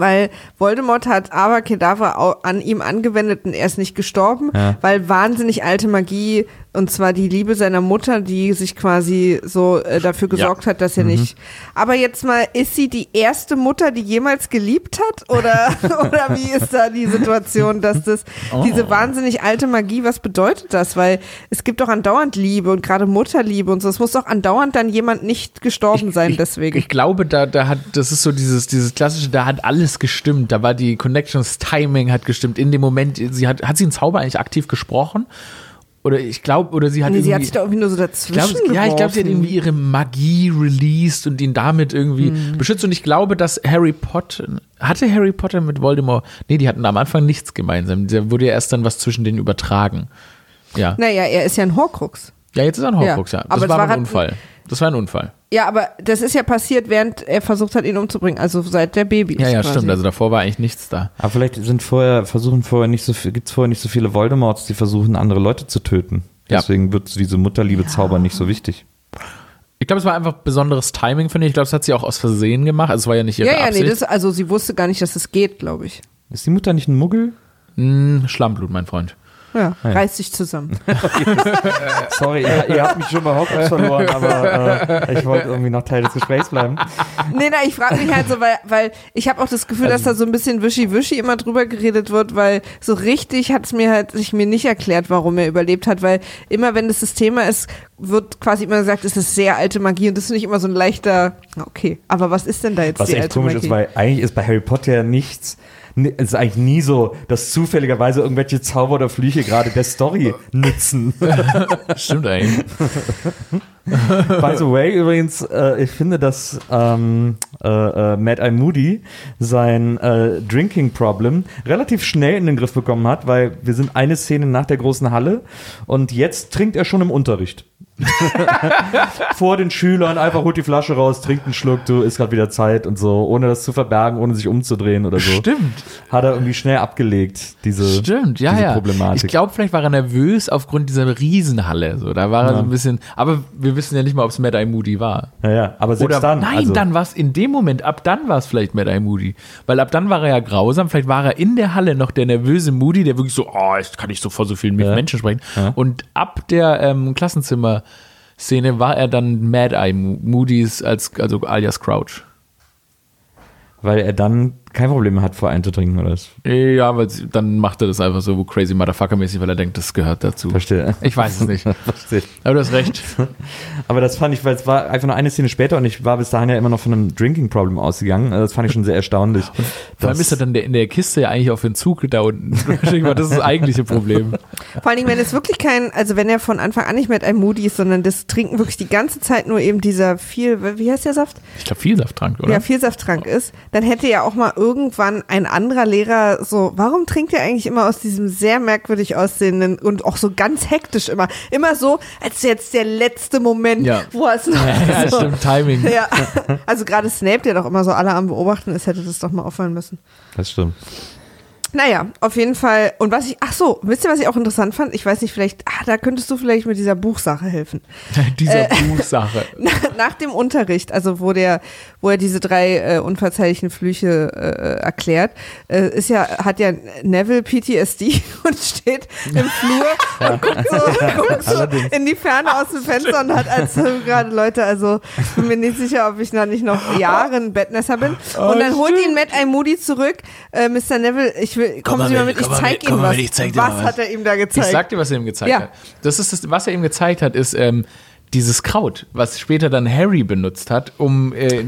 Weil Voldemort hat Avada au- an ihm angewendet und er ist nicht gestorben, Ja. weil wahnsinnig alte Magie und zwar die Liebe seiner Mutter, die sich quasi so äh, dafür gesorgt hat, dass er nicht. Aber jetzt mal, ist sie die erste Mutter, die jemals geliebt hat? Oder, oder wie ist da die Situation, dass das diese wahnsinnig alte Magie, was bedeutet das? Weil es gibt doch andauernd Liebe und gerade Mutterliebe und so. Es muss doch andauernd dann jemand nicht gestorben sein, deswegen. Ich glaube, da, da hat, das ist so dieses, dieses klassische, da hat alles gestimmt. Da war die Connections, Timing hat gestimmt. In dem Moment, sie hat, hat sie einen Zauber eigentlich aktiv gesprochen? Oder ich glaube, oder sie hat nee, sie hat sich da irgendwie nur so dazwischen glaub, ja, ich glaube, sie hat irgendwie ihre Magie released und ihn damit irgendwie Mhm. beschützt. Und ich glaube, dass Harry Potter, hatte Harry Potter mit Voldemort, nee, die hatten am Anfang nichts gemeinsam. Da wurde ja erst dann was zwischen denen übertragen. Ja. Naja, er ist ja ein Horcrux. Ja, jetzt ist er ein Horcrux, ja. Ja. Das Aber war war ein halt- Unfall. Das war ein Unfall. Ja, aber das ist ja passiert, während er versucht hat, ihn umzubringen. Also seit der Baby. Ja, ja, quasi. stimmt. Also davor war eigentlich nichts da. Aber vielleicht sind vorher, versuchen vorher nicht so viel, gibt es vorher nicht so viele Voldemorts, die versuchen, andere Leute zu töten. Ja. Deswegen wird diese Mutterliebe-Zauber nicht so wichtig. Ich glaube, es war einfach besonderes Timing, finde ich. Ich glaube, das hat sie auch aus Versehen gemacht. Also es war ja nicht ihre Ja, ja, nee, Absicht. das, also sie wusste gar nicht, dass es geht, glaube ich. Ist die Mutter nicht ein Muggel? Hm, Schlammblut, mein Freund. Ja, Ja. reiß dich zusammen. Sorry, ihr, ihr habt mich schon bei Hogwarts verloren, aber äh, ich wollte irgendwie noch Teil des Gesprächs bleiben. nee, nein, ich frage mich halt so, weil, weil ich habe auch das Gefühl, dass da so ein bisschen wischi-wischi immer drüber geredet wird, weil so richtig hat es mir halt sich mir nicht erklärt, warum er überlebt hat, weil immer wenn das das Thema ist, wird quasi immer gesagt, es ist sehr alte Magie und das finde ich immer so ein leichter, okay, aber was ist denn da jetzt Was die echt alte komisch Magie? ist, weil eigentlich ist bei Harry Potter ja nichts. Es ist eigentlich nie so, dass zufälligerweise irgendwelche Zauber oder Flüche gerade der Story nützen. Stimmt eigentlich. By the way, übrigens, äh, ich finde, dass ähm, äh, äh, Mad Eye Moody sein äh, Drinking Problem relativ schnell in den Griff bekommen hat, weil wir sind eine Szene nach der großen Halle und jetzt trinkt er schon im Unterricht. Vor den Schülern einfach holt die Flasche raus, trinkt einen Schluck, du ist gerade wieder Zeit und so, ohne das zu verbergen, ohne sich umzudrehen oder so. Stimmt. Hat er irgendwie schnell abgelegt, diese, Stimmt, ja, diese ja. Problematik. Ich glaube, vielleicht war er nervös aufgrund dieser Riesenhalle. So, da war er so ein bisschen. Aber wir wissen ja nicht mal, ob es Mad Eye Moody war. ja, ja, aber selbst Oder dann. nein, also, dann war es in dem Moment, ab dann war es vielleicht Mad Eye Moody. Weil ab dann war er ja grausam, vielleicht war er in der Halle noch der nervöse Moody, der wirklich so, oh, jetzt kann ich so vor so vielen Ja. Menschen sprechen. Ja. Und ab der ähm, Klassenzimmer-Szene war er dann Mad Eye Mo- Moody's als, also alias Crouch. Weil er dann kein Problem mehr hat, vor einzutrinken oder was? Ja, weil dann macht er das einfach so crazy Motherfucker-mäßig, weil er denkt, das gehört dazu. Verstehe. Ich weiß es nicht. Verstehe. Aber du hast recht. Aber das fand ich, weil es war einfach nur eine Szene später und ich war bis dahin ja immer noch von einem Drinking Problem ausgegangen. Also Das fand ich schon sehr erstaunlich. Vor allem ist er dann der, in der Kiste ja eigentlich auf den Zug da unten. Wahrscheinlich war das das eigentliche Problem. Vor allen Dingen, wenn es wirklich kein, also wenn er von Anfang an nicht mit einem Moody ist, sondern das Trinken wirklich die ganze Zeit nur eben dieser viel, wie heißt der Saft? Ich glaube, viel Safttrank, oder? Ja, Vielsafttrank ist, dann hätte ja auch mal irgendwann ein anderer Lehrer so, warum trinkt er eigentlich immer aus diesem sehr merkwürdig aussehenden und auch so ganz hektisch immer, immer so, als jetzt der letzte Moment, Ja. wo er es noch ja, so, stimmt, Timing. Ja, also gerade Snape, der doch immer so alle am Beobachten ist, hätte das doch mal auffallen müssen. Das stimmt. Naja, auf jeden Fall. Und was ich, ach so, wisst ihr, was ich auch interessant fand? Ich weiß nicht, vielleicht, ah, da könntest du vielleicht mit dieser Buchsache helfen. Dieser Buchsache. Nach, nach dem Unterricht, also wo der, wo er diese drei äh, unverzeihlichen Flüche äh, erklärt, äh, ist ja, hat ja Neville PTSD und steht im Flur und guckt so, guckt so in die Ferne aus dem Fenster und hat als gerade Leute, also bin mir nicht sicher, ob ich noch nicht noch Jahre ein Bettnässer bin. Und dann holt ihn Matt I. Moody zurück. Äh, Mr. Neville, ich will, Komm kommen mal Sie mal mit, mit, ich komm mal zeig mit, Ihnen komm was. mit, ich zeig dir was was. hat er ihm da Ich gezeigt? sag dir, was er ihm gezeigt Ja. hat. Das ist das, was er ihm gezeigt hat, ist ähm, dieses Kraut, was später dann Harry benutzt hat, um, äh,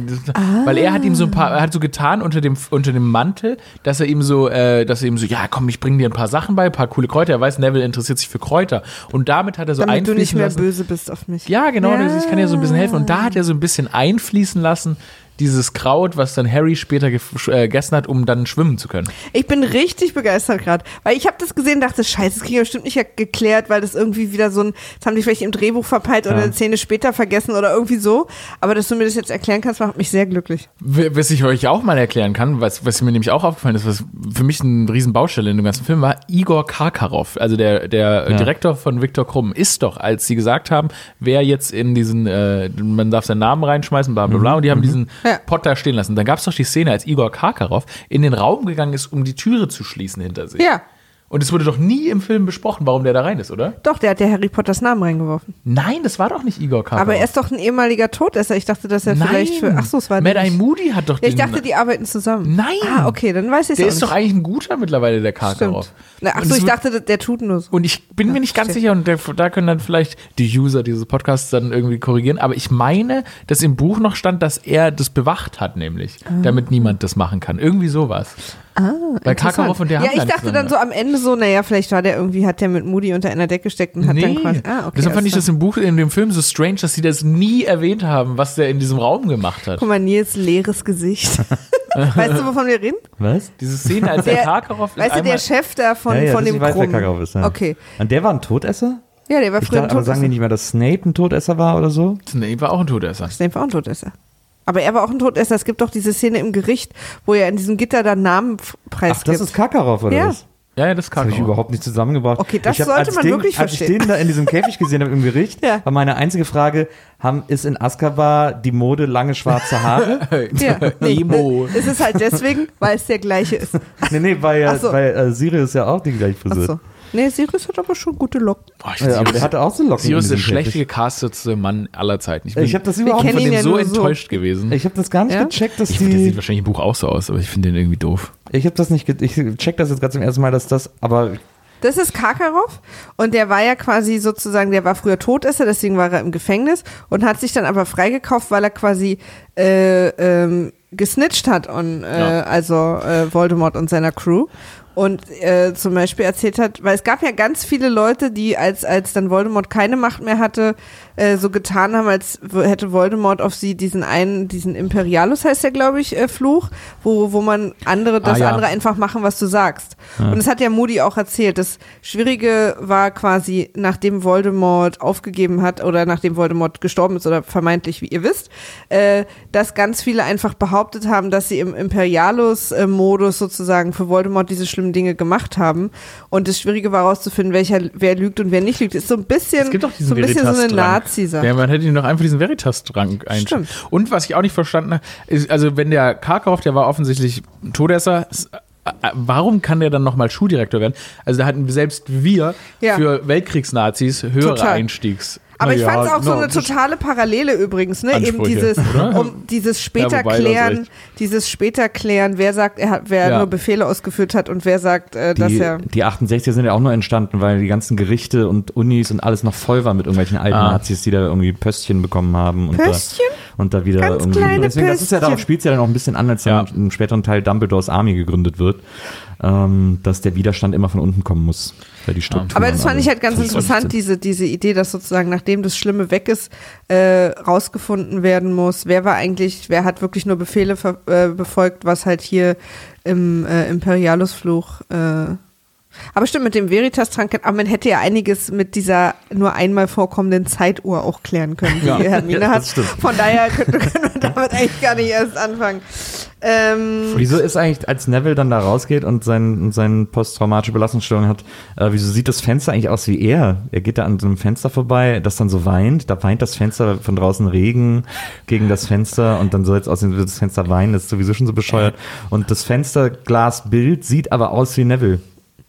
weil er hat ihm so ein paar, er hat so getan unter dem unter dem Mantel, dass er ihm so, äh, dass er ihm so, ja, komm, ich bring dir ein paar Sachen bei, ein paar coole Kräuter. Er weiß, Neville interessiert sich für Kräuter und damit hat er so Damit du nicht mehr lassen. böse bist auf mich. Ja, genau, Ja. ich kann dir so ein bisschen helfen. Und da hat er so ein bisschen einfließen lassen, dieses Kraut, was dann Harry später äh, gegessen hat, um dann schwimmen zu können. Ich bin richtig begeistert gerade, weil ich habe das gesehen, dachte, scheiße, das kriegen wir bestimmt nicht geklärt, weil das irgendwie wieder so ein, das haben die vielleicht im Drehbuch verpeilt oder Ja. eine Szene später vergessen oder irgendwie so. Aber dass du mir das jetzt erklären kannst, macht mich sehr glücklich. Was ich euch auch mal erklären kann, was, was mir nämlich auch aufgefallen ist, was für mich eine riesen Baustelle in dem ganzen Film war, Igor Karkarow, also der, der Ja. Direktor von Viktor Krumm, ist doch, als sie gesagt haben, wer jetzt in diesen, äh, man darf seinen Namen reinschmeißen, bla bla bla, und die haben diesen Ja. Pott da stehen lassen. Dann gab es doch die Szene, als Igor Karkarow in den Raum gegangen ist, um die Türe zu schließen hinter sich. Ja, Und es wurde doch nie im Film besprochen, warum der da rein ist, oder? doch, der hat der Harry Potters Namen reingeworfen. Nein, das war doch nicht Igor Karkarow. Aber er ist doch ein ehemaliger Todesser. Ich dachte, dass er vielleicht für. Ach so, es war Mad Eye. Moody hat doch Ja, ich den, dachte, die arbeiten zusammen. Nein. Ah, okay, dann weiß ich es Der ist doch nicht. eigentlich ein guter mittlerweile, der Karkarow. Stimmt. Na, ach Und so, es ich dachte, der, tut nur so. Und ich bin mir nicht ganz sicher, und der, da können dann vielleicht die User dieses Podcasts dann irgendwie korrigieren, aber ich meine, dass im Buch noch stand, dass er das bewacht hat, nämlich, damit niemand das machen kann. Irgendwie sowas. Ah, Weil Karkarow und der ja, haben ich dachte dann so am Ende so, naja, vielleicht war der irgendwie, hat der mit Moody unter einer Decke gesteckt und hat Nee, dann quasi. Ah, okay. deshalb fand ich das im Buch, in dem Film so strange, dass sie das nie erwähnt haben, was der in diesem Raum gemacht hat. Guck mal, Nils leeres Gesicht. weißt du, wovon wir reden? Was? Diese Szene, als der, Der- Karkarow ist Weißt du, der Chef da von, ja, ja, von das- dem ich weiß, Krumm. Karkarow ist. Ja. Okay. Und der war ein Todesser? Ja, der war Ich früher dachte, ein aber sagen die Todesser. nicht mal, dass Snape ein Todesser war oder so? nee, war auch ein Todesser. Snape war auch ein Todesser. Aber er war auch ein Todesser. Es gibt doch diese Szene im Gericht, wo er in diesem Gitter dann Namen preisgibt. Ach, das ist Karkarow oder Ja. was? Ja, ja, das ist Das habe ich überhaupt nicht zusammengebracht. Okay, das ich hab, sollte man den, wirklich Als ich verstehen. den da in diesem Käfig gesehen habe im Gericht, Ja. war meine einzige Frage, haben, ist in Azkaban die Mode lange schwarze Haare? ja. nee, Emo. Es ist halt deswegen, weil es der gleiche ist. nee, nee, weil, Ach so. weil äh, Sirius ja auch die gleiche Ach Frisur. so. Nee, Sirius hat aber schon gute Locken. Boah, ich Ja, aber der hatte auch so Locken. Sirius ist der schlecht gecastetste Mann aller Zeiten. Ich bin Ich habe das überhaupt von dem ja so nur so. enttäuscht gewesen. Ich habe das gar nicht Ja? gecheckt, dass Ich finde, der die. sieht wahrscheinlich im Buch auch so aus, aber ich finde den irgendwie doof. Ich habe das nicht. ge- Ich check das jetzt gerade zum ersten Mal, dass das. Aber Das ist Karkarow und der war ja quasi sozusagen, der war früher Todesser, deswegen war er im Gefängnis und hat sich dann aber freigekauft, weil er quasi äh, ähm, gesnitcht hat und äh, Ja. also äh, Voldemort und seiner Crew und äh, zum Beispiel erzählt hat, weil es gab ja ganz viele Leute, die als als dann Voldemort keine Macht mehr hatte, äh, so getan haben, als hätte Voldemort auf sie diesen einen, diesen Imperialus heißt der, glaube ich, äh, Fluch, wo wo man andere, das Ah, ja. andere einfach machen, was du sagst. Und das hat ja Moody auch erzählt. Das Schwierige war quasi, nachdem Voldemort aufgegeben hat oder nachdem Voldemort gestorben ist oder vermeintlich, wie ihr wisst, äh, dass ganz viele einfach behauptet haben, dass sie im Imperialus-Modus sozusagen für Voldemort diese schlimmen Dinge gemacht haben. Und das Schwierige war herauszufinden, welcher, wer lügt und wer nicht lügt. Ist so ein bisschen, so, ein bisschen so eine Veritas-Drang. Nazi-Sache. Ja, man hätte ihn doch einfach diesen Veritas-Drang einstellen. Stimmt. Und was ich auch nicht verstanden habe, ist, also wenn der Karkaroff, der war offensichtlich Todesser, warum kann der dann nochmal Schuldirektor werden? Also da hatten selbst wir Ja. für Weltkriegsnazis höhere Total. Einstiegs. Aber ich Naja, fand es auch so no, eine das- totale Parallele übrigens, ne? Eben Ansprüche, dieses, oder? um dieses später Ja, klären, dieses später klären, wer sagt, er hat, wer Ja. nur Befehle ausgeführt hat und wer sagt, äh, dass die, er. die 68er sind ja auch nur entstanden, weil die ganzen Gerichte und Unis und alles noch voll war mit irgendwelchen alten Ah. Nazis, die da irgendwie Pöstchen bekommen haben. Und Pöstchen? Da, und da wieder Ganz irgendwie. kleine deswegen, das ist ja darauf spielt ja dann auch ein bisschen an, als Ja. im späteren Teil Dumbledores Army gegründet wird, ähm, dass der Widerstand immer von unten kommen muss. Weil die Strukturen Aber das fand ich halt ganz interessant, diese, diese Idee, dass sozusagen, nachdem das Schlimme weg ist, äh, rausgefunden werden muss, wer war eigentlich, wer hat wirklich nur Befehle ver äh, befolgt, was halt hier im äh, Imperialusfluch äh, aber stimmt, mit dem Veritas-Trank, aber man hätte ja einiges mit dieser nur einmal vorkommenden Zeituhr auch klären können, die Ja, Hermine ja, hat. Von daher können, können wir damit eigentlich gar nicht erst anfangen. Ähm, Wieso ist eigentlich, als Neville dann da rausgeht und sein, seine posttraumatische Belastungsstörung hat, äh, wieso sieht das Fenster eigentlich aus wie er? Er geht da an so einem Fenster vorbei, das dann so weint, da weint das Fenster von draußen Regen gegen das Fenster und dann soll jetzt aus dem das Fenster weinen, das ist sowieso schon so bescheuert. Und das Fensterglasbild sieht aber aus wie Neville.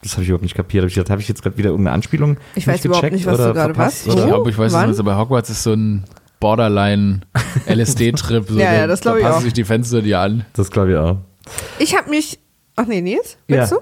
Das habe ich überhaupt nicht kapiert. Hab ich gedacht, habe ich jetzt gerade wieder irgendeine Anspielung? Ich weiß überhaupt nicht, was du gerade was? Ich glaube, ich weiß Wann? nicht, was, aber Hogwarts ist so ein Borderline LSD-Trip. So, Ja, ja, da- das glaub da ich passen auch. sich die Fenster dir an. Das glaube ich auch. ich habe mich. Ach nee, Nils? Ja. Willst du?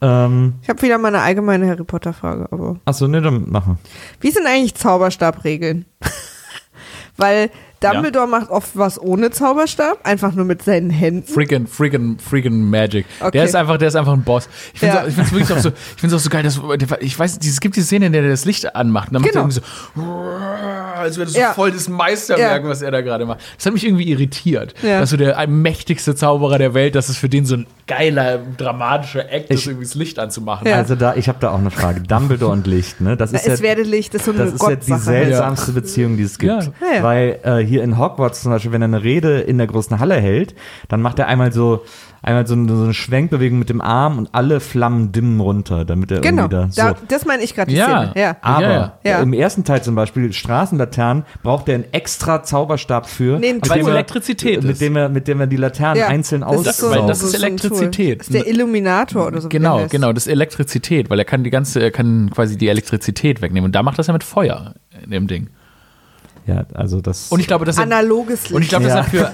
Ähm, Ich habe wieder mal eine allgemeine Harry Potter Frage, aber achso, ne, dann machen. wie sind eigentlich Zauberstabregeln? Weil Dumbledore macht oft was ohne Zauberstab, einfach nur mit seinen Händen. Freaking, freaking, freaking Magic. Okay. Der ist einfach, der ist einfach ein Boss. Ich finde Ja. es wirklich auch so, ich finde es auch so geil, dass, ich weiß, es gibt die Szene, in der der das Licht anmacht und dann Genau. macht er irgendwie so, als wäre das so Ja. voll das Meisterwerk, Ja. was er da gerade macht. Das hat mich irgendwie irritiert. Ja. Dass so der ein mächtigste Zauberer der Welt, dass es für den so ein geiler, dramatischer Act ist, irgendwie das Licht anzumachen. Ja. Also da, ich habe da auch eine Frage. Dumbledore und Licht, ne? Das Na, ist es ja, werde Licht, das ist so eine das ist ja die seltsamste Beziehung, die es gibt. Ja. Ja, ja. Weil äh, hier in Hogwarts zum Beispiel, wenn er eine Rede in der großen Halle hält, dann macht er einmal so einmal so eine, so eine Schwenkbewegung mit dem Arm und alle Flammen dimmen runter, damit er Genau, irgendwie da so. da, das meine ich gerade, die Ja. Szene. Ja. Aber Ja, ja. im ersten Teil zum Beispiel, Straßenlaternen, braucht er einen extra Zauberstab für. Nee, mit Weil dem er- Elektrizität mit. Dem er, mit dem er die Laternen Ja, einzeln das ist so- weil das ist so. Elektrizität. Das ist der Illuminator oder so. Genau, genau, das ist Elektrizität, weil er kann die ganze, er kann quasi die Elektrizität wegnehmen. Und da macht das ja mit Feuer in dem Ding. Ja, also das. Und ich glaube, dass er, Analoges Licht. Und ich glaube, Ja. das hat für.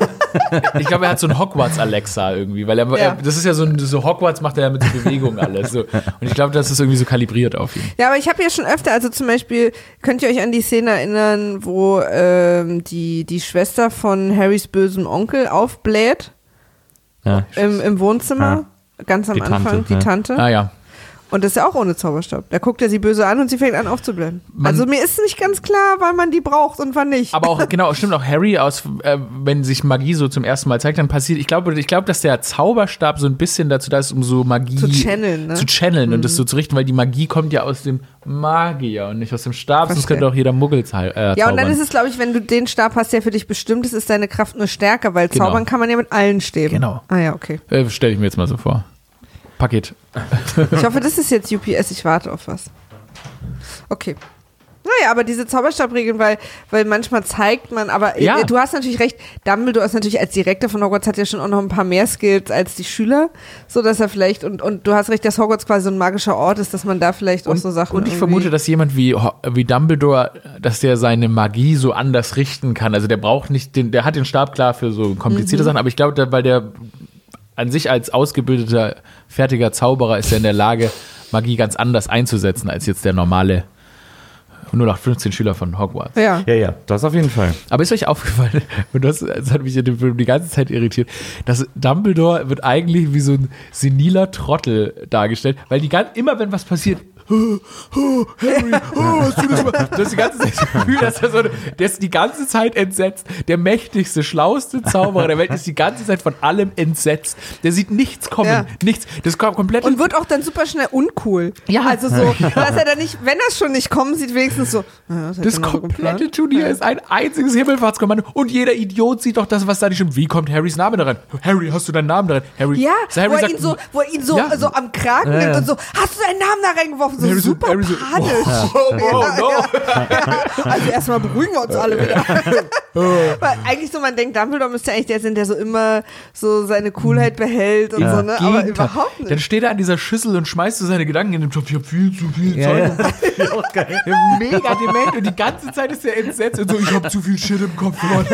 Ich glaube, er hat so ein Hogwarts-Alexa irgendwie, weil er, Ja. er das ist ja so ein so Hogwarts macht er ja mit so Bewegung alles. So. Und ich glaube, das ist irgendwie so kalibriert auf ihn. Ja, aber ich habe ja schon öfter, also zum Beispiel, könnt ihr euch an die Szene erinnern, wo ähm, die, die Schwester von Harrys bösem Onkel aufbläht ja. im, im Wohnzimmer, ganz am Die Tante, Anfang, die ja. Tante. Ah ja. Und das ist ja auch ohne Zauberstab. Da guckt er sie böse an und sie fängt an aufzublähen. Man- Also mir ist nicht ganz klar, wann man die braucht und wann nicht. Aber auch, genau, stimmt auch Harry aus, äh, wenn sich Magie so zum ersten Mal zeigt, dann passiert, ich glaube, ich glaube, dass der Zauberstab so ein bisschen dazu da ist, um so Magie Zu channeln, ne? zu channeln und das so zu richten, weil die Magie kommt ja aus dem Magier und nicht aus dem Stab, sonst Verstehe. könnte auch jeder Muggel äh, ja, und dann ist es, glaube ich, wenn du den Stab hast, der für dich bestimmt ist, ist deine Kraft nur stärker, weil Genau. zaubern kann man ja mit allen Stäben. Genau. Ah ja, okay. äh, Stelle ich mir jetzt mal so vor. Paket. Ich hoffe, das ist jetzt UPS, ich warte auf was. Okay. Naja, aber diese Zauberstabregeln, weil, weil manchmal zeigt man, aber äh, Ja. du hast natürlich recht, Dumbledore ist natürlich als Direktor von Hogwarts hat ja schon auch noch ein paar mehr Skills als die Schüler, so dass er vielleicht, und, und du hast recht, dass Hogwarts quasi so ein magischer Ort ist, dass man da vielleicht auch so Sachen Und ich irgendwie- vermute, dass jemand wie, Ho- wie Dumbledore, dass der seine Magie so anders richten kann. Also der braucht nicht den, der hat den Stab klar für so komplizierte Mhm. Sachen, aber ich glaube, der- weil der an sich als ausgebildeter, fertiger Zauberer ist er in der Lage, Magie ganz anders einzusetzen als jetzt der normale 0815 Schüler von Hogwarts. Ja. ja, ja, das auf jeden Fall. Aber ist euch aufgefallen, und das, das hat mich in dem Film die ganze Zeit irritiert, dass Dumbledore wird eigentlich wie so ein seniler Trottel dargestellt, weil die gan- immer wenn was passiert, oh, oh, Harry, oh, hast du das mal? Du hast die ganze Zeit das Gefühl, dass er so, der ist die ganze Zeit entsetzt. Der mächtigste, schlauste Zauberer der Welt ist die ganze Zeit von allem entsetzt. Der sieht nichts kommen, Ja. nichts. Das kommt komplett Und wird auch dann super schnell uncool. Ja. Also so, dass er dann nicht, wenn er schon nicht kommen sieht, wenigstens so, ja, das, Das so komplette geplant. Turnier ist ein einziges Himmelfahrtskommando und jeder Idiot sieht doch das, was da nicht stimmt. Wie kommt Harrys Name da rein? Harry, hast du deinen Namen da rein? Harry, Ja, So Harry wo er sagt, ihn so, wo er ihn so, Ja. so am Kragen Ja, nimmt und so, hast du deinen Namen da reingeworfen? So so- super so, panisch. Oh, oh, no. Also erstmal beruhigen wir uns alle wieder. Weil eigentlich so, man denkt, Dumbledore müsste eigentlich der sein, der so immer so seine Coolheit behält und so, ne? Aber Gegenteil. überhaupt Dann nicht. steht er an dieser Schüssel und schmeißt so seine Gedanken in den Topf. Ich hab viel zu viel Ja, Zeug. ja. Auch geil. Mega dement und die ganze Zeit ist er entsetzt und so, ich hab zu viel Shit im Kopf. Mann.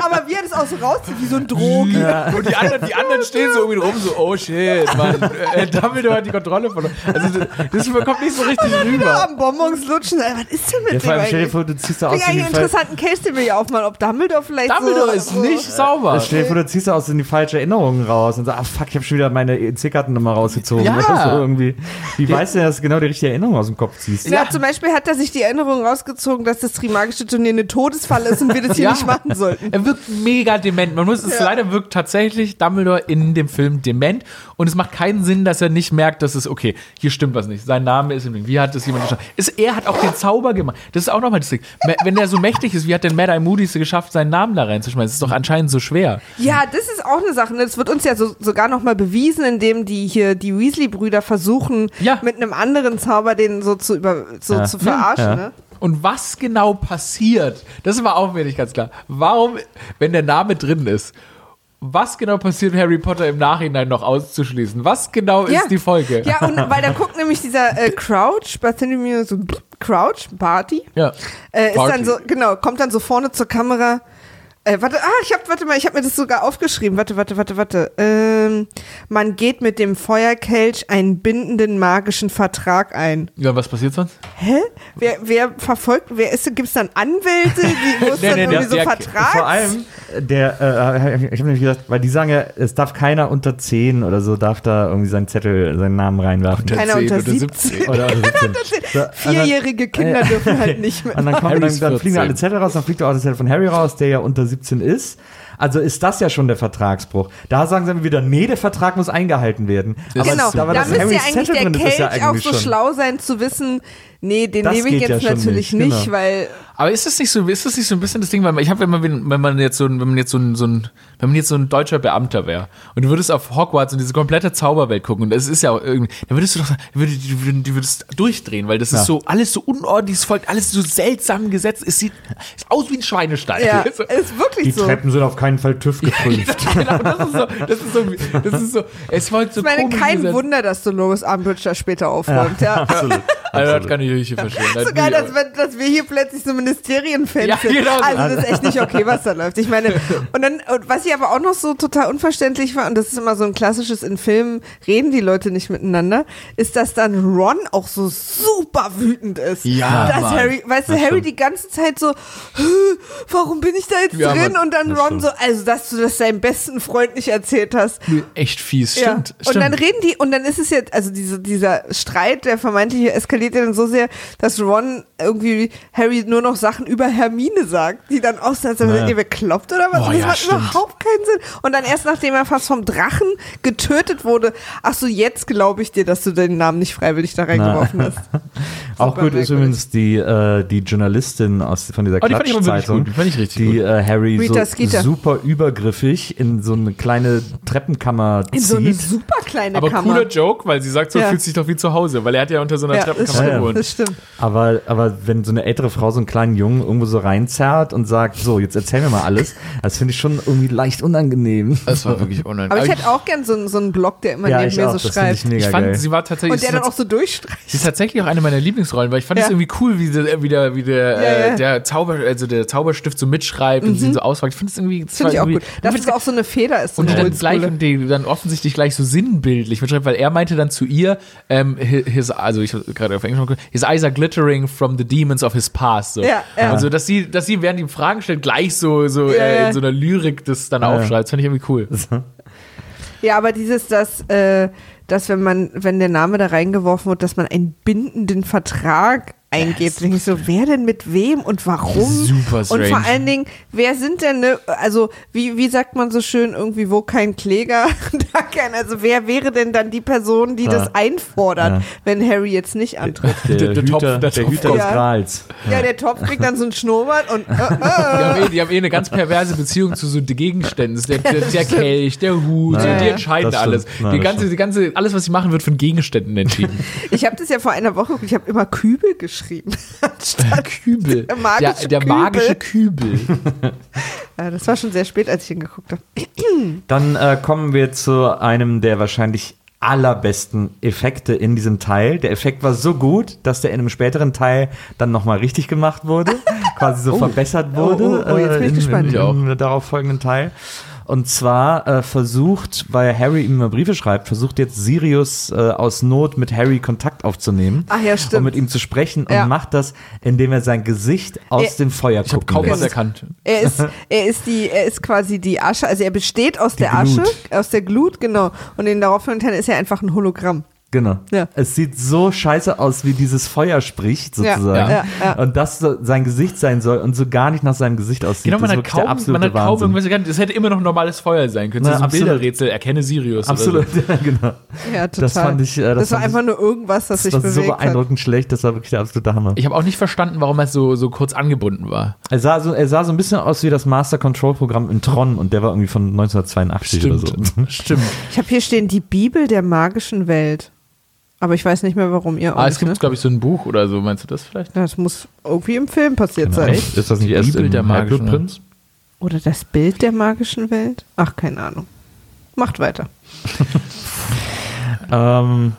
Aber wie er das auch so rauszieht, wie so ein Drogen. Und die anderen, die anderen stehen so irgendwie rum, so, oh shit, Mann. Äh, Dumbledore hat die Kontrolle verloren. Also das, das kommt nicht so richtig rüber. Am Bonbons lutschen. Ey, Was ist denn mit Ja, dem vor allem stell dir vor, du ziehst da Ich aus finde in die eigentlich einen interessanten Case, den wir hier aufmachen, ob Dumbledore vielleicht Dumbledore so, ist so nicht sauber. Stell dir vor, du ziehst da aus in die falsche Erinnerung raus und sagst, ah fuck, ich habe schon wieder meine EC-Kartennummer rausgezogen. Ja. Das so irgendwie. Wie weißt du, dass du genau die richtige Erinnerung aus dem Kopf ziehst? Ja, zum Beispiel hat er sich die Erinnerung rausgezogen, dass das Trimagische Turnier eine Todesfalle ist und wir das hier Ja. nicht machen sollten. Er wirkt mega dement. Man muss es Ja. leider wirkt tatsächlich Dumbledore in dem Film dement und es macht keinen Sinn, dass er nicht merkt, dass es okay, hier stimmt was nicht. Sein Name ist im Ding. Wie hat das jemand geschafft? Ist, er hat auch den Zauber gemacht. Das ist auch nochmal das Ding. Wenn er so mächtig ist, wie hat denn Mad Eye Moody es geschafft, seinen Namen da reinzuschmeißen? Das ist doch anscheinend so schwer. Ja, das ist auch eine Sache. ne? Das wird uns ja so, sogar nochmal bewiesen, indem die hier, die Weasley-Brüder versuchen, Ja. mit einem anderen Zauber den so zu, über, so Ja. zu verarschen. Ja. Ne? Und was genau passiert, das war auch mir nicht ganz klar. Warum, wenn der Name drin ist, was genau passiert Harry Potter im Nachhinein noch auszuschließen? Was genau Ja. ist die Folge? Ja, und weil dann guckt nämlich dieser äh, Crouch, Bartholomew so Crouch, Barty, Ja. äh, ist Barty. dann so, genau, kommt dann so vorne zur Kamera. Äh, warte, ah, ich hab, warte mal, ich habe mir das sogar aufgeschrieben. Warte, warte, warte, warte. ähm, man geht mit dem Feuerkelch einen bindenden magischen Vertrag ein. Ja, was passiert sonst? Hä? Wer, wer verfolgt, wer ist, gibt es dann Anwälte, die muss Nee, dann nee, irgendwie der- so Vertrags... Vor allem, der, äh, ich habe nämlich gesagt, weil die sagen ja, es darf keiner unter 10 oder so, darf da irgendwie seinen Zettel, seinen Namen reinwerfen. Keiner 10 unter oder 17. Oder unter 17. So, und dann- Vierjährige Kinder dürfen halt nicht mehr. Und dann, Harrys dann, dann fliegen 14. alle Zettel raus, dann fliegt auch das Zettel von Harry raus, der ja unter 17 ist. Also ist das ja schon der Vertragsbruch. Da sagen sie wieder, nee, der Vertrag muss eingehalten werden. Das Genau, ist so. aber da dass müsste ja eigentlich Zettel der drin ist ja Kelch auch eigentlich so schon- schlau sein zu wissen, nee, den Das nehme ich jetzt ja natürlich nicht, nicht, genau. weil Aber ist das nicht so, ist das nicht so ein bisschen das Ding, weil ich habe, wenn man, wenn man jetzt so ein, wenn man jetzt so ein, so ein, wenn man jetzt so ein deutscher Beamter wäre und du würdest auf Hogwarts und diese komplette Zauberwelt gucken und das ist ja auch irgendwie, dann würdest du doch, sagen, würd- du, würd- du würdest durchdrehen, weil das Ja. ist so, alles so unordentlich, es folgt alles so seltsam gesetzt, es sieht, es aus wie ein Schweinestall. ja, So. ist wirklich Die so. Treppen sind auf keinen Fall TÜV geprüft. genau, das ist so, das ist so, das ist so, es folgt so Ich meine, kein gesetzt. Wunder, dass Dolores Umbridge da später aufräumt. Ja. Absolut. Also, das kann ich nicht verstehen. Das So geil, dass, wir- dass wir hier plötzlich so Ministerienfans Ja, sind. genau so. Also das ist echt nicht okay, was da läuft. Ich meine, und dann, und was ich aber auch noch so total unverständlich war, und das ist immer so ein klassisches, in Filmen reden die Leute nicht miteinander, ist, dass dann Ron auch so super wütend ist. Ja, Dass Mann. Harry, weißt du, Das Harry stimmt. die ganze Zeit so, "Hä, warum bin ich da jetzt Ja, drin? Mann, und dann das Ron stimmt. so, also dass du das deinem besten Freund nicht erzählt hast. echt fies, stimmt. Ja. stimmt. Und dann reden die, und dann ist es jetzt, also diese, dieser Streit, der vermeintliche eskaliert ja dann so sehr, dass Ron irgendwie Harry nur noch Sachen über Hermine sagt, die dann auch sagen, Naja. seid ihr bekloppt oder was? Boah, das ja, macht stimmt. überhaupt keinen Sinn. Und dann erst nachdem er fast vom Drachen getötet wurde, ach so, jetzt glaube ich dir, dass du den Namen nicht freiwillig da reingeworfen hast. Auch gut ist übrigens die, äh, die Journalistin aus, von dieser Oh, die Klatschzeitung. Die fand ich richtig die äh, Harry Rita so Skeeter. super übergriffig in so eine kleine Treppenkammer In so eine zieht. super kleine aber Kammer. cooler Joke, weil sie sagt, so Ja. fühlt sich doch wie zu Hause, weil er hat ja unter so einer ja, das Treppenkammer stimmt, gewohnt. das stimmt. Aber, aber wenn so eine ältere Frau so einen kleinen Jungen irgendwo so reinzerrt und sagt, so, jetzt erzähl mir mal alles, das finde ich schon irgendwie leicht unangenehm. Das war wirklich unangenehm. Aber ich hätte auch gern so, einen- so einen Blog, der immer ja, neben ich mir auch, so ich schreibt. mega ich fand, geil. sie war tatsächlich, Und der dann ist auch so durchstreicht. Sie ist tatsächlich auch eine meiner Lieblingsrollen, weil ich fand es Ja. irgendwie cool, wie, der, wie der, wie der, Ja, äh, ja. der Zauber, also der Zauberstift so mitschreibt und sie ihn so ausfragt. Ich finde es irgendwie, Finde ich auch irgendwie- gut. Dass es auch so eine Feder ist. So und die dann gleich und die dann offensichtlich gleich so sinnbildlich mitschreibt, weil er meinte dann zu ihr, ähm, hi- his, also ich habe gerade auf Englisch mal geguckt, his eyes are glittering from the demons of his past. So. Ja, ja. Also dass sie, dass sie während die Fragen stellt gleich so so Ja, äh, in so einer Lyrik das dann Ja. aufschreibt, das fand ich irgendwie cool. Ja, aber dieses, dass, äh, dass wenn man, wenn der Name da reingeworfen wird, dass man einen bindenden Vertrag eingeht, denke ich so, wer denn mit wem und warum? Super Und strange. vor allen Dingen, wer sind denn, ne, also wie, wie sagt man so schön, irgendwie, wo kein Kläger, da kein, also wer wäre denn dann die Person, die Ja. das einfordert, Ja. wenn Harry jetzt nicht antritt? Der, Der- der Hüter, Topf- der der Topf Hüter des Grals. Ja, der Topf kriegt dann so einen Schnurrbart und äh, Die äh, haben, eh, die haben eh eine ganz perverse Beziehung zu so den Gegenständen. Das ist Der, der, der Kelch, der Hut, Ja, die ja. entscheiden alles. Ja, die ganze, die ganze, alles, was sie machen, wird von Gegenständen entschieden. ich habe das ja vor einer Woche, ich habe immer Kübel geschrieben. Anstatt Kübel. Der magische der, der Kübel. magische Kübel. Ja, das war schon sehr spät, als ich hingeguckt habe. Dann äh, kommen wir zu einem der wahrscheinlich allerbesten Effekte in diesem Teil. Der Effekt war so gut, dass der in einem späteren Teil dann nochmal richtig gemacht wurde, quasi so verbessert wurde Oh, oh, oh, jetzt bin ich äh, gespannt. im, Ich auch. im, im darauffolgenden Teil. Und zwar äh, versucht, weil Harry ihm immer Briefe schreibt, versucht jetzt Sirius äh, aus Not mit Harry Kontakt aufzunehmen. Ach ja, stimmt. Um mit ihm zu sprechen und Ja. macht das, indem er sein Gesicht aus Er- dem Feuer Ich habe kaum was erkannt. Er ist, er ist die, er ist quasi die Asche, also er besteht aus der Asche, Glut. aus der Glut, genau. Und in den darauffolgenden ist er einfach ein Hologramm. Genau. Ja. Es sieht so scheiße aus, wie dieses Feuer spricht, sozusagen. ja, ja. Und das so sein Gesicht sein soll und so gar nicht nach seinem Gesicht aussieht. Genau, man das ist hat kaum, absolute man hat kaum irgendwas erkannt. Es hätte immer noch normales Feuer sein können. Na, so ein absolut. Bilderrätsel, erkenne Sirius. Absolut, Oder so. ja, genau. Ja, total. Das fand ich, äh, das das war einfach nur irgendwas, das sich Das war so bewegt hat. beeindruckend schlecht, das war wirklich der absolute Hammer. Ich habe auch nicht verstanden, warum er so, so kurz angebunden war. Er sah, so, er sah so ein bisschen aus wie das Master Control Programm in Tron und der war irgendwie von 1982 oder so. Stimmt. Ich habe hier stehen die Bibel der magischen Welt. Aber ich weiß nicht mehr, warum ihr auch Ah, es gibt, ne? glaube ich, so ein Buch oder so. Meinst du das vielleicht? Das muss irgendwie im Film passiert Genau. sein. Ist das nicht erst Bibel der magischen Halbblutprinz? Oder das Bild der magischen Welt? Ach, keine Ahnung. Macht weiter. Ähm,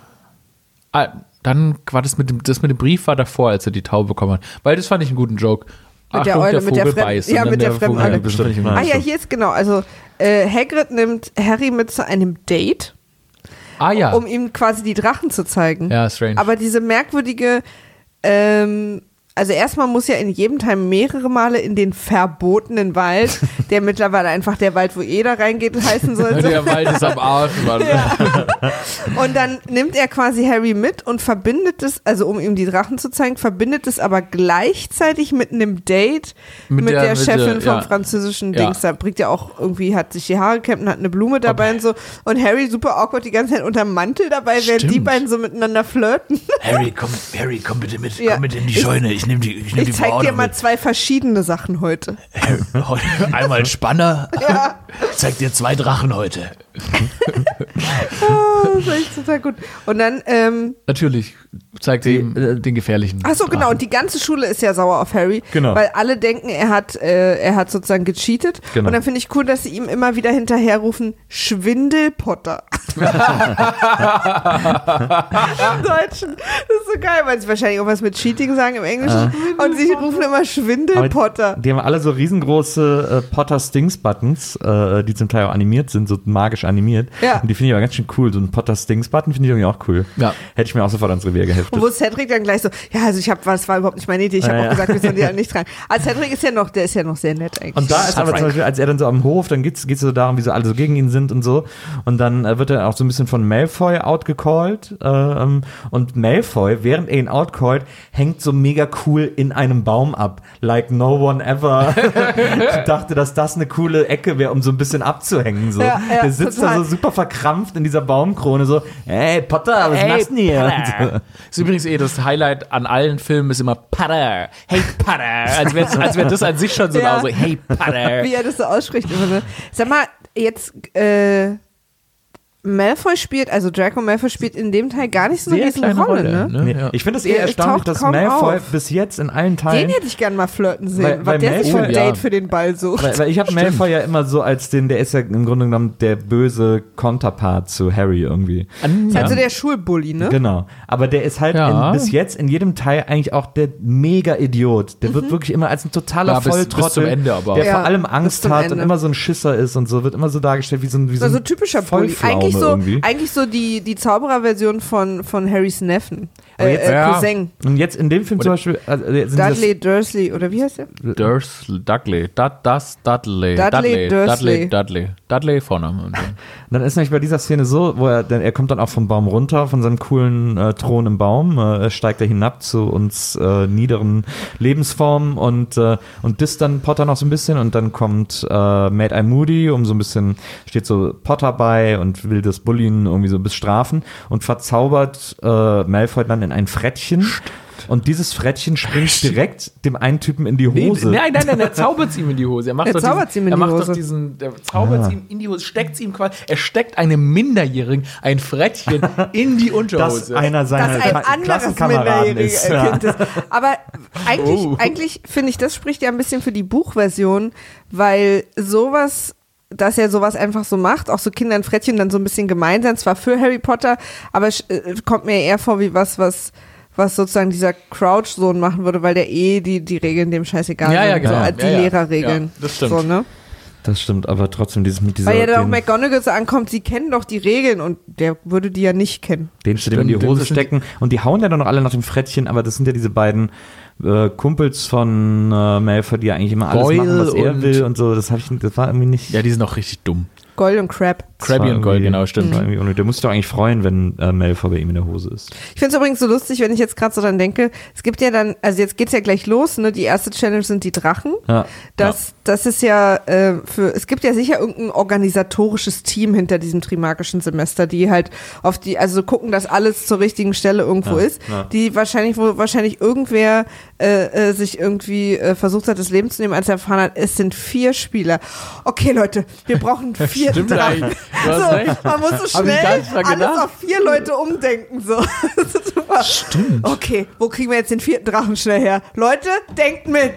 Ah, dann war das mit dem, das mit dem Brief war davor, als er die Taube bekommen hat. Weil das fand ich einen guten Joke. Mit der Eule, mit der Fremden- beißt. ja, mit der fand ich irgendwie Ah ja, hier ist genau. Also äh, Hagrid nimmt Harry mit zu einem Date, Ah ja. um ihm quasi die Drachen zu zeigen. ja, strange. Aber diese merkwürdige, ähm, also erstmal muss ja in jedem Teil mehrere Male in den verbotenen Wald, der mittlerweile einfach der Wald, wo jeder reingeht, heißen sollte. der Wald ist am Arsch, Mann. Und dann nimmt er quasi Harry mit und verbindet es, also um ihm die Drachen zu zeigen, verbindet es aber gleichzeitig mit einem Date mit, Mit der, der- mit Chefin der- vom ja. französischen Ja. Dings. Da bringt er auch irgendwie, hat sich die Haare gekämmt und hat eine Blume dabei und so. Und Harry super awkward die ganze Zeit unterm Mantel dabei, während die beiden so miteinander flirten. Harry, komm, Harry, komm bitte mit, Ja. komm mit in die Scheune. Ich nehme die, ich nehm die Ich zeig Braut dir mal mit. zwei verschiedene Sachen heute. Einmal Spanner. Ja. Ich zeig dir zwei Drachen heute. Ah, das ist echt total gut. Und dann, ähm, Natürlich zeigt sie ihm äh, den gefährlichen. ach so, genau, und die ganze Schule ist ja sauer auf Harry, Genau. weil alle denken, er hat, äh, er hat sozusagen gecheatet. Genau. Und dann finde ich cool, dass sie ihm immer wieder hinterherrufen, Schwindelpotter. Im Deutschen. Das ist so geil, weil sie wahrscheinlich irgendwas mit Cheating sagen im Englischen. Und sie rufen immer Schwindelpotter. Die haben alle so riesengroße äh, Potter Stings Buttons, äh, die zum Teil auch animiert sind, so magisch animiert. Ja. Und die finde ich aber ganz schön cool. So ein Potter Stings Button finde ich irgendwie auch cool. Ja. Hätte ich mir auch sofort ans Revier geheftet. Und wo Cedric dann gleich so, ja, also ich habe, was war überhaupt nicht meine Idee, ich habe Ja, auch ja. gesagt, wir sollen die halt nicht tragen. Also Cedric ist ja noch, der ist ja noch sehr nett eigentlich. Und da ist aber zum Beispiel, als er dann so am Hof, dann geht's geht's so darum, wie so alle so gegen ihn sind und so. Und dann äh, wird er auch so ein bisschen von Malfoy outgecallt. Äh, ähm, und Malfoy, während er ihn outcallt, hängt so mega cool in einem Baum ab. Like no one ever dachte, dass das eine coole Ecke wäre, um so ein bisschen abzuhängen. So. Ja, ja, der sitzt total. da so super verkrampft in dieser Baumkrone, so, hey Potter, was Hey, machst du denn hier? Ist übrigens eh das Highlight an allen Filmen ist immer Potter. Hey Potter. Als wäre als wär das an sich schon so Ja. so, hey Potter. Wie er das so ausspricht immer, ne? Sag mal, jetzt, äh, Malfoy spielt, also Draco Malfoy spielt in dem Teil gar nicht so eine kleine Rolle, Rolle, ne? ne? Nee, Ja. Ich finde es eher erstaunlich, taucht dass Malfoy auf. bis jetzt in allen Teilen Den hätte ich gern mal flirten sehen, Weil- was weil der sich für ein Date ja. für den Ball sucht. Weil, weil ich habe Malfoy ja immer so als den, der ist ja im Grunde genommen der böse Konterpart zu Harry irgendwie. Ist Also der Schulbully, ne? Genau. Aber der ist halt Ja. in, bis jetzt in jedem Teil eigentlich auch der Mega-Idiot. Der wird wirklich immer als ein totaler Ja, bis- Volltrottel, bis zum Ende aber. der Ja, vor allem Angst hat und Ende. immer so ein Schisser ist und so, wird immer so dargestellt wie so ein, wie so Also ein typischer Bully. Vollpflaume Eigentlich so, irgendwie. eigentlich so die, die Zaubererversion von, von Harrys Neffen. Aber Äh, jetzt- äh, Ja. Cousin. Und jetzt in dem Film zum Beispiel, also Dudley Dursley, oder wie heißt der? Dursley, Dudley, Dud, das, Dudley, Dudley Dursley. Dudley, Dudley, Dudley Vorname. Dann- ist nämlich bei dieser Szene so, wo er, denn er kommt dann auch vom Baum runter, von seinem coolen äh, Thron im Baum, äh, steigt er hinab zu uns äh, niederen Lebensformen und, äh, und disst dann Potter noch so ein bisschen und dann kommt äh, Mad Eye Moody, um so ein bisschen, steht so Potter bei und will das Bullien irgendwie so bestrafen und verzaubert äh, Malfoy dann in ein Frettchen. Und dieses Frettchen springt direkt dem einen Typen in die Nee, Hose. nein, nein, nein, er zaubert es ihm in die Hose. Er macht Er doch zaubert diesen, ihm in er die macht Hose. Doch diesen, der zaubert es ihm in die Hose, steckt es ihm quasi, er steckt einem Minderjährigen ein Frettchen in die das Unterhose. einer seiner dass ein Klassenkameraden ist. Ja. Kind ist. Aber eigentlich, Oh. eigentlich finde ich, das spricht ja ein bisschen für die Buchversion, weil sowas dass er sowas einfach so macht, auch so Kinder und Frettchen dann so ein bisschen gemein sein, zwar für Harry Potter, aber es äh, kommt mir eher vor wie was, was was sozusagen dieser Crouch-Sohn machen würde, weil der eh die, die Regeln dem scheißegal Ja, sind. ja, genau. So, als die Ja, ja. Lehrerregeln. Ja, das stimmt. So, ne? Das stimmt, aber trotzdem dieses mit dieser Weil ja dann auch McGonagall so ankommt, sie kennen doch die Regeln und der würde die ja nicht kennen. den dem in die Stimmt, Hose stecken und die hauen ja dann noch alle nach dem Frettchen, aber das sind ja diese beiden äh, Kumpels von äh, Malfoy, die ja eigentlich immer alles Goyle machen, was er und- will und so. Das habe ich, das war irgendwie nicht. ja, die sind auch richtig dumm. Gold und Crab. Krabby und Gold, genau, stimmt. war irgendwie unnötig. Der muss sich doch eigentlich freuen, wenn äh, Malfoy bei ihm in der Hose ist. Ich finde es übrigens so lustig, wenn ich jetzt gerade so dran denke, es gibt ja dann, also jetzt geht's ja gleich los, ne? Die erste Challenge sind die Drachen. Ja. Das, das ist ja äh, für, es gibt ja sicher irgendein organisatorisches Team hinter diesem trimagischen Semester, die halt auf die, also gucken, dass alles zur richtigen Stelle irgendwo Ja, ist, ja. die wahrscheinlich, wo wahrscheinlich irgendwer äh, äh, sich irgendwie äh, versucht hat, das Leben zu nehmen, als er erfahren hat, es sind vier Spieler. Okay, Leute, wir brauchen vier Stimmt Drachen. Du hast So, recht. man muss so schnell alles gedacht. auf vier Leute umdenken. So. Stimmt. Okay, wo kriegen wir jetzt den vierten Drachen schnell her? Leute, denkt mit!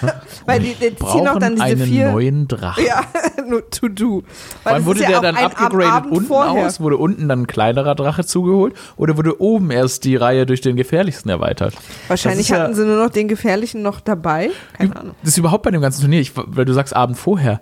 Weil die, die ziehen auch dann Brauchen diese einen vier. neuen Drachen. Ja, nur to do. Weil das wurde ja der dann abgegradet Abend unten vorher. aus? Wurde unten dann ein kleinerer Drache zugeholt? Oder wurde oben erst die Reihe durch den gefährlichsten erweitert? Wahrscheinlich ist ja- hatten sie nur noch den gefährlichen noch dabei. Keine Ahnung. Das ist überhaupt bei dem ganzen Turnier, ich, weil du sagst Abend vorher.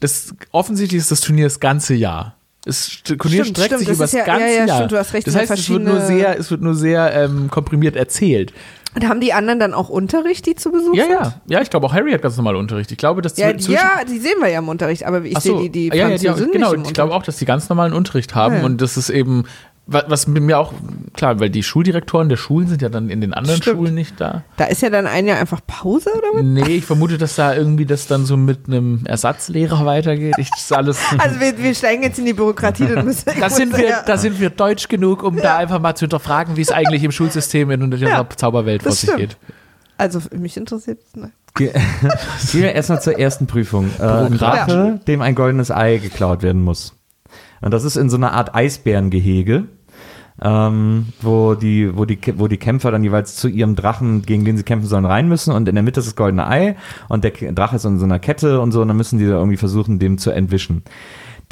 Das offensichtlich ist das Turnier das ganze Jahr. Das Turnier Stimmt, streckt stimmt, sich über das ja- ganze ja, ja, Jahr. stimmt, du hast recht, das heißt, es wird nur sehr, es wird nur sehr ähm, komprimiert erzählt. Und haben die anderen dann auch Unterricht, die zu Besuch Ja, sind? ja, ja. Ich glaube auch Harry hat ganz normal Unterricht. Ich glaube, dass Ja, ja, die sehen wir ja im Unterricht, aber ich Ach sehe so. die, die ja, ja, die, Französin genau, ich glaube auch, dass die ganz normalen Unterricht haben Ja, und das ist eben, was mit mir auch, klar, weil die Schuldirektoren der Schulen sind ja dann in den anderen Stimmt. Schulen nicht da. Da ist ja dann ein Jahr einfach Pause oder was? Nee, ich vermute, dass da irgendwie das dann so mit einem Ersatzlehrer weitergeht. Ich, das ist alles. Also wir, wir steigen jetzt in die Bürokratie, dann müssen Da sind, wir, ja- da sind wir deutsch genug, um da einfach mal zu hinterfragen, wie es eigentlich im Schulsystem in unserer Ja, Zauberwelt vor sich geht. Also mich interessiert es nicht. Ge Gehen wir erstmal zur ersten Prüfung. Äh, ein Drache, dem ein goldenes Ei geklaut werden muss. Und das ist in so einer Art Eisbärengehege, ähm, wo, die, wo, die, wo die Kämpfer dann jeweils zu ihrem Drachen, gegen den sie kämpfen sollen, rein müssen. Und in der Mitte ist das goldene Ei und der Drache ist in so einer Kette und so. Und dann müssen die da irgendwie versuchen, dem zu entwischen.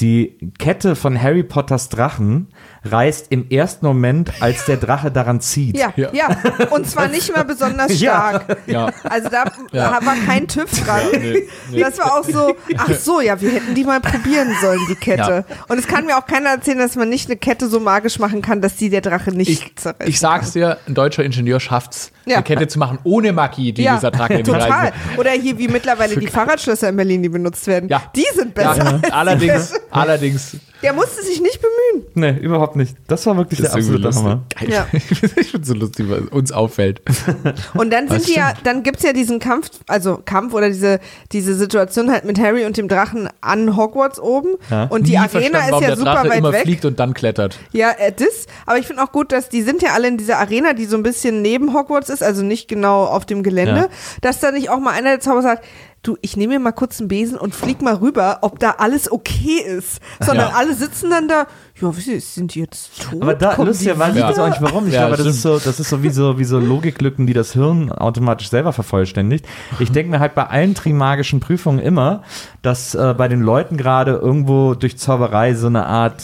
Die Kette von Harry Potters Drachen reißt im ersten Moment, als der Drache daran zieht. Ja, ja, Ja. Und zwar nicht mal besonders stark. Ja. Also da Ja. war kein TÜV dran. nee, nee. Das war auch so, ach so, ja, wir hätten die mal probieren sollen, die Kette. Und es kann mir auch keiner erzählen, dass man nicht eine Kette so magisch machen kann, dass die der Drache nicht Ich, zerreißt. ich sag's dir, ein deutscher Ingenieur schafft's, Ja. eine Kette zu machen, ohne Magie, die ja, dieser Drache die total. Oder hier wie mittlerweile die Fahrradschlösser in Berlin, die benutzt werden. Ja. Die sind besser. Ja, als allerdings, die- allerdings. Der musste sich nicht bemühen. Nee, überhaupt nicht. Das war wirklich Das der absolute Hammer. Ja. Ich finde so lustig, was uns auffällt. Und dann sind die ja, dann gibt's ja diesen Kampf, also Kampf oder diese, diese Situation halt mit Harry und dem Drachen an Hogwarts oben. Ja. Und die Nie Arena ist ja der super Drache weit immer weg. fliegt und dann klettert. Ja, äh, das. Aber ich finde auch gut, dass die sind ja alle in dieser Arena, die so ein bisschen neben Hogwarts ist, also nicht genau auf dem Gelände, Ja. dass da nicht auch mal einer der Zauberer sagt, du, ich nehme mir mal kurz einen Besen und flieg mal rüber, ob da alles okay ist. Sondern Ja. alle sitzen dann da, ja, wie sind die jetzt tot? Aber da, lustigerweise, ich weiß auch nicht warum. Ich Ja, glaube, das ist, so, das ist so wie so, wie so Logiklücken, die das Hirn automatisch selber vervollständigt. Ich denke mir halt bei allen trimagischen Prüfungen immer, dass äh, bei den Leuten gerade irgendwo durch Zauberei so eine Art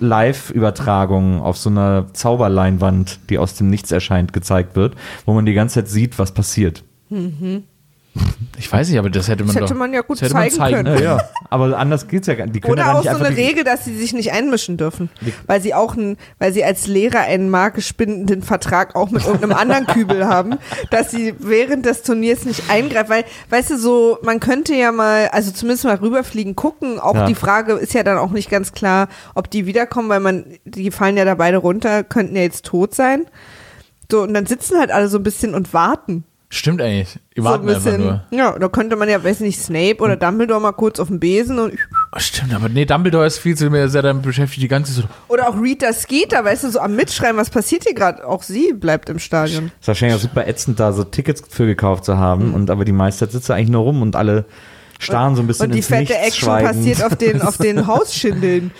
Live-Übertragung auf so einer Zauberleinwand, die aus dem Nichts erscheint, gezeigt wird, wo man die ganze Zeit sieht, was passiert. Ich weiß nicht, aber das hätte man Das hätte doch. man ja gut das hätte zeigen können. Ja, ja. Aber anders geht's ja gar nicht. Die können ja Oder gar auch nicht so eine die- Regel, dass sie sich nicht einmischen dürfen. Weil sie auch ein, weil sie als Lehrer einen magisch bindenden Vertrag auch mit irgendeinem anderen Kübel haben, dass sie während des Turniers nicht eingreifen. Weil, weißt du, so, man könnte ja mal, also zumindest mal rüberfliegen, gucken. Auch Ja. die Frage ist ja dann auch nicht ganz klar, ob die wiederkommen, weil man, die fallen ja da beide runter, könnten ja jetzt tot sein. So, und dann sitzen halt alle so ein bisschen und warten. Stimmt eigentlich. Die So ein warten einfach bisschen, nur. ja, da könnte man ja, weiß nicht, Snape oder Dumbledore mal kurz auf den Besen und Oh, stimmt, aber nee, Dumbledore ist viel zu mehr sehr damit beschäftigt, die ganze so. Oder auch Rita Skeeter, weißt du, so am Mitschreiben, was passiert hier gerade? Auch sie bleibt im Stadion. ist wahrscheinlich auch super ätzend, da so Tickets für gekauft zu haben. Und aber die meiste Zeit sitzt da eigentlich nur rum und alle starren so ein bisschen Und die ins fette Nichts Action schweigend. passiert auf den, auf den Hausschindeln.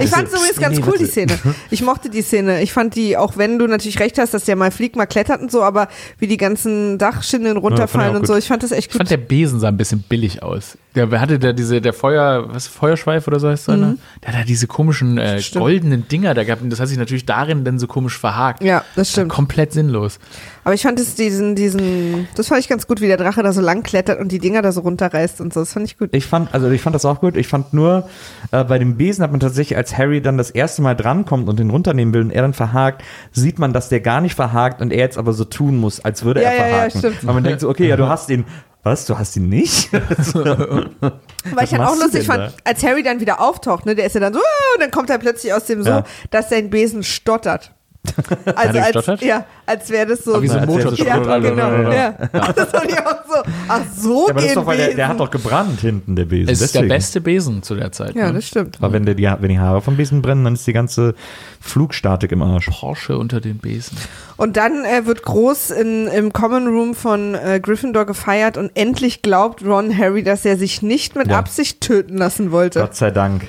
Ich fand es übrigens ganz nee, cool, die. Szene. Ich mochte die Szene. Ich fand die, auch wenn du natürlich recht hast, dass der mal fliegt, mal klettert und so, aber wie die ganzen Dachschindeln runterfallen auch und gut. so, ich fand das echt Ich gut. fand, der Besen sah ein bisschen billig aus. Der hatte da diese, der Feuer, was, Feuerschweif oder so heißt der, ne? Der hat da diese komischen äh, Mhm. Goldenen Dinger da gehabt und das hat sich natürlich darin dann so komisch verhakt. ja, das stimmt. Komplett sinnlos. Aber ich fand es diesen, diesen, das fand ich ganz gut, wie der Drache da so lang klettert und die Dinger da so runterreißt und so. Das fand ich gut. Ich fand, also ich fand das auch gut. Ich fand nur, äh, bei dem Besen hat man tatsächlich, als Harry dann das erste Mal drankommt und den runternehmen will und er dann verhakt, sieht man, dass der gar nicht verhakt und er jetzt aber so tun muss, als würde Ja, er ja, ja, verhaken. stimmt. Weil man denkt so, okay, ja, du hast ihn. Was? Du hast ihn nicht? Weil ich halt auch lustig fand, als Harry dann wieder auftaucht, ne, der ist ja dann so, und dann kommt er plötzlich aus dem so, Ja. dass sein Besen stottert. Also als, ja, als wäre das so. Aber wie so ein so ja, genau. Ja. Das fand ich auch so. Ach so Ja, aber das ist gehen doch, weil der, der hat doch gebrannt hinten, der Besen. Es ist der Deswegen. beste Besen zu der Zeit. Ja, ne? das stimmt. Aber wenn, der, die, wenn die Haare vom Besen brennen, dann ist die ganze Flugstatik im Arsch. Porsche unter den Besen. Und dann äh, wird groß in, im Common Room von äh, Gryffindor gefeiert und endlich glaubt Ron Harry, dass er sich nicht mit Ja. Absicht töten lassen wollte. Gott sei Dank.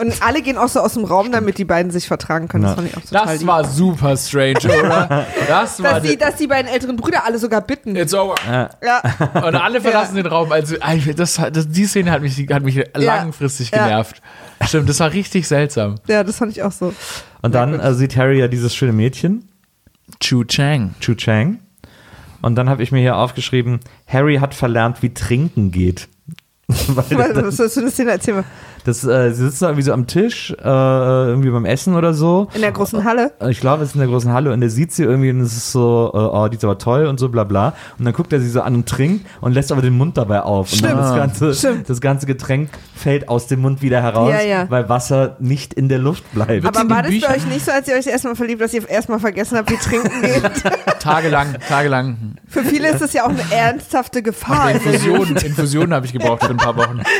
Und alle gehen auch so aus dem Raum, damit die beiden sich vertragen können. Das Ja. fand ich auch total Das lieb. war super strange, oder? Das war dass die, dass die beiden älteren Brüder alle sogar bitten. It's over. Ja. Und alle verlassen den Raum. Also, das, das, die Szene hat mich, hat mich langfristig Ja. genervt. Stimmt, das war richtig seltsam. ja, das fand ich auch so. Und dann äh, sieht Harry ja dieses schöne Mädchen, Chu Chang. Chu Chang. Und dann habe ich mir hier aufgeschrieben, Harry hat verlernt, wie trinken geht. Weil Was, das, was sollst du das denn erzählen? Das, äh, sie sitzen irgendwie so am Tisch, äh, irgendwie beim Essen oder so. In der großen Halle? Ich glaube, es ist in der großen Halle und er sieht sie irgendwie und es ist so, äh, oh, die ist aber toll und so bla bla. Und dann guckt er sie so an und trinkt und lässt aber den Mund dabei auf. Und dann Stimmt. das ganze, Stimmt. das ganze Getränk fällt aus dem Mund wieder heraus, Ja, ja. weil Wasser nicht in der Luft bleibt. Aber war das bei euch nicht so, als ihr euch erstmal verliebt, dass ihr erstmal vergessen habt, wie trinken geht? Tagelang, tagelang. Für viele ist es ja auch eine ernsthafte Gefahr. Infusionen, Infusionen habe ich gebraucht für ein paar Wochen.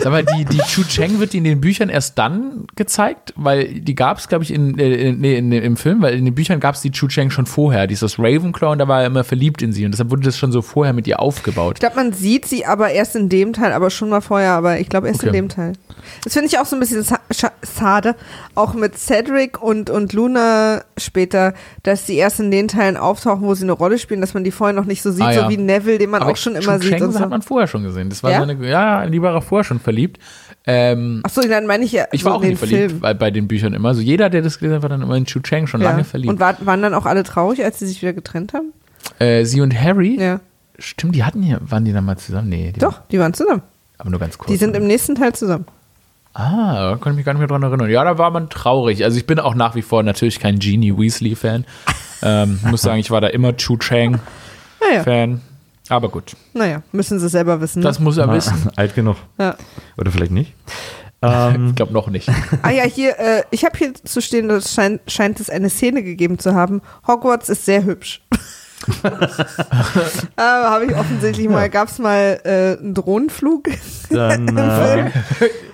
Sag mal, die, die Chu Cheng wird in den Büchern erst dann gezeigt, weil die gab es, glaube ich, in, äh, in, nee, in, im Film, weil in den Büchern gab es die Chu Cheng schon vorher. Die ist aus Ravenclaw und da war er immer verliebt in sie und deshalb wurde das schon so vorher mit ihr aufgebaut. Ich glaube, man sieht sie aber erst in dem Teil, aber schon mal vorher, aber ich glaube erst in Okay. dem Teil. Das finde ich auch so ein bisschen schade, auch mit Cedric und, und Luna später, dass die erst in den Teilen auftauchen, wo sie eine Rolle spielen, dass man die vorher noch nicht so sieht, Ah, ja. so wie Neville, den man Aber auch schon Chu immer sieht. Cheng so. hat man vorher schon gesehen. Das war Ja? so eine, ja, die war auch vorher schon verliebt. Ähm, Achso, dann meine ich ja ich so war auch nie verliebt bei, bei den Büchern immer. Also jeder, der das gelesen hat, war dann immer in Chu Cheng schon Ja. lange verliebt. Und war, waren dann auch alle traurig, als sie sich wieder getrennt haben? äh, sie und Harry, Ja. stimmt, die hatten hier, waren die dann mal zusammen? Nee, die Doch, die waren zusammen. aber nur ganz kurz. Die sind im nächsten Teil zusammen. Ah, da kann ich mich gar nicht mehr dran erinnern. Ja, da war man traurig. Also ich bin auch nach wie vor natürlich kein Genie Weasley-Fan. ähm, muss sagen, ich war da immer Chu Chang-Fan. Naja, Aber gut, naja, müssen sie selber wissen. Ne? das muss er Na, wissen. alt genug. ja. Oder vielleicht nicht. Ähm, Ich glaube noch nicht. Ah ja, hier, äh, ich habe hier zu stehen, das scheint, scheint es eine Szene gegeben zu haben. Hogwarts ist sehr hübsch. äh, habe ich offensichtlich mal, gab es mal äh, einen Drohnenflug dann, im äh, Film.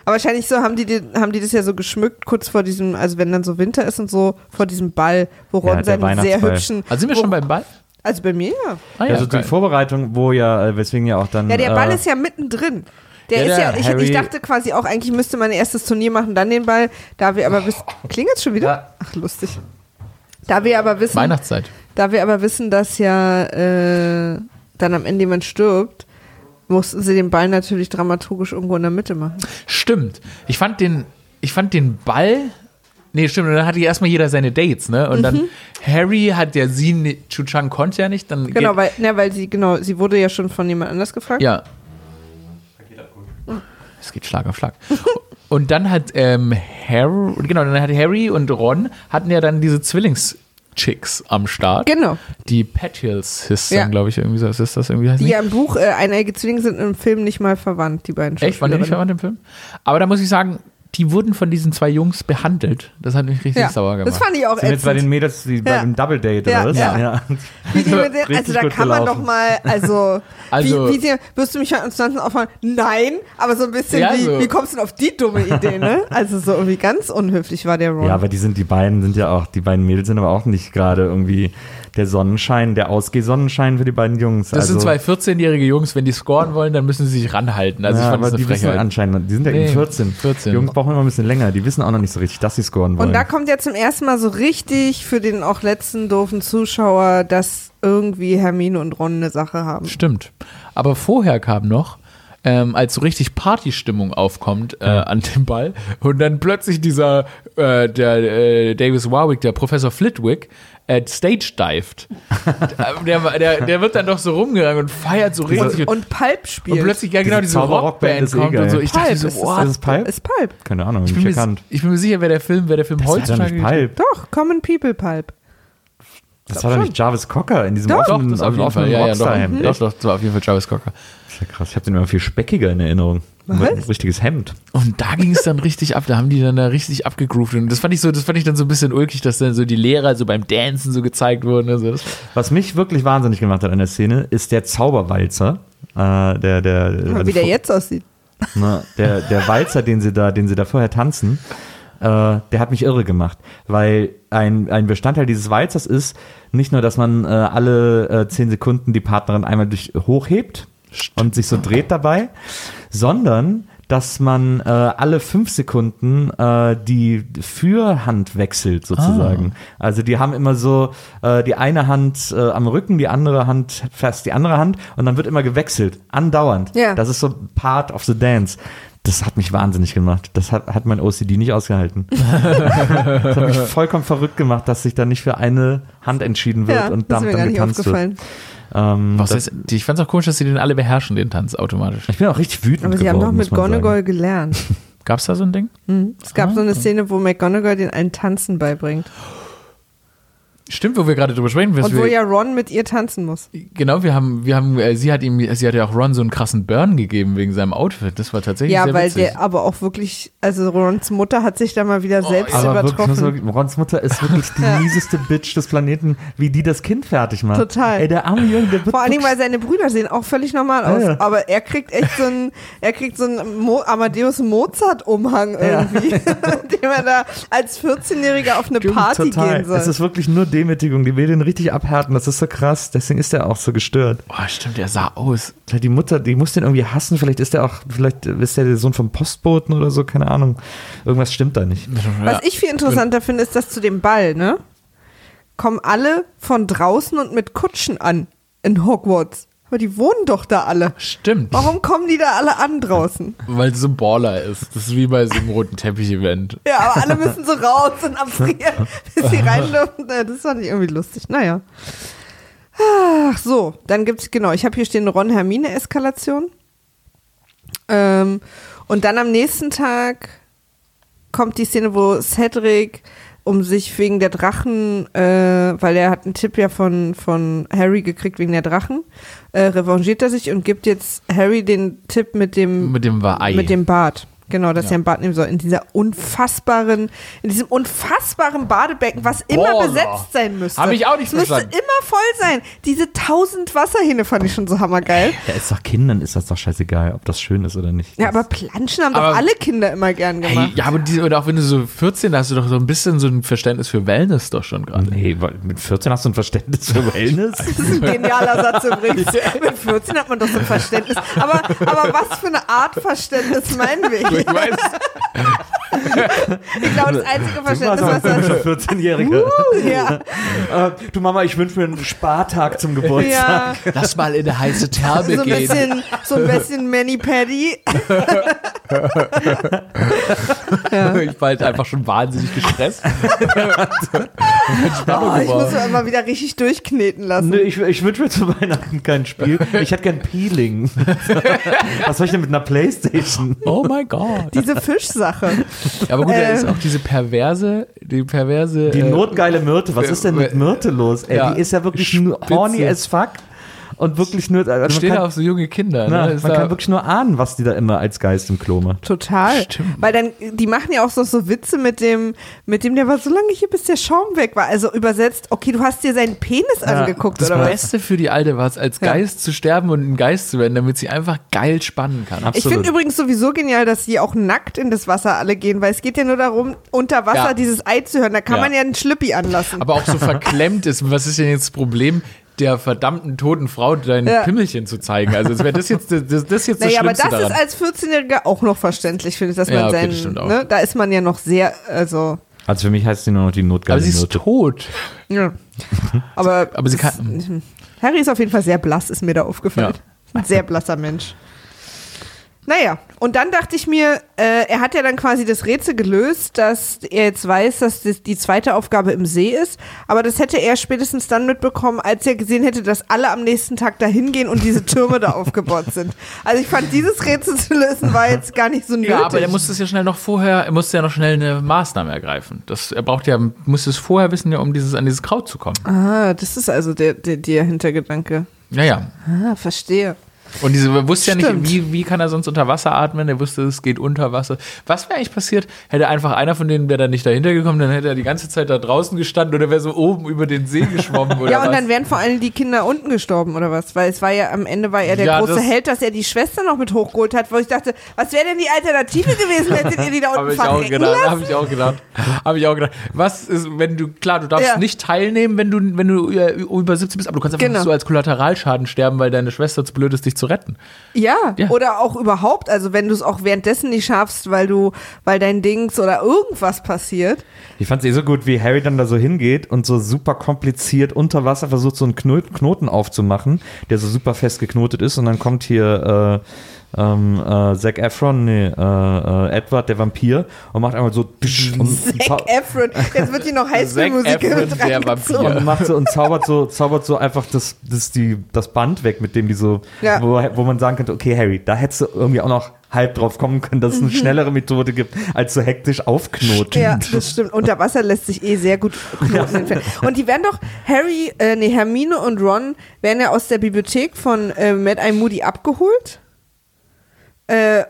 Aber wahrscheinlich so haben die, die, haben die das ja so geschmückt, kurz vor diesem, also wenn dann so Winter ist und so, vor diesem Ball, wo Ja, Ron der seinen sehr hübschen. Also sind wir wo, schon beim Ball? Also bei mir ja. Ah, also die geil. Vorbereitung, wo ja, äh, weswegen ja auch dann. Ja, der Ball äh, ist ja mittendrin. Der Ja, ist der ja, ich, ich dachte quasi auch, eigentlich müsste man ein erstes Turnier machen, dann den Ball. Da wir aber wissen. Klingelt's schon wieder? Ja. Ach, lustig. Da wir aber wissen, Weihnachtszeit. da wir aber wissen, dass ja äh, dann am Ende jemand stirbt, mussten sie den Ball natürlich dramaturgisch irgendwo in der Mitte machen. Stimmt. Ich fand den, ich fand den Ball. Nee, stimmt. Und dann hatte erstmal jeder seine Dates, ne? Und dann Harry hat ja sie, ne- Chu Chang konnte ja nicht. Dann Genau, weil, ne, weil sie, genau, sie wurde ja schon von jemand anders gefragt. Ja. Es geht Schlag auf Schlag. Und dann hat ähm, Harry, genau, dann hat Harry und Ron hatten ja dann diese Zwillingschicks am Start. Genau. Die Petuel Sisters, Ja. glaube ich, irgendwie so. Ist das irgendwie heißt Die ja im Buch äh, eineige Zwillinge sind im Film nicht mal verwandt, die beiden Echt? Waren die nicht verwandt im Film? Aber da muss ich sagen, die wurden von diesen zwei Jungs behandelt. Das hat mich richtig Ja, sauer gemacht. das fand ich auch Sind jetzt bei den ätzend. Mädels die, bei Ja. dem Double Date Ja, oder was? ja. Wie die mit den, also Richtig da gut kann man doch mal, also, Also- wie, wie sie, wirst du mich ansonsten auffallen? Nein, aber so ein bisschen Ja, wie, so. wie kommst du denn auf die dumme Idee, ne? Also so irgendwie ganz unhöflich war der Ron. Ja, aber die sind, die beiden sind ja auch, die beiden Mädels sind aber auch nicht gerade irgendwie der Sonnenschein, der Ausgeh-Sonnenschein für die beiden Jungs. Das also, sind zwei 14-jährige Jungs, wenn die scoren wollen, dann müssen sie sich ranhalten. Also ich ja, fand das aber eine die wissen anscheinend, die sind ja Nee, eben 14. 14. Die Jungs brauchen immer ein bisschen länger, die wissen auch noch nicht so richtig, dass sie scoren wollen. Und da kommt ja zum ersten Mal so richtig für den auch letzten doofen Zuschauer, dass irgendwie Hermine und Ron eine Sache haben. Stimmt. Aber vorher kam noch, ähm, als so richtig Partystimmung aufkommt äh, an dem Ball und dann plötzlich dieser, äh, der äh, Davis Warwick, der Professor Flitwick, äh, stage dived. der, der, der wird dann doch so rumgegangen und feiert so richtig. Und, Und Pulp spielt. und plötzlich, ja genau, Diese diese Rockband ist eh kommt und geil. so. Ich dachte Pulp so, ist es. what? ist es Pulp? ist Pulp. Keine Ahnung, Ich nicht bin, mir, ich bin mir sicher, wer der Film, wer der Film Das heutzutage Pulp. Doch, Common People Pulp. Das war doch nicht Jarvis Cocker in diesem Doch, offenen, das auf jeden offenen Fall. Ja, ja, doch, Rockstar-Hemd. doch, doch, das war auf jeden Fall Jarvis Cocker. Das ist ja krass. Ich habe den immer viel speckiger in Erinnerung. Was? Ein richtiges Hemd. Und da ging es dann richtig ab, da haben die dann da richtig abgegroovt. Und das fand ich so, das fand ich dann so ein bisschen ulkig, dass dann so die Lehrer so beim Dancen so gezeigt wurden. Also Was mich wirklich wahnsinnig gemacht hat an der Szene, ist der Zauberwalzer. Äh, der, der, also Wie der jetzt aussieht. Ne, der, der Walzer, den sie da, den sie da vorher tanzen, äh, der hat mich irre gemacht, weil ein, ein Bestandteil dieses Walzers ist nicht nur, dass man äh, alle äh, zehn Sekunden die Partnerin einmal durch hochhebt und sich so dreht dabei, sondern dass man äh, alle fünf Sekunden äh, die Fürhand wechselt sozusagen. Also die haben immer so äh, die eine Hand äh, am Rücken, die andere Hand fest die andere Hand und dann wird immer gewechselt, andauernd. Ja. Das ist so part of the dance. Das hat mich wahnsinnig gemacht. Das hat, hat mein OCD nicht ausgehalten. das hat mich vollkommen verrückt gemacht, dass sich da nicht für eine Hand entschieden wird Ja, und das ist dann, mir dann gar nicht getanzt wird. aufgefallen. Ähm, Was das, heißt, ich fand's auch komisch, dass sie den alle beherrschen, den Tanz automatisch. ich bin auch richtig wütend Aber sie haben geworden, doch mit. Gonagall gelernt. Gab's da so ein Ding? Es gab so eine Szene, wo McGonagall den allen Tanzen beibringt. Stimmt, wo wir gerade drüber sprechen. Und wo wir, ja Ron mit ihr tanzen muss. Genau, wir haben, wir haben, äh, sie hat ihm, sie hat ja auch Ron so einen krassen Burn gegeben wegen seinem Outfit. Das war tatsächlich Ja, sehr weil witzig. der aber auch wirklich, also Rons Mutter hat sich da mal wieder selbst Oh, Aber wirklich, muss übertroffen. man- Rons Mutter ist wirklich die mieseste Bitch des Planeten, wie die das Kind fertig macht. Total. Ey, der arme Junge, der wird Vor allen Dingen, wirklich- weil seine Brüder sehen auch völlig normal aus. Ja, ja. Aber er kriegt echt so einen, er kriegt so einen Mo Amadeus Mozart-Umhang irgendwie, dem er da als 14-Jähriger auf eine Stimmt, Party total. gehen soll. Es ist wirklich nur Demütigung. Die will den richtig abhärten. Das ist so krass. Deswegen ist er auch so gestört. oh, stimmt, der sah aus. Die Mutter, die muss den irgendwie hassen. Vielleicht ist er auch, vielleicht ist der der Sohn vom Postboten oder so. Keine Ahnung. Irgendwas stimmt da nicht. Was ich viel interessanter finde, ist, dass zu dem Ball, ne, kommen alle von draußen und mit Kutschen an in Hogwarts. Aber die wohnen doch da alle. Stimmt. Warum kommen die da alle an draußen? Weil es so Baller ist. Das ist wie bei so einem roten Teppich-Event. Ja, aber alle müssen so raus und am Frieren, bis sie rein dürfen. Ja, Das fand ich irgendwie lustig. Naja. Ach so, dann gibt's, genau, ich habe hier stehen Ron-Hermine-Eskalation. Ähm, und dann am nächsten Tag kommt die Szene, wo Cedric um sich wegen der Drachen, äh, weil er hat einen Tipp ja von, von Harry gekriegt wegen der Drachen, äh, revanchiert er sich und gibt jetzt Harry den Tipp mit dem Mit dem Ei. mit dem Bad. Genau, dass Ja. er ein Bad nehmen soll. In dieser unfassbaren, in diesem unfassbaren Badebecken, was immer Baller. besetzt sein müsste. Hab ich auch nicht Es müsste verstanden. immer voll sein. Diese tausend Wasserhähne fand ich schon so hammergeil. Ja, ist doch Kindern ist das doch scheißegal, ob das schön ist oder nicht. Ja, aber Planschen haben doch Aber- alle Kinder immer gern Hey, gemacht. ja, aber die, oder auch wenn du so 14 hast, du doch so ein bisschen so ein Verständnis für Wellness doch schon gerade. Nee, mit 14 hast du ein Verständnis für Wellness? Das ist ein genialer Satz übrigens. Mit 14 hat man doch so ein Verständnis. Aber, aber was für eine Art Verständnis meinen wir hier? Ich weiß, Ich glaube, das einzige Du Verständnis, was ein das komischer 14-Jähriger. ja, Äh, du Mama, ich wünsche mir einen Spartag zum ja, Lass mal in eine heiße Therme so ein gehen. bisschen, so ein bisschen Manny Paddy. ich war halt einfach schon wahnsinnig gestresst. Oh, ich muss mir immer wieder richtig durchkneten lassen. Nö, ich, ich wünsche mir zu Weihnachten kein Spiel. Ich hätte gern Peeling. Was soll ich denn mit einer Playstation? Oh mein Gott. Diese Fischsache. Ja, aber gut, da Äh. ist auch diese perverse, die perverse. Die äh, notgeile Myrte. Was ist denn mit Myrte los? Ey, Ja, die ist ja wirklich Spitze. horny as fuck. Und wirklich nur. Also steht kann, auf so junge Kinder. na, ne? Man da- kann wirklich nur ahnen, was die da immer als Geist im Klo macht. Total. Weil dann, die machen ja auch so, so Witze mit dem, mit dem, der war so lange hier, bis der Schaum weg war. Also übersetzt, okay, du hast dir seinen Penis angeguckt, das oder was? Beste für die Alte war es, als Ja. Geist zu sterben und ein Geist zu werden, damit sie einfach geil spannen kann. Ich Absolut. finde übrigens sowieso genial, dass sie auch nackt in das Wasser alle gehen, weil es geht ja nur darum, unter Wasser Ja. dieses Ei zu hören. Da kann Ja. man ja einen Schlüppi anlassen. Aber auch so verklemmt ist. Was ist denn jetzt das Problem? Der verdammten toten Frau dein Ja. Pimmelchen zu zeigen. Also, das wäre das jetzt das, das ist jetzt das naja, aber Schlimmste das daran. ist als 14-Jähriger auch noch verständlich, finde ich, dass man Ja, okay, seinen, das stimmt auch. ne, da ist man ja noch sehr, also, Also für mich heißt sie nur noch die notgeile aber sie ist tot. ja. Aber, Aber sie kann. Harry ist auf jeden Fall sehr blass, ist mir da aufgefallen. Ein sehr blasser Mensch. Naja, und dann dachte ich mir, äh, er hat ja dann quasi das Rätsel gelöst, dass er jetzt weiß, dass das die zweite Aufgabe im See ist. Aber das hätte er spätestens dann mitbekommen, als er gesehen hätte, dass alle am nächsten Tag da hingehen und diese Türme da aufgebaut sind. Also ich fand, dieses Rätsel zu lösen war jetzt gar nicht so nötig. Ja, aber er muss es ja schnell noch vorher, er musste ja noch schnell eine Maßnahme ergreifen. Das, er braucht ja, muss es vorher wissen, ja, um dieses, an dieses Kraut zu kommen. ah, das ist also der, der, der Hintergedanke. Ja, ja. Ah, verstehe. Und diese, er wusste ja Stimmt. nicht, wie, wie kann er sonst unter Wasser atmen? Er wusste, es geht unter Wasser. Was wäre eigentlich passiert? Hätte einfach einer von denen, wäre da nicht dahinter gekommen, dann hätte er die ganze Zeit da draußen gestanden oder wäre so oben über den See geschwommen oder Ja, und was? dann wären vor allem die Kinder unten gestorben oder was? Weil es war ja am Ende war er der Ja, große das- Held, dass er die Schwester noch mit hochgeholt hat, wo ich dachte, was wäre denn die Alternative gewesen, hättet ihr die da Habe unten ich auch gedacht, habe ich auch gedacht. Habe ich auch gedacht. Was ist, wenn du, klar, du darfst Ja. nicht teilnehmen, wenn du, wenn du äh, über 17 bist, aber du kannst einfach Genau. so als Kollateralschaden sterben, weil deine Schwester zu blöd ist, dich zu retten. Ja, Ja. oder auch überhaupt, also wenn du es auch währenddessen nicht schaffst, weil du, weil dein Dings oder irgendwas passiert. Ich fand es eh so gut, wie Harry dann da so hingeht und so super kompliziert unter Wasser versucht, so einen Kno Knoten aufzumachen, der so super fest geknotet ist. Und dann kommt hier ähm, äh, Zac Efron, nee, äh, äh, Edward, der Vampir, und macht einmal so tsch, und, Zac Efron. Jetzt wird hier noch Highschool-Musik der. Vampir. und macht so und zaubert so, zaubert so einfach das, das, die, das Band weg, mit dem die so, Ja. wo, wo man sagen könnte, okay, Harry, da hättest du irgendwie auch noch halb drauf kommen können, dass es eine schnellere Methode gibt, als so hektisch aufknoten. Mhm. Ja, das stimmt. Unter Wasser lässt sich eh sehr gut Knoten entfernen. Und die werden doch, Harry, äh, nee, Hermine und Ron werden ja aus der Bibliothek von äh, Mad Eye Moody abgeholt. Äh,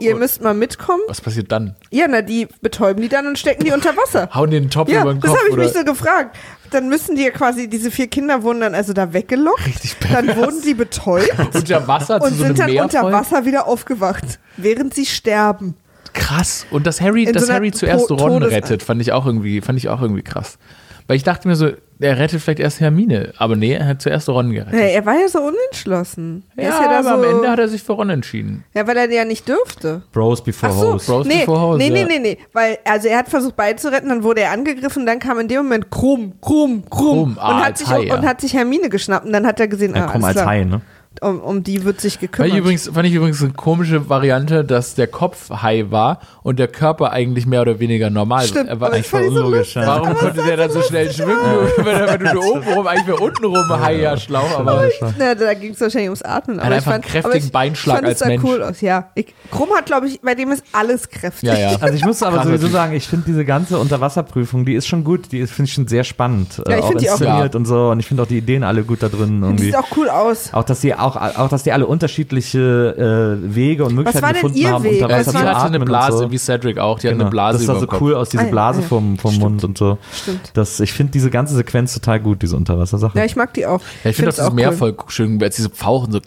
ihr oh. müsst mal mitkommen. Was passiert dann? Ja, na, die betäuben die dann und stecken die unter Wasser. Hauen den Topf Ja, über den das Kopf habe ich oder? mich so gefragt. Dann müssen die ja quasi, diese vier Kinder wurden dann also da weggelockt. Richtig Dann pervers. wurden die betäubt unter Wasser zu und so sind dann Meer unter? Wasser wieder aufgewacht, während sie sterben. Krass. Und dass Harry, In dass so Harry zuerst To- Ron Todes- rettet, fand ich auch irgendwie, fand ich auch irgendwie krass. Weil ich dachte mir so, er rettet vielleicht erst Hermine, aber nee, er hat zuerst Ron gerettet. Ja, er war ja so unentschlossen. Er Ja, ist ja aber so, am Ende hat er sich für Ron entschieden. ja, weil er ja nicht dürfte. Bros before Ach so, hoes. Bros nee, before hoes, nee, nee, ja. nee, nee, weil, also er hat versucht beide zu retten, dann wurde er angegriffen, dann kam in dem Moment Krumm, Krumm, Krumm, Krumm, ah, und, hat sich, Hai, und ja. hat sich Hermine geschnappt und dann hat er gesehen, Ja, ah, komm als Hai, ne? Um, um die wird sich Fand gekümmert. ich, übrigens, fand ich übrigens eine komische Variante, dass der Kopf Hai war und der Körper eigentlich mehr oder weniger normal Stimmt, Er war. aber ich fand die so unlogisch, ja. Warum konnte der dann so schnell schwimmen? Wenn, wenn du oben rum, eigentlich wäre unten rum Hai ja schlau, aber Na, da ging es wahrscheinlich ums Atmen. hat Aber ich einfach fand, einen kräftigen aber ich, Beinschlag ich fand als es Mensch. cool aus, ja. Ich, Krumm hat, glaube ich, bei dem ist alles kräftig. ja, ja. Also ich muss aber sowieso sagen, ich finde diese ganze Unterwasserprüfung, die ist schon gut, die ist finde ich schon sehr spannend, Ja, ich auch find die auch inszeniert und so und ich finde auch die Ideen alle gut da drin Die irgendwie. sieht auch cool aus. Auch dass die auch, auch dass die alle unterschiedliche äh, Wege und Möglichkeiten war denn gefunden ihr haben, Weg? unter Ja, Wasser sie zu hatte eine Blase, so. wie Cedric auch. Die hat Genau. eine Blase das sah so cool aus, diese Ah, ja, Blase ja. vom, vom Mund und so. Stimmt. Das, ich finde diese ganze Sequenz total gut, diese Unterwassersache. Ja, ich mag die auch. Ja, ich finde auch find's das Meer cool. voll schön, als diese Pfauchen so.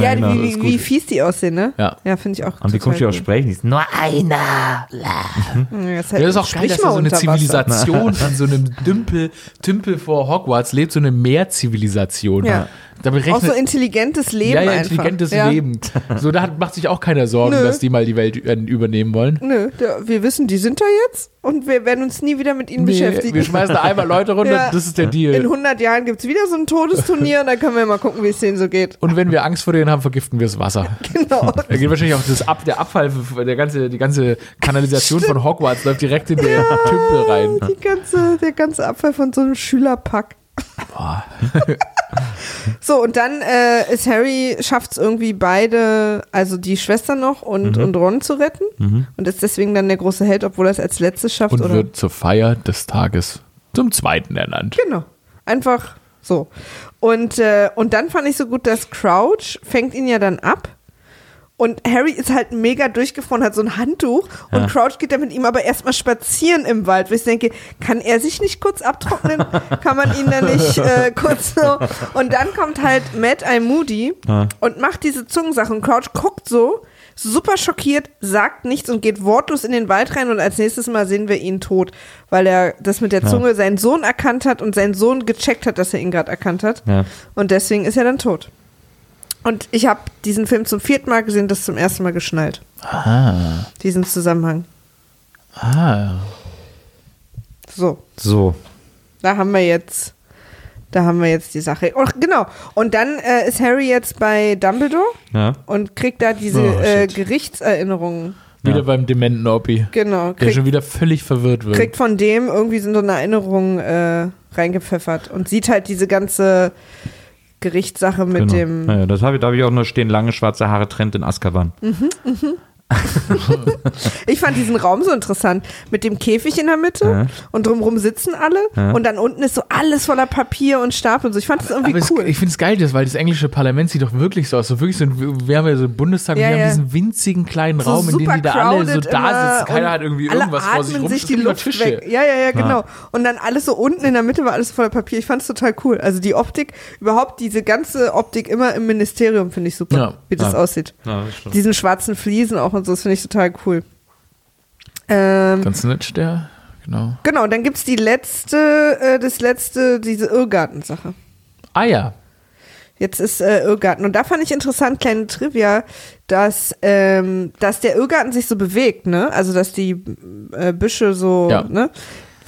Ja, genau, wie, wie, wie fies die aussehen, ne? Ja. Ja, finde ich auch. und wie komisch die auch cool. sprechen, die ist nur einer. Ja, ist, Ja, das ist auch geil, dass da so eine Zivilisation in so einem Dümpel, Tümpel vor Hogwarts lebt, so eine Meerzivilisation. Ja. Da Auch so intelligentes Leben ja, ja, einfach. intelligentes ja. Leben. So, da hat, macht sich auch keiner Sorgen, Nö. dass die mal die Welt ü- übernehmen wollen. Nö, wir wissen, die sind da jetzt und wir werden uns nie wieder mit ihnen Nee, beschäftigen. wir schmeißen da einmal Leute runter, Ja. das ist der In Deal. 100 Jahren gibt es wieder so ein Todesturnier und dann können wir mal gucken, wie es denen so geht. Und wenn wir Angst vor denen haben, vergiften wir das Wasser. Genau. Da geht wahrscheinlich auch das Ab, der Abfall, der ganze, die ganze Kanalisation von Hogwarts läuft direkt in den Tümpel rein. Die ganze, der ganze Abfall von so einem Schülerpack. Boah. So, und dann äh, ist Harry, schafft es irgendwie beide, also die Schwester noch und, Mhm. und Ron zu retten. Und ist deswegen dann der große Held, obwohl er es als letztes schafft. Und oder? wird zur Feier des Tages zum zweiten ernannt. Genau. Einfach so. Und, äh, und dann fand ich so gut, dass Crouch fängt ihn ja dann ab. Und Harry ist halt mega durchgefroren, hat so ein Handtuch und Ja. Crouch geht dann mit ihm aber erstmal spazieren im Wald. Wo ich denke, kann er sich nicht kurz abtrocknen? kann man ihn dann nicht äh, kurz so? Und dann kommt halt Mad Eye Moody Ja. und macht diese Zungensache und Crouch guckt so, super schockiert, sagt nichts und geht wortlos in den Wald rein und als nächstes Mal sehen wir ihn tot, weil er das mit der Zunge seinen Sohn erkannt hat und sein Sohn gecheckt hat, dass er ihn gerade erkannt hat Ja. und deswegen ist er dann tot. Und ich habe diesen Film zum vierten Mal gesehen, das zum ersten Mal geschnallt, Ah. diesen Zusammenhang. Ah. So, So. da haben wir jetzt, da haben wir jetzt die Sache. Oh, genau. Und dann äh, ist Harry jetzt bei Dumbledore Ja. und kriegt da diese Oh, äh. Gerichtserinnerungen. Wieder Ja. beim dementen Oppi. Genau. Der Kriegt, schon wieder völlig verwirrt wird. kriegt von dem irgendwie so eine Erinnerung äh, reingepfeffert und sieht halt diese ganze Gerichtssache mit genau. dem. Ja, ja, das habe ich, da habe ich auch nur stehen, lange schwarze Haare Trend in Azkaban. Ich fand diesen Raum so interessant. Mit dem Käfig in der Mitte Ja. und drumherum sitzen alle Ja. und dann unten ist so alles voller Papier und Stapel und so. Ich fand das irgendwie Aber es, cool. ich finde es geil, das, weil das englische Parlament sieht doch wirklich so aus. So wirklich so ein, wir haben ja so einen Bundestag und Ja, wir ja. haben diesen winzigen kleinen so Raum, in dem die da alle so da sitzen. Keiner und hat irgendwie alle irgendwas vor sich atmen rum. sich die Luft Tische. weg. Ja, ja, ja, genau. Und dann alles so unten in der Mitte war alles voller Papier. Ich fand es total cool. Also die Optik, überhaupt diese ganze Optik immer im Ministerium finde ich super, Ja. wie das Ja. aussieht. Ja, das. Diesen schwarzen Fliesen auch und so, das finde ich total cool. Ähm, Ganz nett, der. Genau. genau, dann gibt es die letzte, äh, das letzte, diese Irrgarten-Sache. Ah ja. Jetzt ist äh, Irrgarten. Und da fand ich interessant, kleine Trivia, dass, ähm, dass der Irrgarten sich so bewegt, ne? Also, dass die äh, Büsche so, Ja. ne?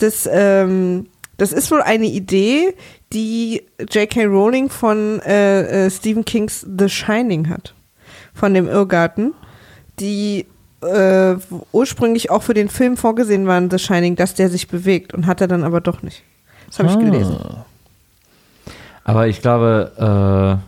Das, ähm, das ist wohl eine Idee, die J.K. Rowling von äh, äh, Stephen Kings The Shining hat. von dem Irrgarten, die äh, ursprünglich auch für den Film vorgesehen waren, The Shining, dass der sich bewegt und hat er dann aber doch nicht. Das habe ich Ah. gelesen. Aber ich glaube,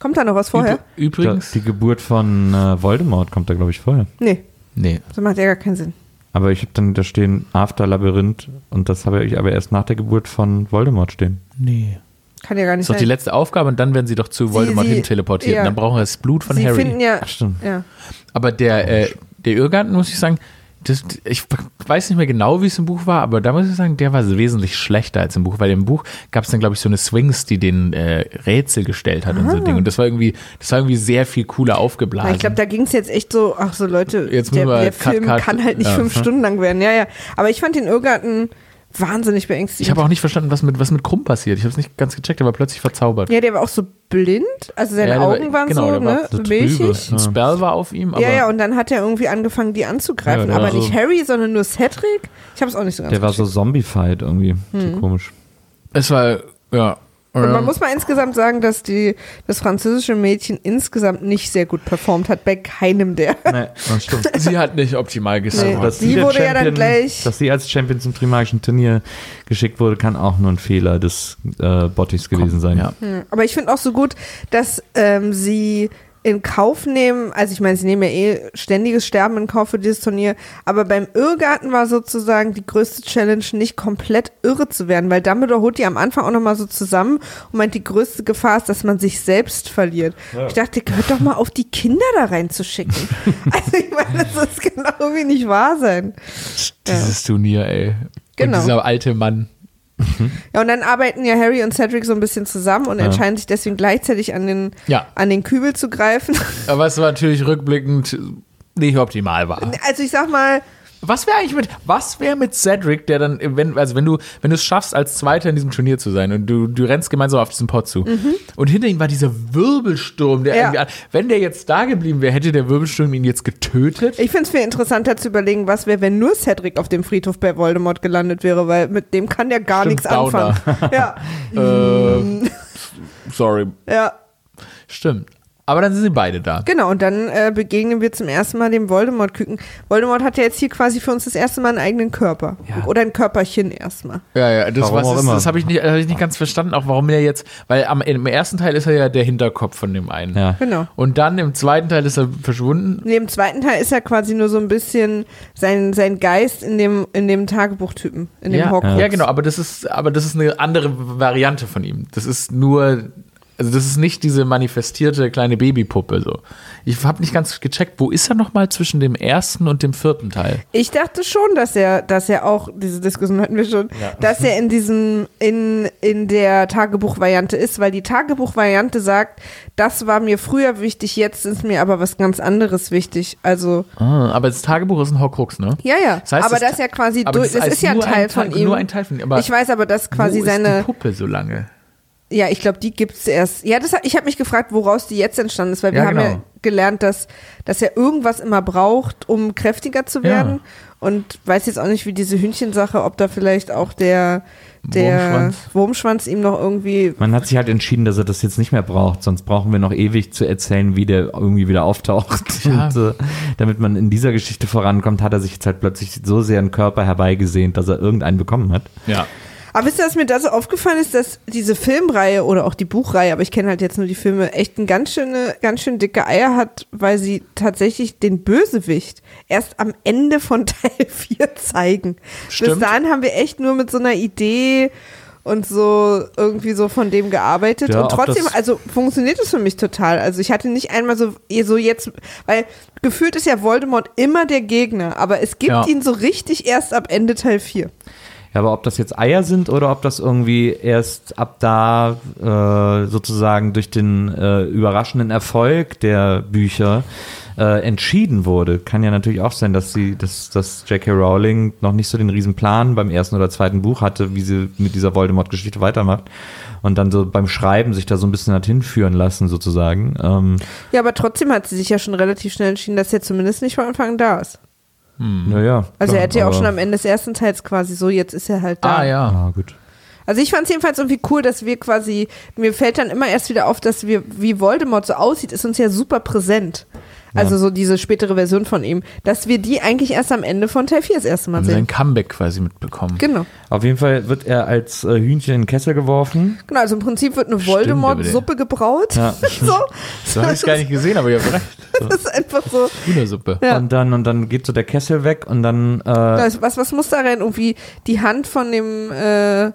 Kommt da noch was vorher? äh, Übrigens. die Geburt von äh, Voldemort kommt da, glaube ich, vorher. Nee, Nee. das macht ja gar keinen Sinn. Aber ich habe dann da stehen After Labyrinth und das habe ich aber erst nach der Geburt von Voldemort stehen. Nee. Kann ja gar nicht Das ist doch die sein. letzte Aufgabe und dann werden sie doch zu Voldemort sie- hin teleportiert. ja. Und dann brauchen wir das Blut von Sie Harry. finden ja, Ach, stimmt. ja. Aber der, äh, der Irrgarten, muss ich sagen, das, ich weiß nicht mehr genau, wie es im Buch war, aber da muss ich sagen, der war wesentlich schlechter als im Buch, weil im Buch gab es dann, glaube ich, so eine Swings, die den äh, Rätsel gestellt hat und so Ding. Und das war irgendwie, das war irgendwie sehr viel cooler aufgeblasen. ich glaube, da ging es jetzt echt so, ach so Leute, Jetzt der, der Cut, Film Cut. kann halt nicht Ja. fünf Stunden lang werden. Ja, ja. Aber ich fand den Irrgarten wahnsinnig beängstigend. ich habe auch nicht verstanden, was mit, was mit Krumm passiert. Ich habe es nicht ganz gecheckt, aber plötzlich verzaubert. ja, der war auch so blind, also seine Ja, der war- Augen waren genau, so, der war ne, so milchig. trübe. Ein Spell war auf ihm, aber Ja, ja, und dann hat er irgendwie angefangen, die anzugreifen. Ja, der aber war nicht so- Harry, sondern nur Cedric. Ich habe es auch nicht so ganz Der war so zombified irgendwie. So komisch. es war, ja. Und man muss mal insgesamt sagen, dass die, das französische Mädchen insgesamt nicht sehr gut performt hat, bei keinem der. Nee, das stimmt. sie hat nicht optimal Nee. gescored. Dass Die der wurde ja dann gleich- Dass sie als Champion zum Trimagischen Turnier geschickt wurde, kann auch nur ein Fehler des äh, Bottichs gewesen sein. Ja. Aber ich finde auch so gut, dass ähm, sie in Kauf nehmen, also ich meine, sie nehmen ja eh ständiges Sterben in Kauf für dieses Turnier, aber beim Irrgarten war sozusagen die größte Challenge, nicht komplett irre zu werden, weil Dumbledore holt die am Anfang auch nochmal so zusammen und meint, die größte Gefahr ist, dass man sich selbst verliert. Ich dachte, hört doch mal auf, die Kinder da reinzuschicken. also ich meine, das ist genau irgendwie nicht wahr sein. Dieses Turnier, ey. Genau. Und dieser alte Mann. Ja, und dann arbeiten ja Harry und Cedric so ein bisschen zusammen und entscheiden sich deswegen gleichzeitig an den, Ja. an den Kübel zu greifen. Aber was natürlich rückblickend nicht optimal war. Also ich sag mal, Was wäre eigentlich mit, was wäre mit Cedric, der dann, wenn, also wenn du, wenn du es schaffst, als Zweiter in diesem Turnier zu sein und du, du rennst gemeinsam auf diesen Pot zu und hinter ihm war dieser Wirbelsturm, der Mhm. Ja. irgendwie, wenn der jetzt da geblieben wäre, hätte der Wirbelsturm ihn jetzt getötet? ich finde es viel interessanter zu überlegen, was wäre, wenn nur Cedric auf dem Friedhof bei Voldemort gelandet wäre, weil mit dem kann der gar nichts anfangen. Ja, Äh, sorry. ja, Stimmt. Aber dann sind sie beide da. genau. Und dann äh, begegnen wir zum ersten Mal dem Voldemort-Küken. Voldemort hat ja jetzt hier quasi für uns das erste Mal einen eigenen Körper. Ja. Oder ein Körperchen erstmal. Ja, ja, das, Warum was auch ist, immer. das habe ich, nicht- hab ich nicht ganz verstanden, auch warum er jetzt, weil am, im ersten Teil ist er ja der Hinterkopf von dem einen. Ja. Genau. Und dann im zweiten Teil ist er verschwunden. Nee, im zweiten Teil ist er quasi nur so ein bisschen sein, sein Geist in dem, in dem Tagebuchtypen, in dem ja, Horcrux. ja, genau, aber das ist, aber das ist eine andere Variante von ihm. Das ist nur, also das ist nicht diese manifestierte kleine Babypuppe so. Ich habe nicht ganz gecheckt, wo ist er nochmal zwischen dem ersten und dem vierten Teil? Ich dachte schon, dass er, dass er auch, diese Diskussion hatten wir schon, dass er in diesem, in, in der Tagebuchvariante ist, weil die Tagebuchvariante sagt, das war mir früher wichtig, jetzt ist mir aber was ganz anderes wichtig. Also, Ah, aber das Tagebuch ist ein Horcrux, ne? ja, ja. Das heißt, aber das das ist ja quasi, durch, das das, heißt ist ja ein nur ein Teil Teil- von ihm. nur ein Teil von ihm, aber ich weiß aber, dass quasi wo ist seine, die Puppe so lange? Ja, ich glaube, die gibt's erst. Ja, das, ich habe mich gefragt, woraus die jetzt entstanden ist, weil wir Ja, haben ja genau. gelernt, dass, dass er irgendwas immer braucht, um kräftiger zu Ja. werden. Und weiß jetzt auch nicht, wie diese Hühnchensache, ob da vielleicht auch der, der Wurmschwanz. Wurmschwanz, ihm noch irgendwie. Man hat sich halt entschieden, dass er das jetzt nicht mehr braucht, sonst brauchen wir noch ewig zu erzählen, wie der irgendwie wieder auftaucht. Ja. Und, äh, damit man in dieser Geschichte vorankommt, hat er sich jetzt halt plötzlich so sehr einen Körper herbeigesehnt, dass er irgendeinen bekommen hat. Ja. Aber wisst ihr, was mir da so aufgefallen ist, dass diese Filmreihe oder auch die Buchreihe, aber ich kenne halt jetzt nur die Filme, echt ein ganz schöne, ganz schön dicke Eier hat, weil sie tatsächlich den Bösewicht erst am Ende von Teil 4 zeigen. Bis Stimmt. dahin haben wir echt nur mit so einer Idee und so irgendwie so von dem gearbeitet. Ja, und trotzdem, also funktioniert es für mich total. Also ich hatte nicht einmal so, eh so jetzt, weil gefühlt ist ja Voldemort immer der Gegner, aber es gibt Ja. ihn so richtig erst ab Ende Teil 4. Ja, aber ob das jetzt Eier sind oder ob das irgendwie erst ab da äh, sozusagen durch den äh, überraschenden Erfolg der Bücher äh, entschieden wurde, kann ja natürlich auch sein, dass sie, dass, dass J.K. Rowling noch nicht so den riesen Plan beim ersten oder zweiten Buch hatte, wie sie mit dieser Voldemort-Geschichte weitermacht und dann so beim Schreiben sich da so ein bisschen hat hinführen lassen sozusagen. Ähm, Ja, aber trotzdem hat sie sich ja schon relativ schnell entschieden, dass er zumindest nicht von Anfang an da ist. Naja. Also klar, er hätte ja auch schon am Ende des ersten Teils quasi so, jetzt ist er halt da. Ah, ja. Ah, gut. Also ich fand es jedenfalls irgendwie cool, dass wir quasi, mir fällt dann immer erst wieder auf, dass wir, wie Voldemort so aussieht, ist uns ja super präsent. Also so diese spätere Version von ihm, dass wir die eigentlich erst am Ende von Teil 4 das erste Mal Haben sehen. sein Comeback quasi mitbekommen. Genau. Auf jeden Fall wird er als äh, Hühnchen in den Kessel geworfen. Genau, also im Prinzip wird eine Voldemort-Suppe gebraut. Ja. so. So habe ich es gar nicht gesehen, aber ihr habt recht. So, Das ist einfach so. Hühnersuppe. Ja. Und dann und dann geht so der Kessel weg und dann äh, Das, was, was muss da rein? Irgendwie die Hand von dem, äh,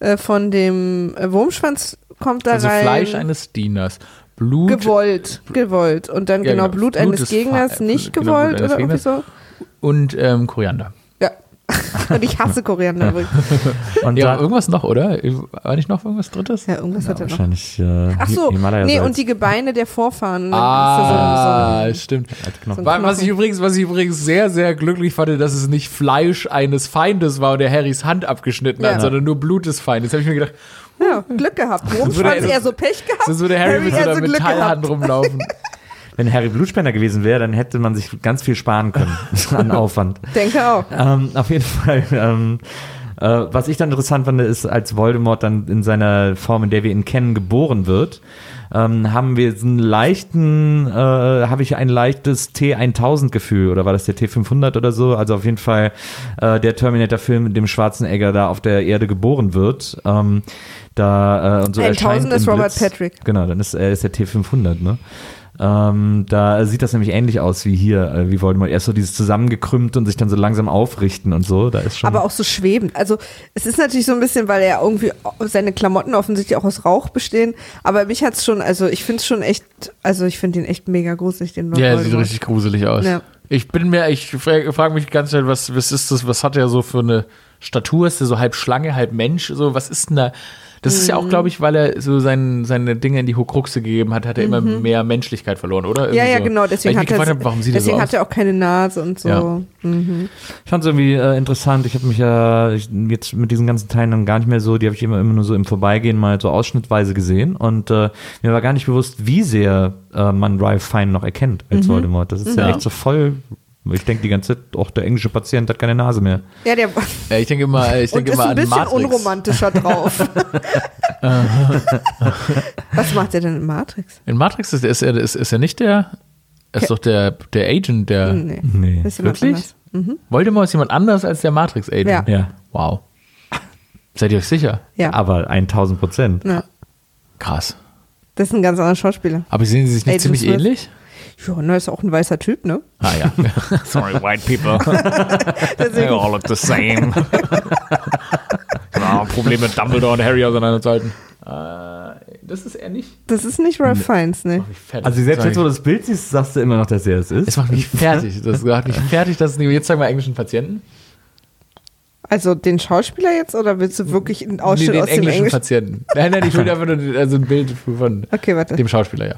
äh, von dem äh, Wurmschwanz kommt da Also rein. Fleisch eines Dieners. Blut. gewollt, gewollt. Und dann Ja, genau, genau. Blut, Blut eines Gegners Fa- nicht genau, Blut gewollt oder irgendwie so. Und ähm, Koriander. Ja. Und ich hasse Koriander übrigens. und Ja, dann irgendwas noch, oder? War nicht noch irgendwas Drittes? Ja, irgendwas hat er noch. wahrscheinlich äh, Ach so, Himalaya nee, und die Gebeine der Vorfahren. Ah, Das ist stimmt. so Was ich, übrigens, was ich übrigens sehr, sehr glücklich fand, dass es nicht Fleisch eines Feindes war und der Harrys Hand abgeschnitten Ja. hat, sondern nur Blut des Feindes. habe ich mir gedacht, so, ja, Glück gehabt. er- eher so Pech gehabt. so würde Harry, mit so einer Glück Metallhand rumlaufen. Wenn Harry Blutspender gewesen wäre, dann hätte man sich ganz viel sparen können an Aufwand. Denke auch. Ähm, auf jeden Fall. Ähm, äh, was ich dann interessant fand, ist, als Voldemort dann in seiner Form, in der wir ihn kennen, geboren wird, ähm, haben wir einen leichten, äh, habe ich ein leichtes T1000-Gefühl oder war das der T500 oder so? Also auf jeden Fall äh, der Terminator-Film, in dem Schwarzenegger da auf der Erde geboren wird. Ähm, da äh, und so 1000 erscheint ist Robert Blitz. Patrick. Genau, dann ist er ist der T500, ne? Ähm, da sieht das nämlich ähnlich aus wie hier, äh, wie Voldemort. Erst so dieses zusammengekrümmt und sich dann so langsam aufrichten und so. Da ist schon. Aber auch so schwebend. Also es ist natürlich so ein bisschen, weil er irgendwie seine Klamotten offensichtlich auch aus Rauch bestehen. Aber mich hat's schon, also ich finde es schon echt, also ich finde ihn echt mega gruselig, den Ja, er sieht richtig gruselig aus. Ja. Ich bin mir, ich frage frag mich die ganze Zeit, was, was ist das, was hat er so für eine Statur? Ist er so halb Schlange, halb Mensch? So, was ist denn da? Das ist ja Mhm. auch, glaube ich, weil er so sein, seine Dinge in die Hokruxe gegeben hat, hat er immer mehr Menschlichkeit verloren, oder? Mhm. Ja, Irgendwie ja, so. genau. Deswegen, hat er, gefragt habe, warum sieht so deswegen aus? hat er auch keine Nase und so. Ja. Mhm. Ich fand es irgendwie äh, interessant. Ich habe mich ja ich, jetzt mit diesen ganzen Teilen dann gar nicht mehr so, die habe ich immer, immer nur so im Vorbeigehen mal so ausschnittweise gesehen. Und äh, mir war gar nicht bewusst, wie sehr äh, man Ralph Fine noch erkennt als Voldemort. Das ist ja Ja. echt so voll. Ich denke die ganze Zeit, auch der englische Patient hat keine Nase mehr. Ja, der Ja, ich denke immer, ich denke ist immer ein an bisschen Matrix. unromantischer drauf. Was macht er denn in Matrix? In Matrix ist, ist, er, ist, ist er nicht der, ist Ke- doch der, der Agent, der Nee. Nee. Das ist jemand Wirklich? anders. Voldemort ist jemand anders als der Matrix-Agent. Ja. Ja. Wow. Seid ihr euch sicher? Ja. Aber 1000 Prozent. ja. Krass. Das ist ein ganz anderer Schauspieler. Aber sehen sie sich nicht Agent ziemlich Smith. ähnlich? Ja, na, ist auch ein weißer Typ, ne? Ah ja. Sorry, white people. They all look the same. ja, Problem mit Dumbledore und Harry auseinanderzuhalten. Äh, das ist er nicht. das ist nicht Ralph Fiennes, ne? Fertig. Also selbst jetzt, wo du das Bild siehst, sagst du immer noch, dass er es ist. es macht mich fertig. Das macht mich fertig, dass es nicht. Jetzt sagen wir englischen Patienten. Also den Schauspieler jetzt oder willst du wirklich einen Ausschnitt den aus dem englischen Englischen? Patienten. Nein, nein, ich will einfach nur also ein Bild von Okay, warte. dem Schauspieler, ja.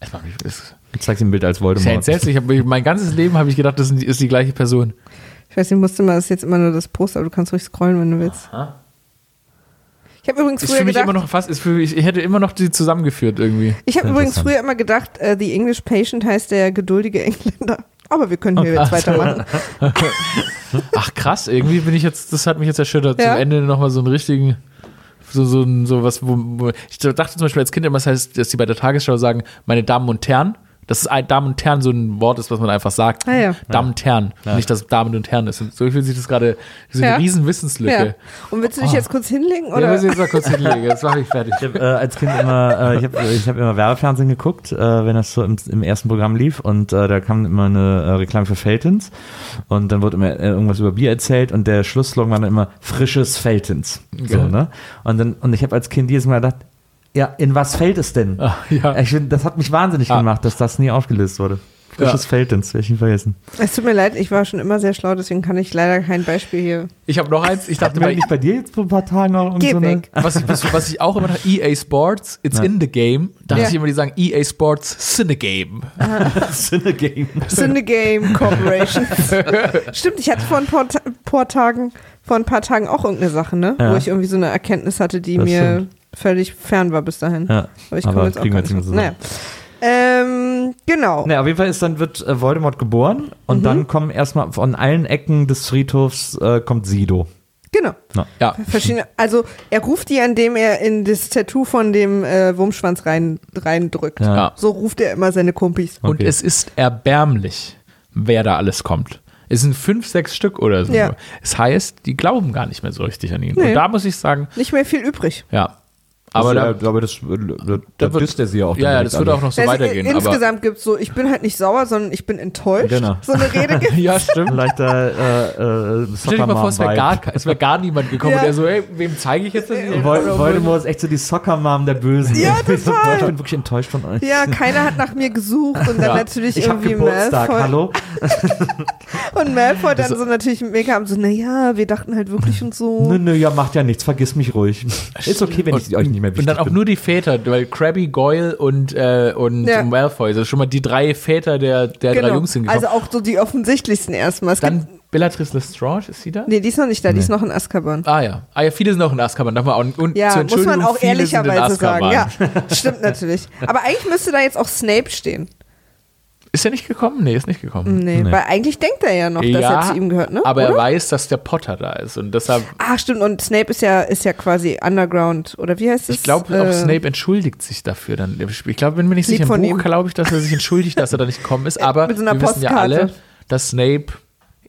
Es macht mich. Es Ich zeig's ihm ein Bild als ist ja Voldemort. entsetzlich. Ich hab, mein ganzes Leben habe ich gedacht, das ist die gleiche Person. Ich weiß nicht, musste mal, das ist jetzt immer nur das Poster, aber du kannst ruhig scrollen, wenn du willst. Ich habe übrigens Ist früher für mich gedacht, immer noch fast, ist für mich, ich hätte immer noch die zusammengeführt irgendwie. ich habe übrigens früher immer gedacht, äh, The English Patient heißt der geduldige Engländer. Aber wir können hier jetzt weitermachen. Ach krass, irgendwie bin ich jetzt, das hat mich jetzt erschüttert. Ja. Zum Ende nochmal so einen richtigen, so, so, ein- so was, wo, wo ich dachte zum Beispiel als Kind immer, das heißt, dass die bei der Tagesschau sagen, meine Damen und Herren, dass es ein Damen und Herren so ein Wort ist, was man einfach sagt. Ah, ja. Damen und Herren. Nicht, dass es Damen und Herren ist. Und so fühlt sich das gerade, so eine Ja. riesen Ja. Wissensslücke. Und willst du dich jetzt kurz hinlegen? Ja, Oder? muss ich jetzt mal kurz hinlegen, jetzt mache ich fertig. Ich hab, äh, als Kind immer, äh, ich habe ich hab immer Werbefernsehen geguckt, äh, wenn das so im, im ersten Programm lief und äh, da kam immer eine äh, Reklame für Feltons und dann wurde immer äh, irgendwas über Bier erzählt und der Schlussslogan war dann immer frisches Feltons. So, ne? Und dann und ich habe als Kind jedes Mal gedacht, ja, in was fällt es denn? Ah, ja. Ich find, das hat mich wahnsinnig Ah. gemacht, dass das nie aufgelöst wurde. Frisches Ja. Feltons, werde ich nie vergessen. Es tut mir leid, ich war schon immer sehr schlau, deswegen kann ich leider kein Beispiel hier. Ich habe noch eins, ich dachte bei, nicht bei dir jetzt vor ein paar Tagen auch und Geh so eine- weg. was ich, was ich auch immer noch, EA Sports, it's Ja. in the game. Dachte Ja. ich immer, die sagen EA Sports, Cinegame. Cinegame. Cinegame Corporation. Stimmt, ich hatte vor ein paar, paar Tagen, vor ein paar Tagen auch irgendeine Sache, ne? Ja. Wo ich irgendwie so eine Erkenntnis hatte, die Das mir stimmt. Völlig fern war bis dahin. Ja, Aber ich komme jetzt auch kriegen gar wir nicht jetzt drauf. nicht Naja. Ähm, genau. Ne, auf jeden Fall ist dann wird äh, Voldemort geboren und dann kommen erstmal von allen Ecken des Friedhofs äh, kommt Sido. Genau. Genau. Ja. Verschiedene, also er ruft die, indem er in das Tattoo von dem äh, Wurmschwanz rein, reindrückt. Ja. So ruft er immer seine Kumpis. Und Okay. es ist erbärmlich, wer da alles kommt. Es sind fünf, sechs Stück oder so. Ja. Es heißt, die glauben gar nicht mehr so richtig an ihn. Nee. Und da muss ich sagen, Nicht mehr viel übrig. ja. Aber, da, da, aber das, da, da wird- disst er sie ja auch. ja, ja, das wird alle. auch noch so Also, weitergehen. i- insgesamt gibt es so, ich bin halt nicht sauer, sondern ich bin enttäuscht. Genau. So eine Rede gibt ja, stimmt. Leichter äh, äh, Stell dir mal vor, es wäre gar, es wär gar niemand gekommen, Ja. der so, hey, wem zeige ich jetzt das? Vol Voldemort ist echt so die Soccer-Mom der Bösen. Ja, total. Ich bin wirklich enttäuscht von euch. Ja, keiner hat nach mir gesucht und dann Ja. natürlich Ich irgendwie Geburtstag, Malfoy. hallo? Und Malfoy dann so natürlich mega so, naja, wir dachten halt wirklich und so. Nö, nö, ja, macht ja nichts, vergiss mich ruhig. Ist okay, wenn ich euch nicht mehr wichtig Und dann auch bin. nur die Väter, weil Krabby, Goyle und, äh, und Ja. Malfoy, das sind schon mal die drei Väter der, der drei Jungs sind gekommen. Also auch so die offensichtlichsten erstmal. Es dann Bellatrix Lestrange, ist sie da? nee, die ist noch nicht da, die ist noch in Azkaban. Ah ja. Ah ja, viele sind auch in Azkaban. Darf man auch, und Ja, zur muss man auch ehrlicherweise sagen. Ja, stimmt natürlich. Aber eigentlich müsste da jetzt auch Snape stehen. Ist er nicht gekommen? Nee, ist nicht gekommen. Nee, Nee. weil eigentlich denkt er ja noch, dass er zu ihm gehört, ne? aber er Oder? weiß, dass der Potter da ist und deshalb, Ah, stimmt. Und Snape ist ja, ist ja quasi Underground. Oder wie heißt es? ich glaube, auch Äh, Snape entschuldigt sich dafür dann. Ich glaube, bin mir nicht sicher, im von Buch glaube ich, dass er sich entschuldigt, dass er da nicht gekommen ist, aber Mit so einer wir wissen ja Postkarte. alle, dass Snape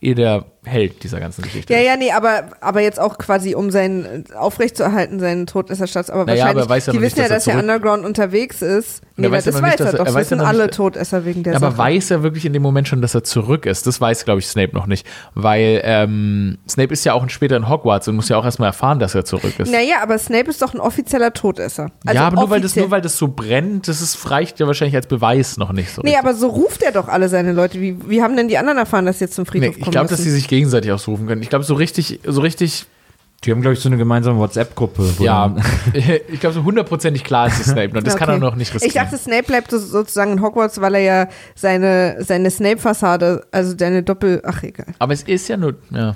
eh der Held dieser ganzen Geschichte Ja, ist. ja, nee, aber, aber jetzt auch quasi, um seinen aufrechtzuerhalten, seinen Todesserstatus. Aber Naja, wahrscheinlich, aber er weiß ja die noch nicht, wissen ja, dass dass er er Underground unterwegs ist. Er Nee, weiß ja das noch nicht, weiß er er- doch. er weiß ja wissen noch alle nicht- Todesser wegen der Aber Sache. weiß er wirklich in dem Moment schon, dass er zurück ist? Das weiß, glaube ich, Snape noch nicht. Weil ähm, Snape ist ja auch später in Hogwarts und muss ja auch erstmal erfahren, dass er zurück ist. Naja, aber Snape ist doch ein offizieller Todesser. Also ja, aber nur weil, das, nur weil das so brennt, das ist, reicht ja wahrscheinlich als Beweis noch nicht so. Nee, richtig. aber so ruft er doch alle seine Leute. Wie, wie haben denn die anderen erfahren, dass sie jetzt zum Nee, Friedhof ich kommen glaube, dass sie sich gegenseitig ausrufen können. Ich glaube, so richtig, so richtig, Die haben, glaube ich, so eine gemeinsame WhatsApp-Gruppe. ja, ich glaube, so hundertprozentig klar ist es Snape. Und das kann er Okay. noch nicht riskieren. Ich dachte, Snape bleibt so, sozusagen in Hogwarts, weil er ja seine, seine Snape-Fassade, also deine Doppel... Ach, egal. aber es ist ja nur, ja.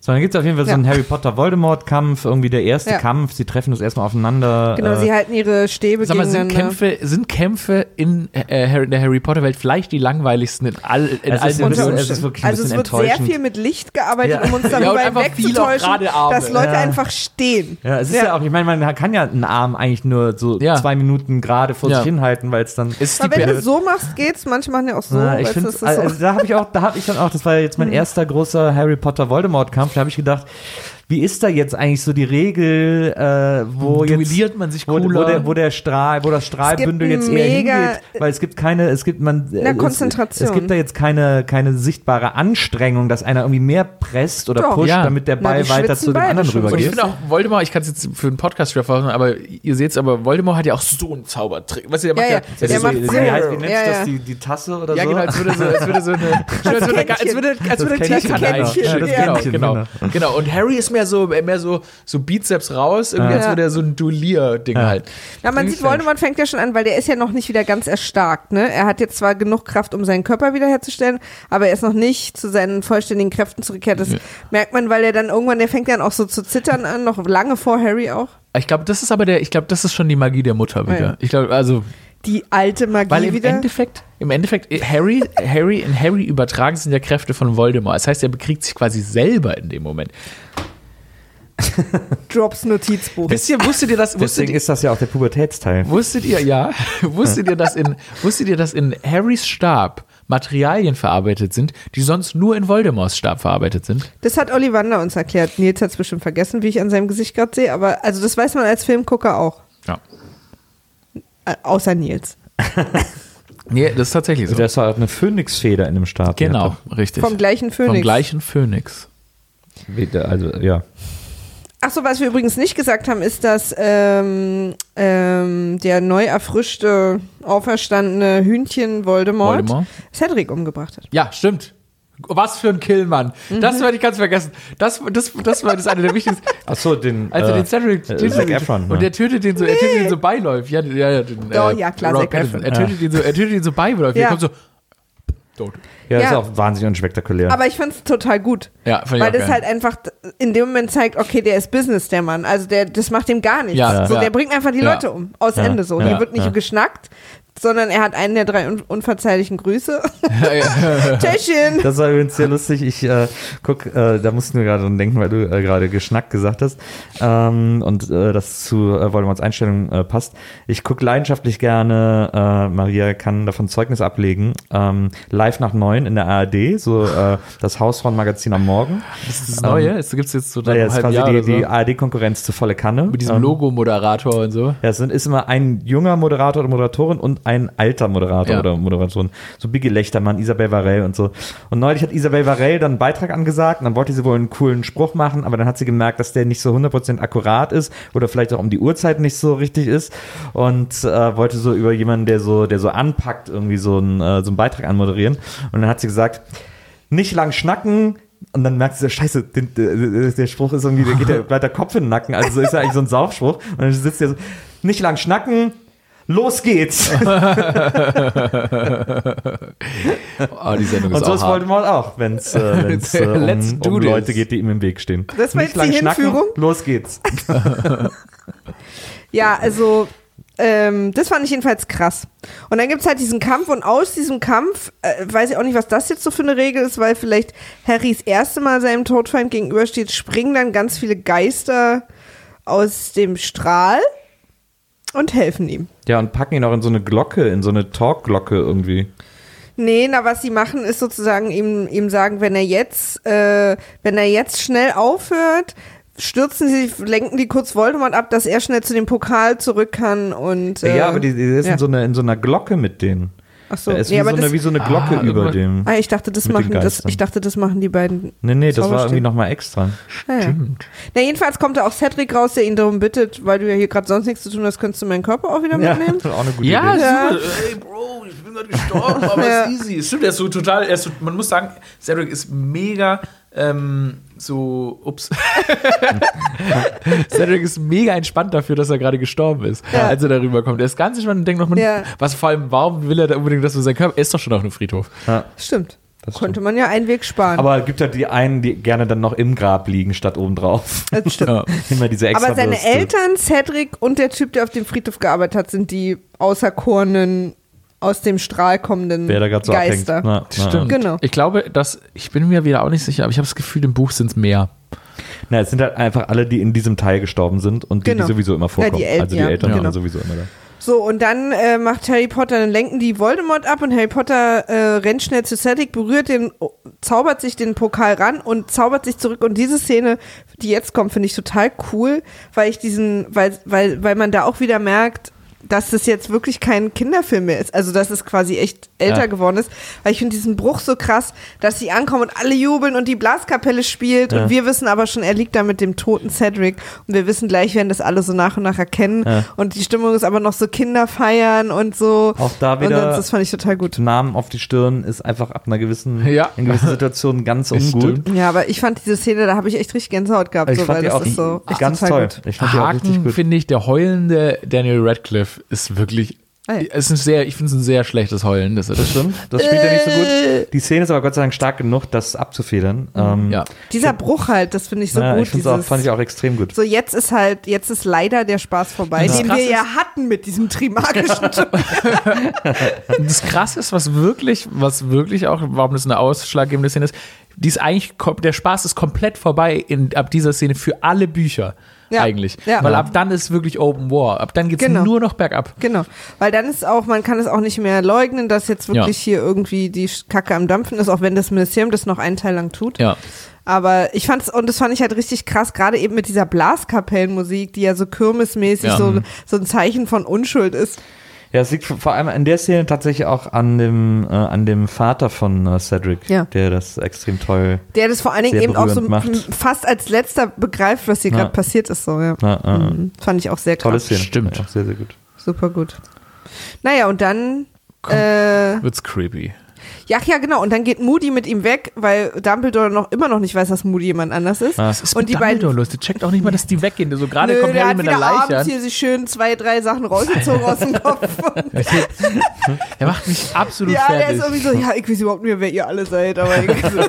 Sondern gibt es auf jeden Fall so Ja. einen Harry Potter-Voldemort-Kampf, irgendwie der erste Ja. Kampf. Sie treffen das erstmal aufeinander. Genau, äh, sie halten ihre Stäbe Sag mal, sind. Kämpfe, sind Kämpfe in, äh, Harry- in der Harry Potter-Welt vielleicht die langweiligsten in, all, in Es allen ist ein bisschen- es ist wirklich ein also es wird sehr viel mit Licht gearbeitet, Ja. um uns Ja, und darüber hinwegzutäuschen, gerade Arme. dass Leute Ja. einfach stehen. Ja, es ist ja. auch, ich meine, man kann ja einen Arm eigentlich nur so Ja. zwei Minuten gerade vor Ja. sich hinhalten, weil es dann. Ist Aber wenn du so machst, geht's. Manche machen ja auch so. Ja, ich ist also, so. da habe ich auch, da habe ich dann auch, das war jetzt mein erster großer Harry Potter Voldemort Kampf. Da habe ich gedacht, wie ist da jetzt eigentlich so die Regel, äh, wo jetzt Duelliert man sich wo, wo der, wo der Strahl, wo das Strahlbündel jetzt eher mega- hingeht, weil es gibt keine, es gibt man, äh, Na, es, Konzentration. Es gibt da jetzt keine, keine sichtbare Anstrengung, dass einer irgendwie mehr presst oder Doch. pusht, Ja. damit der Na, Ball die weiter zu dem anderen schon. Und ich rübergeht. finde auch, Voldemort, ich kann es jetzt für einen Podcast fassen, aber ihr seht es, aber Voldemort hat ja auch so einen Zaubertrick. Weißt du, der macht Ja, ja, ja. das Der ist macht so, wie, heißt, wie nennt Ja, sich das, ja. die, die Tasse oder ja, so? genau, als würde so, als würde so eine, als würde, als würde, als würde genau. Ja, genau, Kännchen, genau, genau. genau. Und Harry ist mehr so, mehr so, so Bizeps raus, irgendwie, als Ja. würde er so ein Duellier-Ding halt. Ja, man sieht, Voldemort fängt ja schon an, weil der ist ja noch nicht wieder ganz erstarkt. Ne? Er hat jetzt zwar genug Kraft, um seinen Körper wiederherzustellen, aber er ist noch nicht zu seinen vollständigen Kräften zurückgekehrt. Das merkt man, weil er dann irgendwann, der fängt dann auch so zu zittern an, noch lange vor Harry auch. Ich glaube, das ist aber der, ich glaube, das ist schon die Magie der Mutter wieder. Ja. Ich glaube, also, Die alte Magie weil im wieder. Endeffekt, im Endeffekt, äh, Harry, Harry, in Harry übertragen sind ja Kräfte von Voldemort. Das heißt, er bekriegt sich quasi selber in dem Moment. Drops Notizbuch. Wisst ihr, wusstet ihr das, wusstet Deswegen ihr, ist das ja auch der Pubertätsteil. Wusstet ihr, ja, wusstet ihr, dass in, wusstet ihr, dass in Harrys Stab Materialien verarbeitet sind, die sonst nur in Voldemorts Stab verarbeitet sind? Das hat Ollivander uns erklärt. Nils hat es bestimmt vergessen, wie ich an seinem Gesicht gerade sehe, aber also das weiß man als Filmgucker auch. Ja. Äh, außer Nils. Nee, das ist tatsächlich so. Das war eine Phönixfeder in dem Stab. genau, richtig. Vom gleichen Phönix. Vom gleichen Phönix. Also, ja. Achso, was wir übrigens nicht gesagt haben, ist, dass ähm, ähm, der neu erfrischte, auferstandene Hühnchen Voldemort, Voldemort. Cedric umgebracht hat. Ja, stimmt. Was für ein Kill, Mann. Das werde ich ganz vergessen. Das, das, das war das eine der wichtigsten. Achso, den. Also äh, den Cedric, äh, den Zac Cedric- Efron, und ne? der tötet den so, er tötet den so beiläufig. Ja, ja, ja, den, Oh, ja, klar, Zac. Efron. Er tötet ihn so, er tötet ihn so beiläufig. Ja. Er kommt so tot. Ja, ist Ja. auch wahnsinnig unspektakulär. Aber ich fand es total gut. Ja, fand ich Weil das geil. halt einfach in dem Moment zeigt, okay, der ist Business, der Mann. Also der, das macht ihm gar nichts. Ja, so, ja. der bringt einfach die Ja. Leute um. Aus Ja, Ende so. ja, Hier wird nicht ja. geschnackt. Sondern er hat einen der drei un unverzeihlichen Grüße. Täschchen! Das war übrigens sehr lustig. Ich äh, guck, äh, da mussten wir gerade dran denken, weil du äh, gerade geschnackt gesagt hast ähm, und äh, das zu äh, Voldemorts Einstellung äh, passt. Ich gucke leidenschaftlich gerne, äh, Maria kann davon Zeugnis ablegen, ähm, live nach neun in der ARD, so äh, das Hausfrauenmagazin am Morgen. Das ist das Neue. Es gibt jetzt so Da ist quasi Jahr die, so. die ARD-Konkurrenz zu volle Kanne. mit diesem Ähm, Logo-Moderator und so. Ja, es sind, ist immer ein junger Moderator oder Moderatorin und ein alter Moderator Ja. oder Moderatorin. So Biggie Lechtermann, Isabel Varell und so. Und neulich hat Isabel Varell dann einen Beitrag angesagt und dann wollte sie wohl einen coolen Spruch machen, aber dann hat sie gemerkt, dass der nicht so 100% akkurat ist oder vielleicht auch um die Uhrzeit nicht so richtig ist und äh, wollte so über jemanden, der so, der so anpackt, irgendwie so einen, äh, so einen Beitrag anmoderieren. Und dann hat sie gesagt, nicht lang schnacken, und dann merkst du, scheiße, den, der, der Spruch ist irgendwie, der geht ja bleibt der Kopf in den Nacken. Also so ist ja eigentlich so ein Saufspruch. Und dann sitzt der so, nicht lang schnacken, los geht's. Oh, die Sendung Und ist so auch ist hart. Voldemort auch, wenn es äh, wenn's, äh, um, um. Leute geht, die ihm im Weg stehen. Das war nicht jetzt die Hinführung? los geht's. Ja, also ähm, das fand ich jedenfalls krass. Und dann gibt's halt diesen Kampf und aus diesem Kampf, äh, weiß ich auch nicht, was das jetzt so für eine Regel ist, weil vielleicht Harrys erste Mal seinem Todfeind gegenübersteht, springen dann ganz viele Geister aus dem Strahl und helfen ihm. Ja, und packen ihn auch in so eine Glocke, in so eine Talkglocke irgendwie. Nee, na, was sie machen, ist sozusagen ihm, ihm sagen, wenn er jetzt, äh, wenn er jetzt schnell aufhört, stürzen sie, lenken die kurz Voldemort ab, dass er schnell zu dem Pokal zurück kann und. Äh, ja, aber die, die ist ja. in, so einer, in so einer Glocke mit denen. Ach so, Da ist nee, wie, aber so eine, das, wie so eine Glocke Ah, über dem. ah, ich dachte, das machen, das, ich dachte, das machen die beiden. Nee, nee, das war irgendwie nochmal extra. Ja, ja. Na, jedenfalls kommt da auch Cedric raus, der ihn darum bittet, weil du ja hier gerade sonst nichts zu tun hast, könntest du meinen Körper auch wieder mitnehmen. auch eine gute Ja, Idee. Ja. super. Ey, Bro, ich bin gerade gestorben, aber Ja. ist easy. Stimmt, er ist so total, er ist so, man muss sagen, Cedric ist mega ähm, so, ups. Cedric ist mega entspannt dafür, dass er gerade gestorben ist, Ja. als er darüber kommt. Er ist ganz entspannt und denkt noch, man, Ja. was vor allem, warum will er da unbedingt, dass du sein Körper, er ist doch schon auf einem Friedhof. Stimmt. Das Konnte man ja einen Weg sparen. Aber es gibt ja die einen, die gerne dann noch im Grab liegen, statt obendrauf. das stimmt. Ja. Immer diese extra Aber seine Bürste. Eltern, Cedric und der Typ, der auf dem Friedhof gearbeitet hat, sind die auserkorenen, aus dem Strahl kommenden Wer da gerade so Geister. abhängt. Na, na. Stimmt. Genau. Ich glaube, dass, ich bin mir wieder auch nicht sicher, aber ich habe das Gefühl, im Buch sind es mehr. Na, es sind halt einfach alle, die in diesem Teil gestorben sind und die, Genau. die sowieso immer vorkommen. die El- also die ja, Eltern genau. waren sowieso immer da. So, und dann äh, macht Harry Potter, dann lenken die Voldemort ab und Harry Potter äh, rennt schnell zu Cedric, berührt den, zaubert sich den Pokal ran und zaubert sich zurück. Und diese Szene, die jetzt kommt, finde ich total cool, weil ich diesen, weil, weil, weil man da auch wieder merkt, dass das jetzt wirklich kein Kinderfilm mehr ist. Also, dass es quasi echt älter Ja. geworden ist. Weil ich finde diesen Bruch so krass, dass sie ankommen und alle jubeln und die Blaskapelle spielt. Ja. Und wir wissen aber schon, er liegt da mit dem toten Cedric. Und wir wissen gleich, werden das alle so nach und nach erkennen. Ja. Und die Stimmung ist aber noch so Kinder feiern und so. Auch da Und wieder das, das fand ich total gut. Namen auf die Stirn ist einfach ab einer gewissen, Ja. in gewissen Situationen ganz ungut. Ja, aber ich fand diese Szene, da habe ich echt richtig Gänsehaut gehabt. Ich so, fand weil die das auch ist so ganz toll. gut. Ich fand die auch richtig Haken gut. finde ich, der heulende Daniel Radcliffe ist wirklich. Ah, ja. Es ist ein sehr, ich finde es ein sehr schlechtes Heulen. Das, Das stimmt, das spielt er nicht so Äh. gut. Die Szene ist aber Gott sei Dank stark genug, das abzufedern. Ähm, ja. Dieser Bruch halt, das finde ich so ja, gut. ich find's auch, dieses- fand ich auch extrem gut. so, jetzt ist halt, jetzt ist leider der Spaß vorbei, Das den wir ja hatten mit diesem Trimagischen das Krasse ist, was wirklich, was wirklich auch, warum das eine ausschlaggebende Szene ist, die ist eigentlich, der Spaß ist komplett vorbei in, ab dieser Szene für alle Bücher. Ja. Eigentlich. Ja. Weil ab dann ist wirklich Open War. Ab dann geht es Genau. nur noch bergab. Genau, weil dann ist auch, man kann es auch nicht mehr leugnen, dass jetzt wirklich hier irgendwie die Kacke am Dampfen ist, auch wenn das Ministerium das noch einen Teil lang tut. Ja. Aber ich fand's, und das fand ich halt richtig krass, gerade eben mit dieser Blaskapellenmusik, die ja so kirmesmäßig Ja. so, so ein Zeichen von Unschuld ist. Ja, es liegt vor allem in der Szene tatsächlich auch an dem, äh, an dem Vater von äh, Cedric, Ja. der das extrem toll. Der das vor allen Dingen eben auch so macht. fast als letzter begreift, was hier Ja. gerade passiert ist. So, ja. Na, äh, Mhm. Fand ich auch sehr Tolle krass. Szene. Stimmt. Ja, auch sehr, sehr gut. Super gut. Naja, und dann, Komm. äh, Wird's creepy. Ja, ja, genau. Und dann geht Moody mit ihm weg, weil Dumbledore noch immer noch nicht weiß, dass Moody jemand anders ist. Ah. ist und die beiden. los. Der checkt auch nicht mal, dass die weggehen. So gerade Nö, kommt der Harry mit einer Leiche abends an. hier sich schön zwei, drei Sachen rausgezogen aus dem Kopf. Der macht mich absolut ja, der ist fertig. irgendwie so, ja, ich weiß überhaupt nicht mehr, wer ihr alle seid, aber so,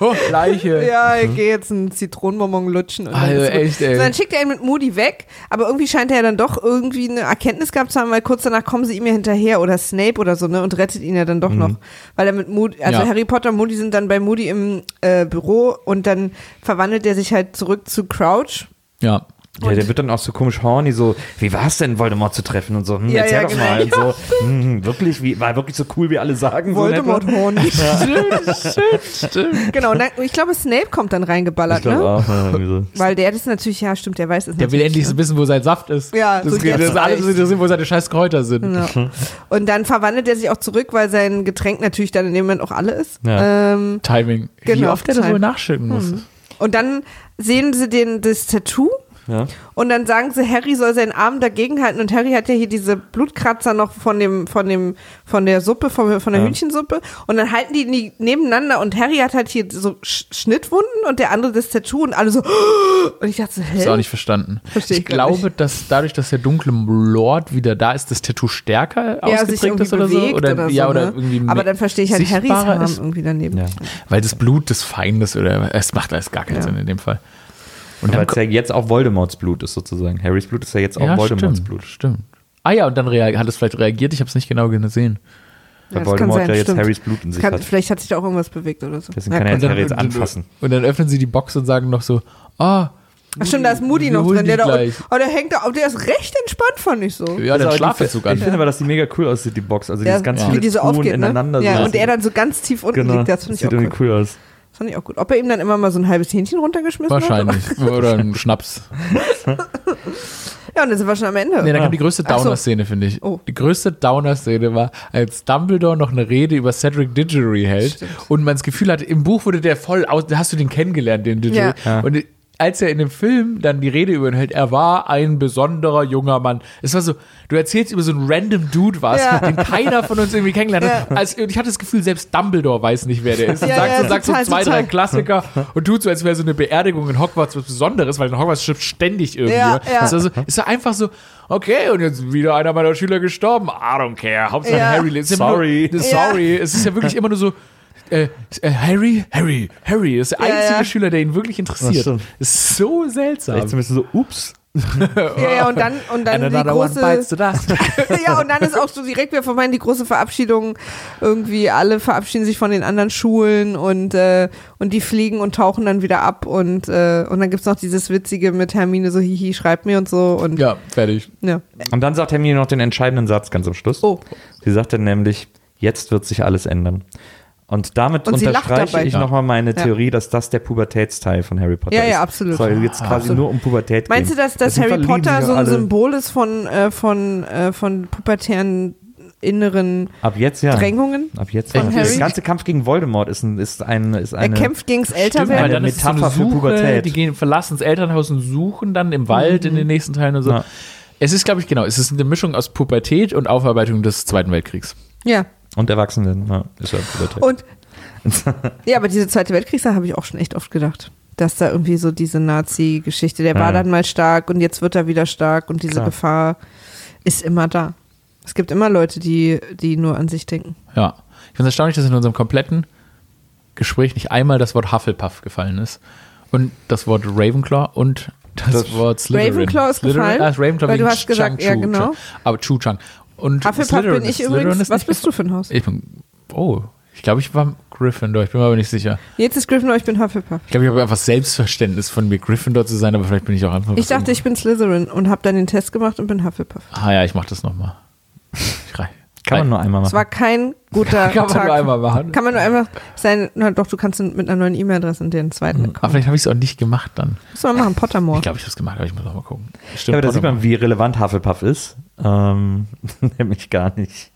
Oh, Leiche. ja, ich gehe jetzt einen Zitronenbonbon lutschen. Und dann Also gut. echt, ey. So, dann schickt er ihn mit Moody weg, aber irgendwie scheint er ja dann doch irgendwie eine Erkenntnis gehabt zu haben, weil kurz danach kommen sie ihm ja hinterher oder Snape oder so, ne, und rettet ihn ja dann doch noch. Weil er mit Moody, also Ja. Harry Potter und Moody sind dann bei Moody im äh, Büro und dann verwandelt er sich halt zurück zu Crouch. Ja. Ja, der wird dann auch so komisch horny, so, wie war es denn, Voldemort zu treffen und so, hm, Ja, erzähl ja, doch genau. mal. Und so, hm, wirklich, wie, war wirklich so cool, wie alle sagen. so? Voldemort horny. Stimmt, stimmt. genau, und dann, ich glaube, Snape kommt dann reingeballert, ne? auch. so. Weil der das natürlich, ja, stimmt, der weiß es Der will endlich ne? so wissen, wo sein Saft ist. Ja, das so geht, jetzt das ist alles interessiert, wo seine scheiß Kräuter sind. Ja. Und dann verwandelt er sich auch zurück, weil sein Getränk natürlich dann in dem Moment auch alle ist. Ja. Ähm, Timing. Wie Genau, oft er das wohl nachschicken muss. und dann sehen sie den, das Tattoo Ja. und dann sagen sie, Harry soll seinen Arm dagegen halten und Harry hat ja hier diese Blutkratzer noch von dem, von dem, von der Suppe, von, von der Ja. Hühnchensuppe und dann halten die nie nebeneinander und Harry hat halt hier so Sch Schnittwunden und der andere das Tattoo und alle so und ich dachte so, hä? Ist auch nicht verstanden. Versteh ich ich glaube, dass dadurch, dass der dunkle Lord wieder da ist, das Tattoo stärker ja, sich ausgeprägt ist oder so. bewegt Oder, oder, ja, so, oder ne? irgendwie Aber dann verstehe ich halt Harrys Arm irgendwie daneben. Ja. Weil das Blut des Feindes oder es macht alles gar keinen Ja. Sinn in dem Fall. Und Weil es ja jetzt auch Voldemorts Blut ist sozusagen. Harrys Blut ist ja jetzt auch ja, Voldemorts stimmt, Blut. Stimmt. Ah ja, und dann hat es vielleicht reagiert, ich habe es nicht genau gesehen. Weil kann Voldemort sein, ja jetzt stimmt. Harrys Blut in sich Kann, hat. vielleicht hat sich da auch irgendwas bewegt oder so. Deswegen Ja, kann er jetzt Harry jetzt anfassen. und dann öffnen sie die Box und sagen noch so, ah, Ach stimmt, da ist Moody noch drin. Der, da, oh, der hängt da, oh, der ist recht entspannt, fand ich so. ja, der Schlafanzug Ich an. finde aber, dass die mega cool aussieht, die Box. Also Ja, dieses ganz ja. viele Wie die so ne? Ja, so. und er dann so ganz tief unten genau. liegt. Das finde ich sieht auch cool. irgendwie cool aus. Das fand ich auch gut. Ob er ihm dann immer mal so ein halbes Hähnchen runtergeschmissen Wahrscheinlich. hat? Oder ein Schnaps. Ja, und dann sind wir schon am Ende. Nee, dann kam die größte. Downer-Szene, finde ich. Oh. Die größte Downer-Szene war, als Dumbledore noch eine Rede über Cedric Diggory hält Stimmt. und man das Gefühl hat, im Buch wurde der voll aus, da hast du den kennengelernt, den Diggory. Ja. Ja. Und als er in dem Film dann die Rede über ihn hält, er war ein besonderer junger Mann. Es war so, du erzählst über so einen random Dude was, Ja. den keiner von uns irgendwie kennengelernt hat. Ja. Also, und ich hatte das Gefühl, selbst Dumbledore weiß nicht, wer der ist. Und Ja, sagt, ja, so, sagt so total, zwei, total. drei Klassiker und tut so, als wäre so eine Beerdigung in Hogwarts was Besonderes, weil in Hogwarts stirbt ständig irgendwie. Ja, ja. Es war so, es war einfach so, okay, und jetzt wieder einer meiner Schüler gestorben. I don't care. Hauptsache Ja. Harry lebt. Sorry. Nur, sorry. Es ist ja wirklich immer nur so, äh, äh, Harry, Harry, Harry ist der Ja, einzige ja. Schüler, der ihn wirklich Das interessiert. stimmt. Ist so seltsam. Vielleicht zumindest so, ups. Ja, ja, und dann, und dann die another one bites große. ja, und dann ist auch so direkt wieder vorbei die große Verabschiedung. Irgendwie alle verabschieden sich von den anderen Schulen und, äh, und die fliegen und tauchen dann wieder ab. Und, äh, und dann gibt's noch dieses Witzige mit Hermine so, hihi, schreib mir und so. Und ja, fertig. ja. Und dann sagt Hermine noch den entscheidenden Satz ganz am Schluss. Oh. Sie sagt dann nämlich, jetzt wird sich alles ändern. Und damit Und unterstreiche ich Ja. nochmal meine Ja. Theorie, dass das der Pubertätsteil von Harry Potter Ja, ist. ja, absolut. Es soll jetzt quasi Absolut. nur um Pubertät Meinst du, gehen. dass, dass Deswegen Harry Potter so ein Symbol ist von, äh, von, äh, von pubertären inneren Ab jetzt ja. Drängungen? Ab jetzt ja. Der ganze Kampf gegen Voldemort ist, ein, ist, ein, ist Er eine. kämpft gegens Stimmt, weil Älterwerden. dann ist es so eine Metapher für Suche, Pubertät. die gehen, verlassen das Elternhaus und suchen dann im Wald in den nächsten Teilen und so. Ja. Es ist, glaube ich, genau, es ist eine Mischung aus Pubertät und Aufarbeitung des Zweiten Weltkriegs. Ja. Und Erwachsenen, ja, ist ja Pubertät. Und ja, aber diese Zweite Weltkriegssache habe ich auch schon echt oft gedacht. Dass da irgendwie so diese Nazi-Geschichte, der Ja. war dann mal stark und jetzt wird er wieder stark und diese Klar. Gefahr ist immer da. Es gibt immer Leute, die, die nur an sich denken. Ja. Ich finde es erstaunlich, dass in unserem kompletten Gespräch nicht einmal das Wort Hufflepuff gefallen ist. Und das Wort Ravenclaw und das, Das- Wort Slytherin. Ravenclaw ist Slytherin? gefallen, Ah, ist Ravenclaw weil du hast gesagt, Chang ja, Chu, genau. Chang. Aber Chu Chang. Und Hufflepuff Slytherin bin ich ist- übrigens. ist Was bist du für ein Haus? Ich bin, oh, ich glaube, ich war Gryffindor, ich bin mir aber nicht sicher. Jetzt ist Gryffindor, ich bin Hufflepuff. Ich glaube, ich habe einfach Selbstverständnis von mir, Gryffindor zu sein, aber vielleicht bin ich auch einfach. Ich dachte, ich bin Slytherin und habe dann den Test gemacht und bin Hufflepuff. Ah ja, ich mache das nochmal. Kann man nur einmal Es machen. war kein guter Kann man Tag. nur einmal machen. Kann man nur einmal sein, na doch, du kannst mit einer neuen E-Mail-Adresse in den zweiten Aber Account. vielleicht habe ich es auch nicht gemacht dann. Muss man machen, Pottermore. Ich glaube, ich habe es gemacht, aber ich muss auch mal gucken. Ja, Stimmt, aber da sieht man, wie relevant Hufflepuff ist. Ähm, nämlich gar nicht.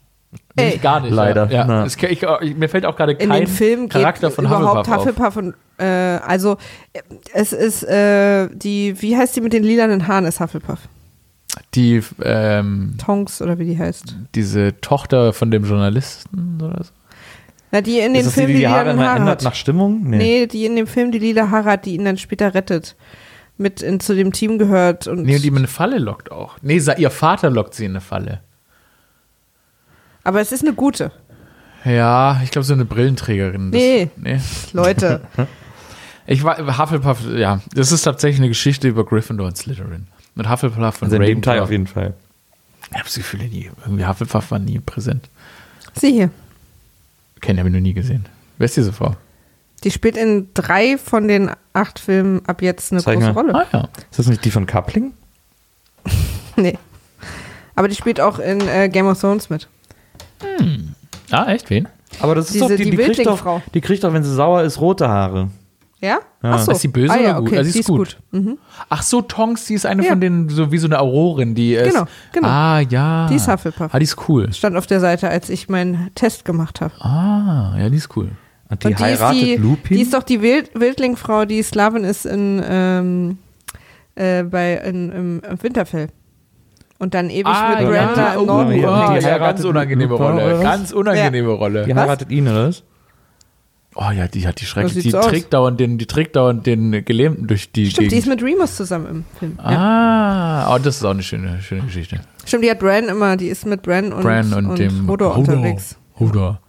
Ey, Nicht gar nicht. Leider, Ja. Ja. Es, ich, ich, mir fällt auch gerade in kein den Film geht Charakter von überhaupt Hufflepuff, Hufflepuff und äh, also äh, es ist äh, die, wie heißt die mit den lilanen Haaren ist Hufflepuff? Die, ähm, Tonks oder wie die heißt. diese Tochter von dem Journalisten oder so. Na, die in den ist das die, Film, die die, die Haare Haare ändert hat. nach Stimmung? Nee, die in dem Film, die lila Haare hat, die ihn dann später rettet. Mit in, zu dem Team gehört. Und Nee, und die in eine Falle lockt auch. Nee, sa- ihr Vater lockt sie in eine Falle. aber es ist eine gute. Ja, ich glaube, so eine Brillenträgerin. Das, Nee. nee. Leute. Ich war, Hufflepuff, ja, das ist tatsächlich eine Geschichte über Gryffindor und Slytherin. Mit Hufflepuff und Also in dem Ravenclaw. Teil auf jeden Fall. Ich habe das Gefühl, nie, irgendwie Hufflepuff war nie präsent. Sie hier. Kenn habe ich noch nie gesehen. Wer ist diese Frau? Die spielt in drei von den acht Filmen ab jetzt eine Zeig große mal. Rolle. Ah ja. Ist das nicht die von Coupling? Nee. Aber die spielt auch in äh, Game of Thrones mit. Ah, echt? Wen? Aber das ist Diese- doch, die, die die, kriegt doch, Wildlingfrau. die kriegt doch, wenn sie sauer ist, rote Haare. Ja? Ja. Ach so. Ist sie böse ah, ja, oder gut? okay. Also sie sie ist gut. gut. Mhm. Ach so, Tonks, die ist eine Ja. von denen, so wie so eine Aurorin, die ist. Genau, genau. Ah, ja. Die ist Hufflepuff. Ah, die ist cool. Stand auf der Seite, als ich meinen Test gemacht habe. Ah, ja, die ist cool. Und die Und die ist heiratet die, Lupin? die ist doch die Wild Wildlingfrau, die Sklavin ist in, ähm, äh, bei, in, im, im Winterfell. Und dann ewig Ah, mit Brenda ja. im Norden. Oh, ja, ja. ja, Die ganz heiratet unangenehme Lupin, Rolle. was? Ganz unangenehme Rolle. die heiratet ihn, oder was? Oh ja, die hat die schrecklich. sieht's Die trägt, dauernd den, die trägt dauernd den Gelähmten durch die Stimmt, die ist Gegend. mit Remus zusammen im Film. Ja. Ah, oh, das ist auch eine schöne, schöne Geschichte. Stimmt, die hat Bran immer, die ist mit Bran und, Bran und, dem Hodor unterwegs. Hodor.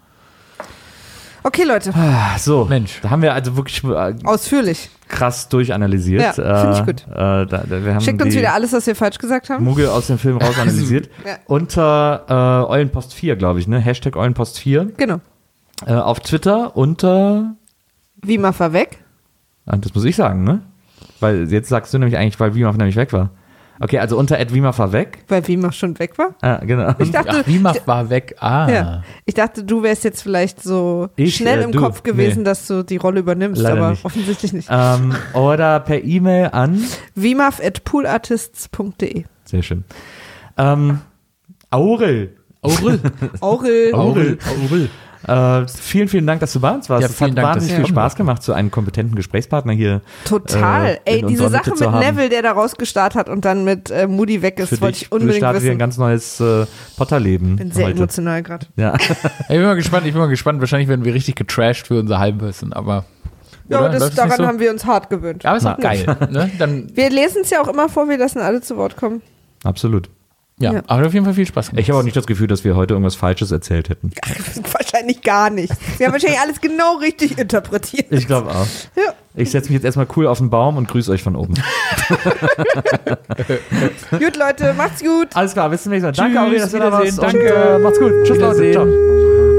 Okay, Leute, Ah, so, Mensch. Da haben wir also wirklich äh, ausführlich. krass durchanalysiert. Ja, find ich Äh, gut. Äh, da, da, wir haben Schickt uns wieder alles, was wir falsch gesagt haben. Muggel aus dem Film rausanalysiert. Ja. Unter äh, Eulenpost 4, glaube ich, ne? Hashtag Eulenpost 4. Genau. Äh, auf Twitter unter, Wie war weg? ah, das muss ich sagen, ne? Weil jetzt sagst du nämlich eigentlich, weil Wimaf nämlich weg war. Okay, also unter Ed Wimaf war weg. Weil Wimar schon weg war? Ah, genau. Ich dachte, Ach, Wimach war weg. Ah. ja. ich dachte, du wärst jetzt vielleicht so Ich, schnell äh, im du, Kopf gewesen, nee. dass du die Rolle übernimmst, Leider aber nicht. offensichtlich nicht. ähm, oder per E-Mail an. Wimaf.poolartists.de Sehr schön. Ähm, Aurel. Aurel. Aurel. Aurel. Aurel. Äh, vielen, vielen Dank, dass du bei uns warst. Ja, es vielen hat Dank, wahnsinnig viel Spaß gemacht, so einen kompetenten Gesprächspartner hier Total. äh, Ey, diese Sache Mitte mit. Neville, der da rausgestarrt hat und dann mit äh, Moody weg ist, für wollte dich. ich Du unbedingt startest hier ein wissen. ganz neues äh, Potterleben bin sehr heute. emotional gerade. Ja. Ich bin mal gespannt, ich bin mal gespannt. Wahrscheinlich werden wir richtig getrashed für unser Halbwissen, aber. Ja, das, daran so? haben wir uns hart gewöhnt. Ja, aber ist auch geil. Ne? Dann, Wir lesen es ja auch immer vor, wir lassen alle zu Wort kommen. Absolut. Ja, Ja. aber auf jeden Fall viel Spaß gemacht. Ich habe auch nicht das Gefühl, dass wir heute irgendwas Falsches erzählt hätten. wahrscheinlich gar nicht. Wir haben wahrscheinlich alles genau richtig interpretiert. Ich glaube auch. Ja. Ich setze mich jetzt erstmal cool auf den Baum und grüße euch von oben. Gut, Leute, macht's gut. Alles klar, bis zum nächsten Mal. Danke, Aurel, dass du da warst. Und, danke. äh, macht's gut. Tschüss, Leute. Ciao.